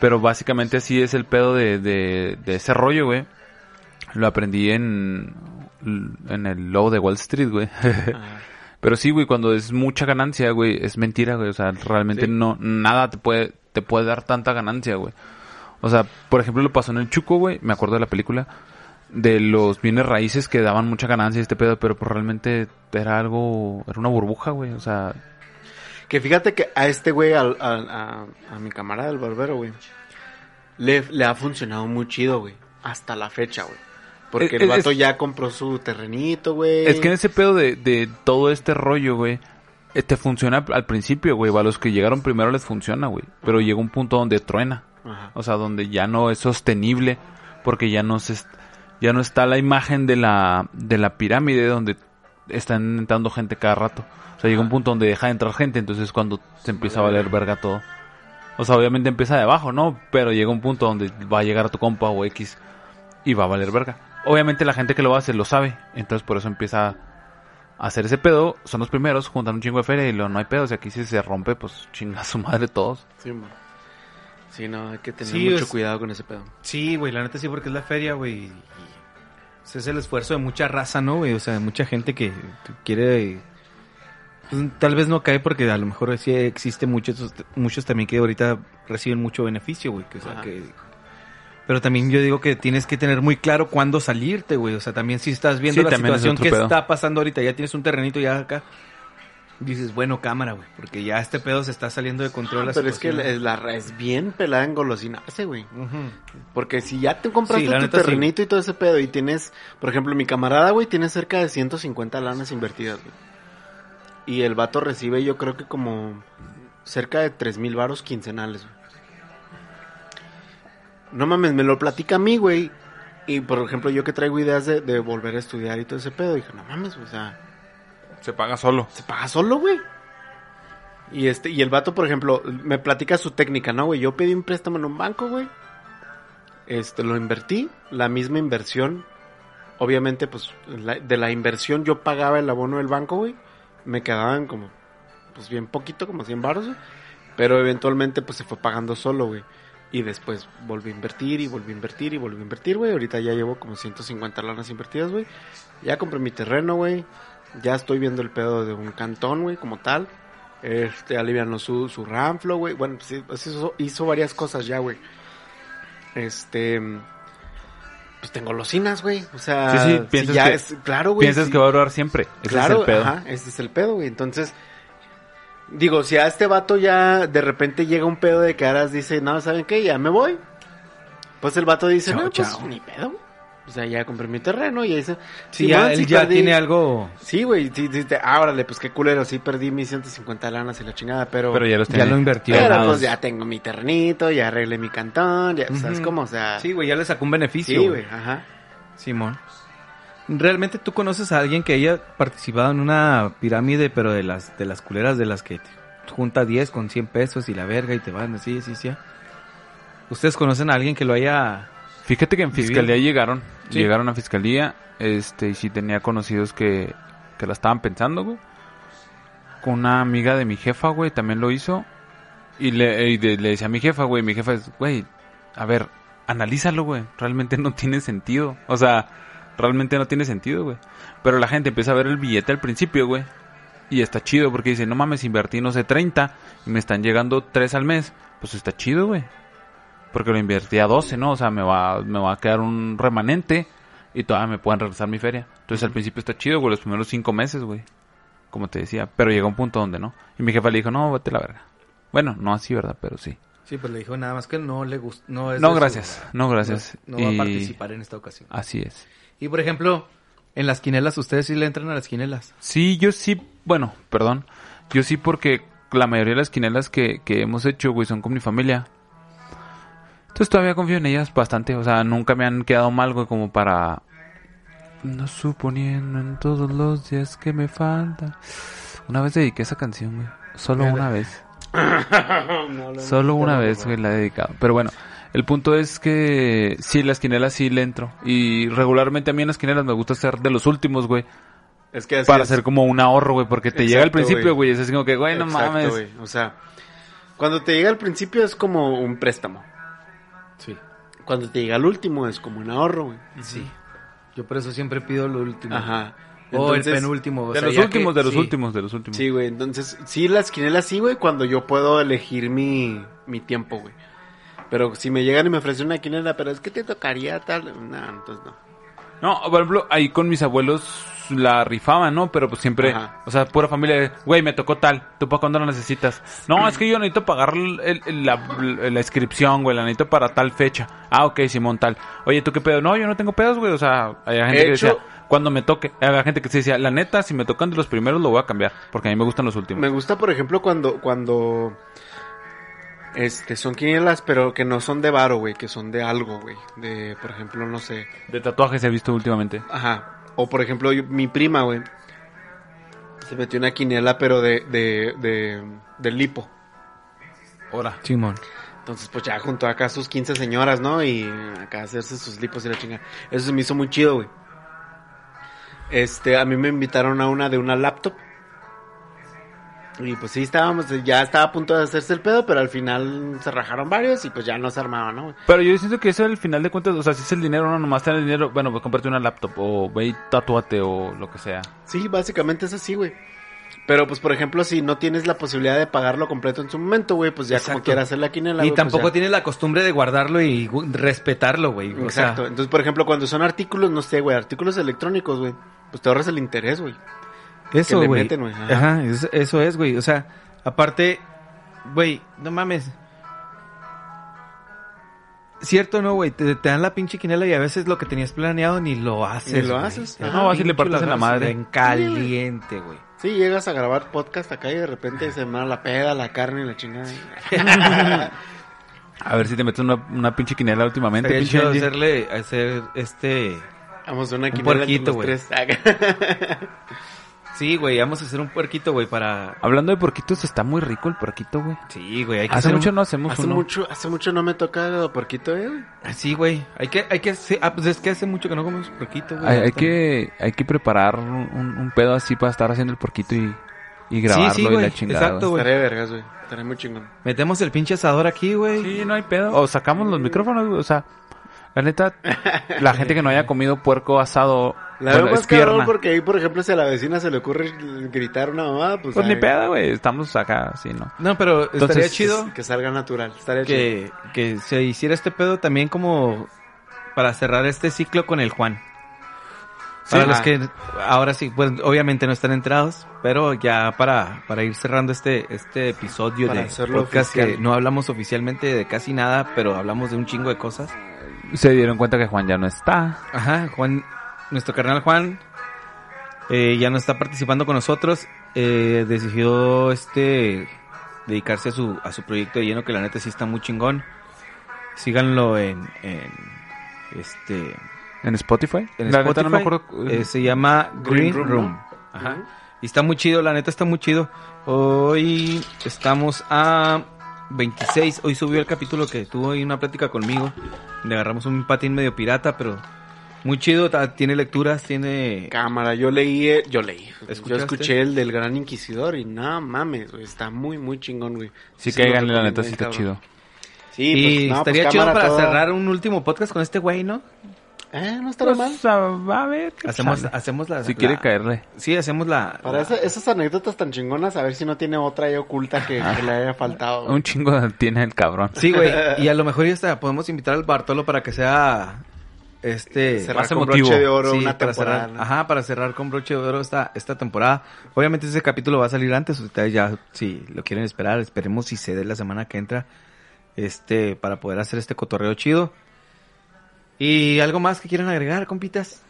S6: pero básicamente así es el pedo de, de, de ese rollo, güey. Lo aprendí en, en el low de Wall Street, güey. Pero sí, güey, cuando es mucha ganancia, güey, es mentira, güey. O sea, realmente
S2: Sí.
S6: no, nada te puede, te puede dar tanta ganancia, güey. O sea, por ejemplo, lo pasó en el Chuco, güey. Me acuerdo de la película. De los bienes raíces que daban mucha ganancia y este pedo, pero pues realmente era algo, era una burbuja, güey. O sea,
S2: Que fíjate que a este güey, al- al- a, a mi camarada el barbero, güey, le, le ha funcionado muy chido, güey. Hasta la fecha, güey. Porque
S6: Es-
S2: el vato
S6: es-
S2: ya compró su terrenito, güey.
S6: es que en ese pedo de, de todo este rollo, güey, eh, te funciona al principio, güey. A los que llegaron primero les funciona, güey. Pero llega un punto donde truena.
S2: Ajá.
S6: O sea, donde ya no es sostenible porque ya no se ya no está la imagen de la de la pirámide donde están entrando gente cada rato. O sea, llega un punto donde deja de entrar gente, entonces es cuando se empieza a valer verga todo. O sea, obviamente empieza de abajo, ¿no? Pero llega un punto donde va a llegar a tu compa o X y va a valer verga. Obviamente la gente que lo hace lo sabe, entonces por eso empieza a hacer ese pedo. Son los primeros, juntan un chingo de feria y lo, no hay pedo. O sea, aquí si se rompe, pues chinga su madre todos.
S2: Sí, man. Sí, no, hay que tener
S5: Sí,
S2: mucho
S5: es-
S2: cuidado con ese pedo.
S5: Sí, güey, la neta sí, porque es la feria, güey. Ese es el esfuerzo de mucha raza, ¿no, güey? O sea, de mucha gente que quiere... pues, tal vez no cae porque a lo mejor sí existe muchos, muchos también que ahorita reciben mucho beneficio, güey. Que, o sea,
S2: Ajá.
S5: que... Pero también yo digo que tienes que tener muy claro cuándo salirte, güey. O sea, también si estás viendo
S6: Sí,
S5: la
S6: es
S5: situación
S6: otro
S5: que
S6: pedo.
S5: está pasando ahorita, ya tienes un terrenito ya acá. Dices, bueno, cámara, güey. Porque ya este pedo se está saliendo de control. la
S2: Pero es que la, la- es bien pelada en golosinarse, güey. Porque si ya te compraste
S5: Sí,
S2: tu
S5: sí.
S2: terrenito y todo ese pedo y tienes, por ejemplo, mi camarada, güey, tiene cerca de 150 lanas invertidas, güey. Y el vato recibe yo creo que como cerca de 3 mil varos quincenales, güey. No mames, me lo platica a mí, güey. Y por ejemplo, yo que traigo ideas de, de volver a estudiar y todo ese pedo, dije, no mames, o sea,
S6: Se paga solo.
S2: se paga solo, güey. Y este, y el vato, por ejemplo, me platica su técnica, ¿no, güey? Yo pedí un préstamo en un banco, güey. Este, lo invertí, la misma inversión. Obviamente, pues, la- de la inversión yo pagaba el abono del banco, güey. Me quedaban como, pues bien poquito, como 100 baros. Pero eventualmente, pues se fue pagando solo, güey. Y después volví a invertir y volví a invertir y volví a invertir, güey. Ahorita ya llevo como 150 lanas invertidas, güey. Ya compré mi terreno, güey. Ya estoy viendo el pedo de un cantón, güey, como tal. Este, alivianó su, su ranflo, güey. Bueno, pues hizo, hizo varias cosas ya, güey. Este... Pues tengo losinas, güey. O sea,
S6: Sí, sí,
S2: si
S6: piensas
S2: ya
S6: que-
S2: es... Claro, güey.
S6: Piensas que va a durar siempre. Ese
S2: Claro,
S6: es el pedo.
S2: ajá, ese es el pedo, güey. Entonces, digo, si a este vato ya de repente llega un pedo de caras, dice, no, ¿saben qué? Ya me voy. Pues el vato dice,
S5: Chao,
S2: no, pues
S5: chao.
S2: ni pedo. güey. O sea, ya compré mi terreno y ahí se...
S5: Sí, ya,
S2: Simón,
S5: él
S2: sí
S5: ya
S2: perdí.
S5: tiene algo...
S2: Sí, güey, sí, sí, te- ah, órale, pues qué culero, sí perdí mis 150 lanas y la chingada, pero...
S6: Pero ya los
S5: Ya lo invertió.
S2: pero, pues ya tengo mi terrenito, ya arreglé mi cantón, ya, ¿sabes
S5: Ujú.
S2: cómo? O sea...
S5: Sí, güey, ya le sacó un beneficio.
S2: Sí, güey, ajá.
S5: Simón. ¿Realmente tú conoces a alguien que haya participado en una pirámide, pero de las de las culeras de las que te junta 10 con 100 pesos y la verga y te van así, así, así? ¿Ustedes conocen a alguien que lo haya...
S6: Fíjate que en
S5: Vivir.
S6: fiscalía llegaron.
S5: Sí.
S6: Llegaron a fiscalía. Este, y sí tenía conocidos que, que la estaban pensando, güey. Con una amiga de mi jefa, güey, también lo hizo. Y le, y de- le decía a mi jefa, güey, mi jefa es, güey, a ver, analízalo, güey. Realmente no tiene sentido. O sea, realmente no tiene sentido, güey. Pero la gente empieza a ver el billete al principio, güey. Y está chido porque dice, no mames, invertí, no sé, 30 y me están llegando 3 al mes. Pues está chido, güey. Porque lo invertí a 12, ¿no? O sea, me va, me va a quedar un remanente y todavía me pueden regresar mi feria. Entonces al principio está chido, güey, los primeros 5 meses, güey. Como te decía. Pero llega un punto donde no. Y mi jefa le dijo, no, vete a la verga. Bueno, no así, ¿verdad? Pero sí.
S5: Sí, pues le dijo nada más que no le gusta. No, es
S6: No,
S5: de su-
S6: gracias. No, gracias.
S5: No, va a participar en esta ocasión.
S6: Así es.
S5: Y por ejemplo, en las quinelas, ¿ustedes sí le entran a las quinelas?
S6: Sí, yo sí, bueno, perdón. Yo sí porque la mayoría de las quinelas que, que hemos hecho, güey, son con mi familia. Entonces todavía confío en ellas bastante. O sea, nunca me han quedado mal, güey, como para... No suponiendo en todos los días que me falta. Una vez dediqué esa canción, güey. Solo una vez. Solo una vez, güey, la he dedicado. Pero bueno, el punto es que sí, las quinelas sí le entro. Y regularmente a mí en las quinelas me gusta ser de los últimos, güey.
S2: Es que así
S6: Para
S2: es.
S6: hacer como un ahorro, güey, porque te llega al principio,
S2: güey.
S6: es así como que, güey, no
S2: Exacto,
S6: mames.
S2: O sea, cuando te llega al principio es como un préstamo.
S5: Sí.
S2: Cuando te llega al último es como un ahorro, güey.
S5: Sí. Yo por eso siempre pido lo último.
S2: Ajá.
S5: O el penúltimo. o
S6: De
S5: sea,
S6: los últimos,
S5: que-
S6: de los
S5: sí.
S6: últimos, de los últimos.
S2: Sí, güey. Entonces, sí, las quinelas sí, güey, cuando yo puedo elegir mi, mi tiempo, güey. Pero si me llegan y me ofrecen una quinela, pero es que te tocaría tal. No, entonces no.
S6: No, por ejemplo, ahí con mis abuelos la rifaban, ¿no? Pero pues siempre,
S2: Ajá.
S6: o sea, pura familia, güey, me tocó tal, ¿tú para cuándo lo necesitas? No, es que yo necesito pagar el- el- la, la inscripción, güey, la necesito para tal fecha. Ah, ok, Simón, tal. Oye, ¿tú qué pedo? No, yo no tengo pedos, güey, o sea, hay gente que
S2: Hecho-
S6: decía, cuando me toque, había gente que se decía, la neta, si me tocan de los primeros lo voy a cambiar, porque a mí me gustan los últimos.
S2: Me gusta, por ejemplo, cuando, cuando, este, son quinielas, pero que no son de varo, güey, que son de algo, güey. De, por ejemplo, no sé.
S6: De tatuajes he visto últimamente.
S2: Ajá. O por ejemplo, yo- mi prima, güey. Se metió una quiniela, pero de, de, de, de lipo.
S6: Ahora.
S5: Simón.
S2: Entonces, pues ya juntó acá a sus 15 señoras, ¿no? Y acá hacerse sus lipos y la chingada. Eso se me hizo muy chido, güey. Este, a mí me invitaron a una de una laptop. Y pues sí, estábamos, ya estaba a punto de hacerse el pedo, pero al final se rajaron varios y pues ya no se armaba, ¿no?
S6: Pero yo siento que eso al final de cuentas, o sea, si es el dinero, no nomás tener el dinero, bueno, pues cómprate una laptop o ve y tatúate o lo que sea.
S2: Sí, básicamente es así, güey. Pero pues, por ejemplo, si no tienes la posibilidad de pagarlo completo en su momento, güey, pues ya como quieras hacer la quinela.
S5: Y
S2: pues
S5: tampoco
S2: ya.
S5: tienes la costumbre de guardarlo y respetarlo, güey. O sea,
S2: Exacto. Entonces, por ejemplo, cuando son artículos, no sé, güey, artículos electrónicos, güey, pues te ahorras el interés, güey.
S5: Eso,
S2: le
S5: güey.
S2: meten, güey, ajá.
S5: Ajá, es- eso es, güey. O sea, aparte, güey, no mames. Cierto, no, güey. Te, te dan la pinche quinela y a veces lo que tenías planeado ni lo haces.
S2: Ni lo
S5: güey.
S2: haces.
S5: Ajá,
S6: No, así le partes en la madre.
S5: En caliente, güey.
S2: Sí, llegas a grabar podcast acá y de repente se me da la peda, la carne y la chingada.
S6: A ver si te metes una, una pinche quinela últimamente,
S5: Sería
S6: pinche
S5: hacerle, hacer este...
S2: Vamos a una
S5: Un
S2: quinela los
S5: güey.
S2: tres.
S5: Sí, güey, vamos a hacer un puerquito, güey, para...
S6: Hablando de porquitos, está muy rico el porquito, güey.
S5: Sí, güey, hay que
S6: Hace
S5: hacer
S6: mucho
S5: un...
S6: no hacemos
S2: hace
S6: uno.
S2: mucho, hace mucho no me toca porquito, eh, güey.
S5: Sí, güey, hay que, hay que hacer... Ah, pues es que hace mucho que no comemos puerquito, güey.
S6: Hay, que, hay que preparar un, pedo así para estar haciendo el porquito y, y grabarlo
S5: sí,
S6: y
S5: güey,
S6: la chingada.
S5: exacto,
S6: güey.
S5: güey.
S2: Estaré vergas, güey. Estaré muy chingón.
S5: Metemos el pinche asador aquí, güey.
S6: Sí, no hay pedo. O sacamos los micrófonos, güey. O sea, la neta, la gente que no haya comido puerco asado,
S2: La
S6: bueno,
S2: veo
S6: es
S2: más cabrón porque ahí, por ejemplo, si a la vecina se le ocurre gritar una mamada, pues...
S6: Pues ni
S2: ay,
S6: pedo, güey. Estamos acá, sí, ¿no?
S5: No, pero estaría chido
S2: Que salga natural. Estaría chido.
S5: que, que se hiciera este pedo también como para cerrar este ciclo con el Juan. Para
S2: Sí.
S5: los
S2: Ah.
S5: que ahora sí, pues obviamente no están enterados, pero ya para, para ir cerrando este, este episodio
S2: Para
S5: de podcast
S2: oficial.
S5: que no hablamos oficialmente de casi nada, pero hablamos de un chingo de cosas.
S6: Se dieron cuenta que Juan ya no está.
S5: Ajá, Juan, nuestro carnal Juan eh, ya no está participando con nosotros. eh, decidió este dedicarse a su, a su proyecto de lleno, que la neta sí está muy chingón. Síganlo en, en este
S6: ¿En Spotify?
S5: en
S6: la
S5: Spotify.
S6: neta no me acuerdo.
S5: eh, se llama Green,
S2: Green Room,
S5: Room. Ajá. Y está muy chido, la neta está muy chido. Hoy estamos a 26. Hoy subió el capítulo que tuvo ahí una plática conmigo. Le agarramos un patín medio pirata, pero muy chido. Tiene lecturas, tiene...
S2: Cámara, yo leí, yo leí. Yo
S5: ¿Escuchaste?
S2: escuché el del Gran Inquisidor y no mames, güey, está muy, muy chingón, güey.
S6: Sí,
S2: lo
S6: cáiganle, la neta, sí está chido.
S2: Sí,
S5: y
S2: pues, no,
S5: estaría
S2: pues,
S5: chido para
S2: todo.
S5: cerrar un último podcast con este güey, ¿no?
S2: Eh, no estaría mal.
S6: Pues, a, a ver. qué
S5: Hacemos,
S6: sale.
S5: hacemos la...
S6: Si
S5: la-
S6: quiere caerle.
S5: Sí, hacemos la...
S2: Para
S5: la-
S2: esa- esas anécdotas tan chingonas, a ver si no tiene otra ahí oculta que, que le haya faltado.
S6: Un chingo tiene el cabrón.
S5: Sí, güey. Y a lo mejor ya hasta podemos invitar al Bartolo para que sea... Este...
S2: Cerrar
S6: más
S2: con
S6: emotivo.
S2: broche de oro
S5: Sí,
S2: una
S5: para
S2: temporada.
S5: cerrar,
S2: ¿no?
S5: ajá, para cerrar con broche de oro esta, esta temporada. Obviamente ese capítulo va a salir antes, ustedes ya, si lo quieren esperar, esperemos si se dé la semana que entra, este, para poder hacer este cotorreo chido. ¿Y algo más que quieran agregar, compitas?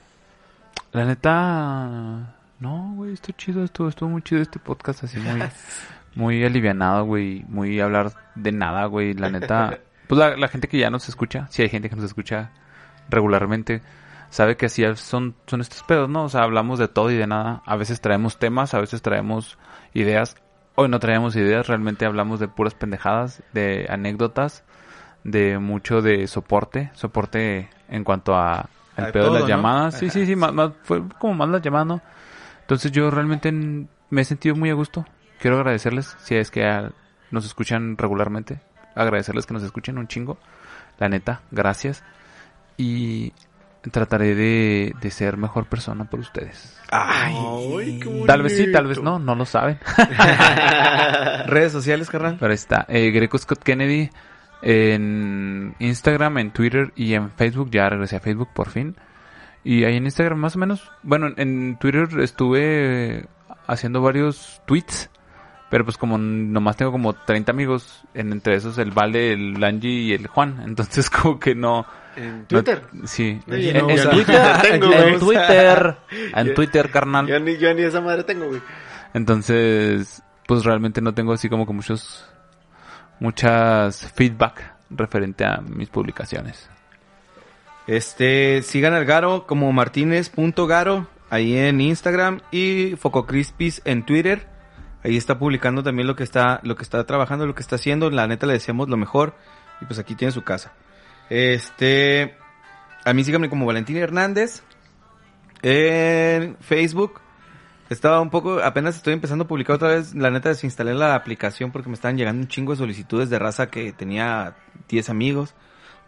S6: La neta, no, güey, estuvo chido, estuvo, estuvo muy chido este podcast así muy, muy alivianado, güey, muy hablar de nada, güey, la neta, pues la, la gente que ya nos escucha, si hay gente que nos escucha regularmente, sabe que así son, son estos pedos, ¿no? O sea, hablamos de todo y de nada, a veces traemos temas, a veces traemos ideas, hoy no traemos ideas, realmente hablamos de puras pendejadas, de anécdotas, de mucho de soporte, soporte en cuanto a el pedo de las
S5: ¿no?
S6: llamadas, sí,
S5: Ajá.
S6: sí, sí, más, más- fue como más las llamadas, ¿no? Entonces yo realmente me he sentido muy a gusto. Quiero agradecerles, si es que nos escuchan regularmente, agradecerles que nos escuchen un chingo. La neta, gracias. Y trataré de, de ser mejor persona por ustedes.
S2: Ay, qué
S6: Tal vez sí, tal vez no, no lo saben.
S5: Redes sociales, carnal.
S6: Pero ahí está, eh, Greco Scott Kennedy en Instagram, en Twitter y en Facebook. Ya regresé a Facebook por fin. Y ahí en Instagram más o menos. Bueno, en Twitter estuve haciendo varios tweets. Pero pues como nomás tengo como 30 amigos, en, entre esos el Vale, el Langi y el Juan. Entonces como que no...
S2: En Twitter.
S6: no- sí. En,
S2: no,
S6: Twitter.
S2: tengo,
S6: en. Twitter. En
S2: Yo-
S6: Twitter, carnal.
S2: Yo ni, yo ni esa madre tengo, güey.
S6: Entonces, pues realmente no tengo así como que muchos, muchas feedback referente a mis publicaciones.
S5: Este, sigan al Garo como martinez.garo ahí en Instagram y Fococrispis en Twitter. Ahí está publicando también lo que está, lo que está trabajando, lo que está haciendo. La neta le deseamos lo mejor. Y pues aquí tiene su casa. Este, a mí síganme como Valentín Hernández en Facebook. Estaba un poco, apenas estoy empezando a publicar otra vez. La neta desinstalé la aplicación porque me estaban llegando un chingo de solicitudes de raza que tenía 10 amigos.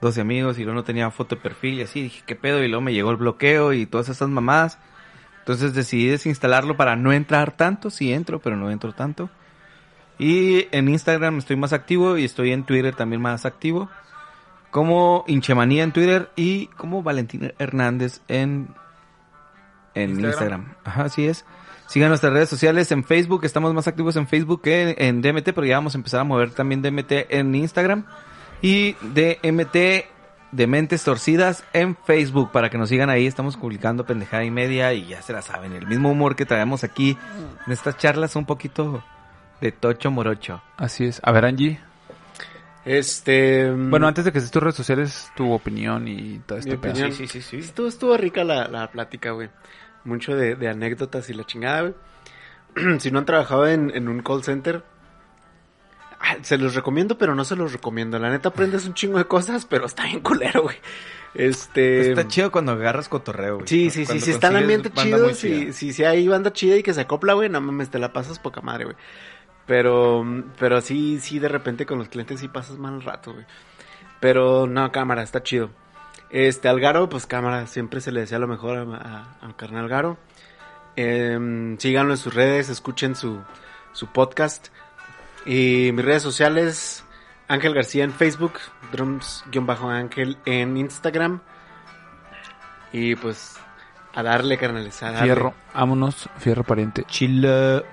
S5: 12 amigos y luego no tenía foto de perfil y así, dije, ¿qué pedo? Y luego me llegó el bloqueo y todas esas mamadas. Entonces decidí desinstalarlo para no entrar tanto, sí entro, pero no entro tanto. Y en Instagram estoy más activo y estoy en Twitter también más activo. Como Inchemanía en Twitter y como Valentín Hernández en, en
S3: Instagram.
S5: Instagram. Ajá, así es. Sigan nuestras redes sociales en Facebook. Estamos más activos en Facebook que en DMT, pero ya vamos a empezar a mover también DMT en Instagram. Y DMT de Mentes Torcidas en Facebook para que nos sigan ahí. Estamos publicando pendejada y media y ya se la saben. El mismo humor que traemos aquí en estas charlas, un poquito de tocho morocho.
S6: Así es. A ver, Angie.
S2: Este.
S6: Bueno, antes de que estés tus redes sociales, tu opinión y todo
S2: Mi
S6: este pedo.
S2: opinión.
S5: sí, sí.
S2: Estuvo, estuvo rica la, la plática, güey. Mucho de, de anécdotas y la chingada, güey. si no han trabajado en, en un call center, se los recomiendo, pero no se los recomiendo. La neta aprendes un chingo de cosas, pero está bien culero, güey. Este.
S5: Está chido cuando agarras cotorreo, güey.
S2: Sí, sí, sí, si está el ambiente chido, si, si, si hay banda chida y que se acopla, güey, no mames, te la pasas poca madre, güey. Pero, pero sí, sí, de repente con los clientes sí pasas mal rato, güey. Pero no, cámara, está chido. Este, al Garo, pues cámara, siempre se le desea lo mejor al carnal Garo. Em, síganlo en sus redes, escuchen su, su podcast. Y mis redes sociales, Ángel García en Facebook, Drums-Ángel en Instagram. Y pues, a darle, carnales, a darle.
S6: Fierro. Vámonos, fierro pariente.
S5: Chile.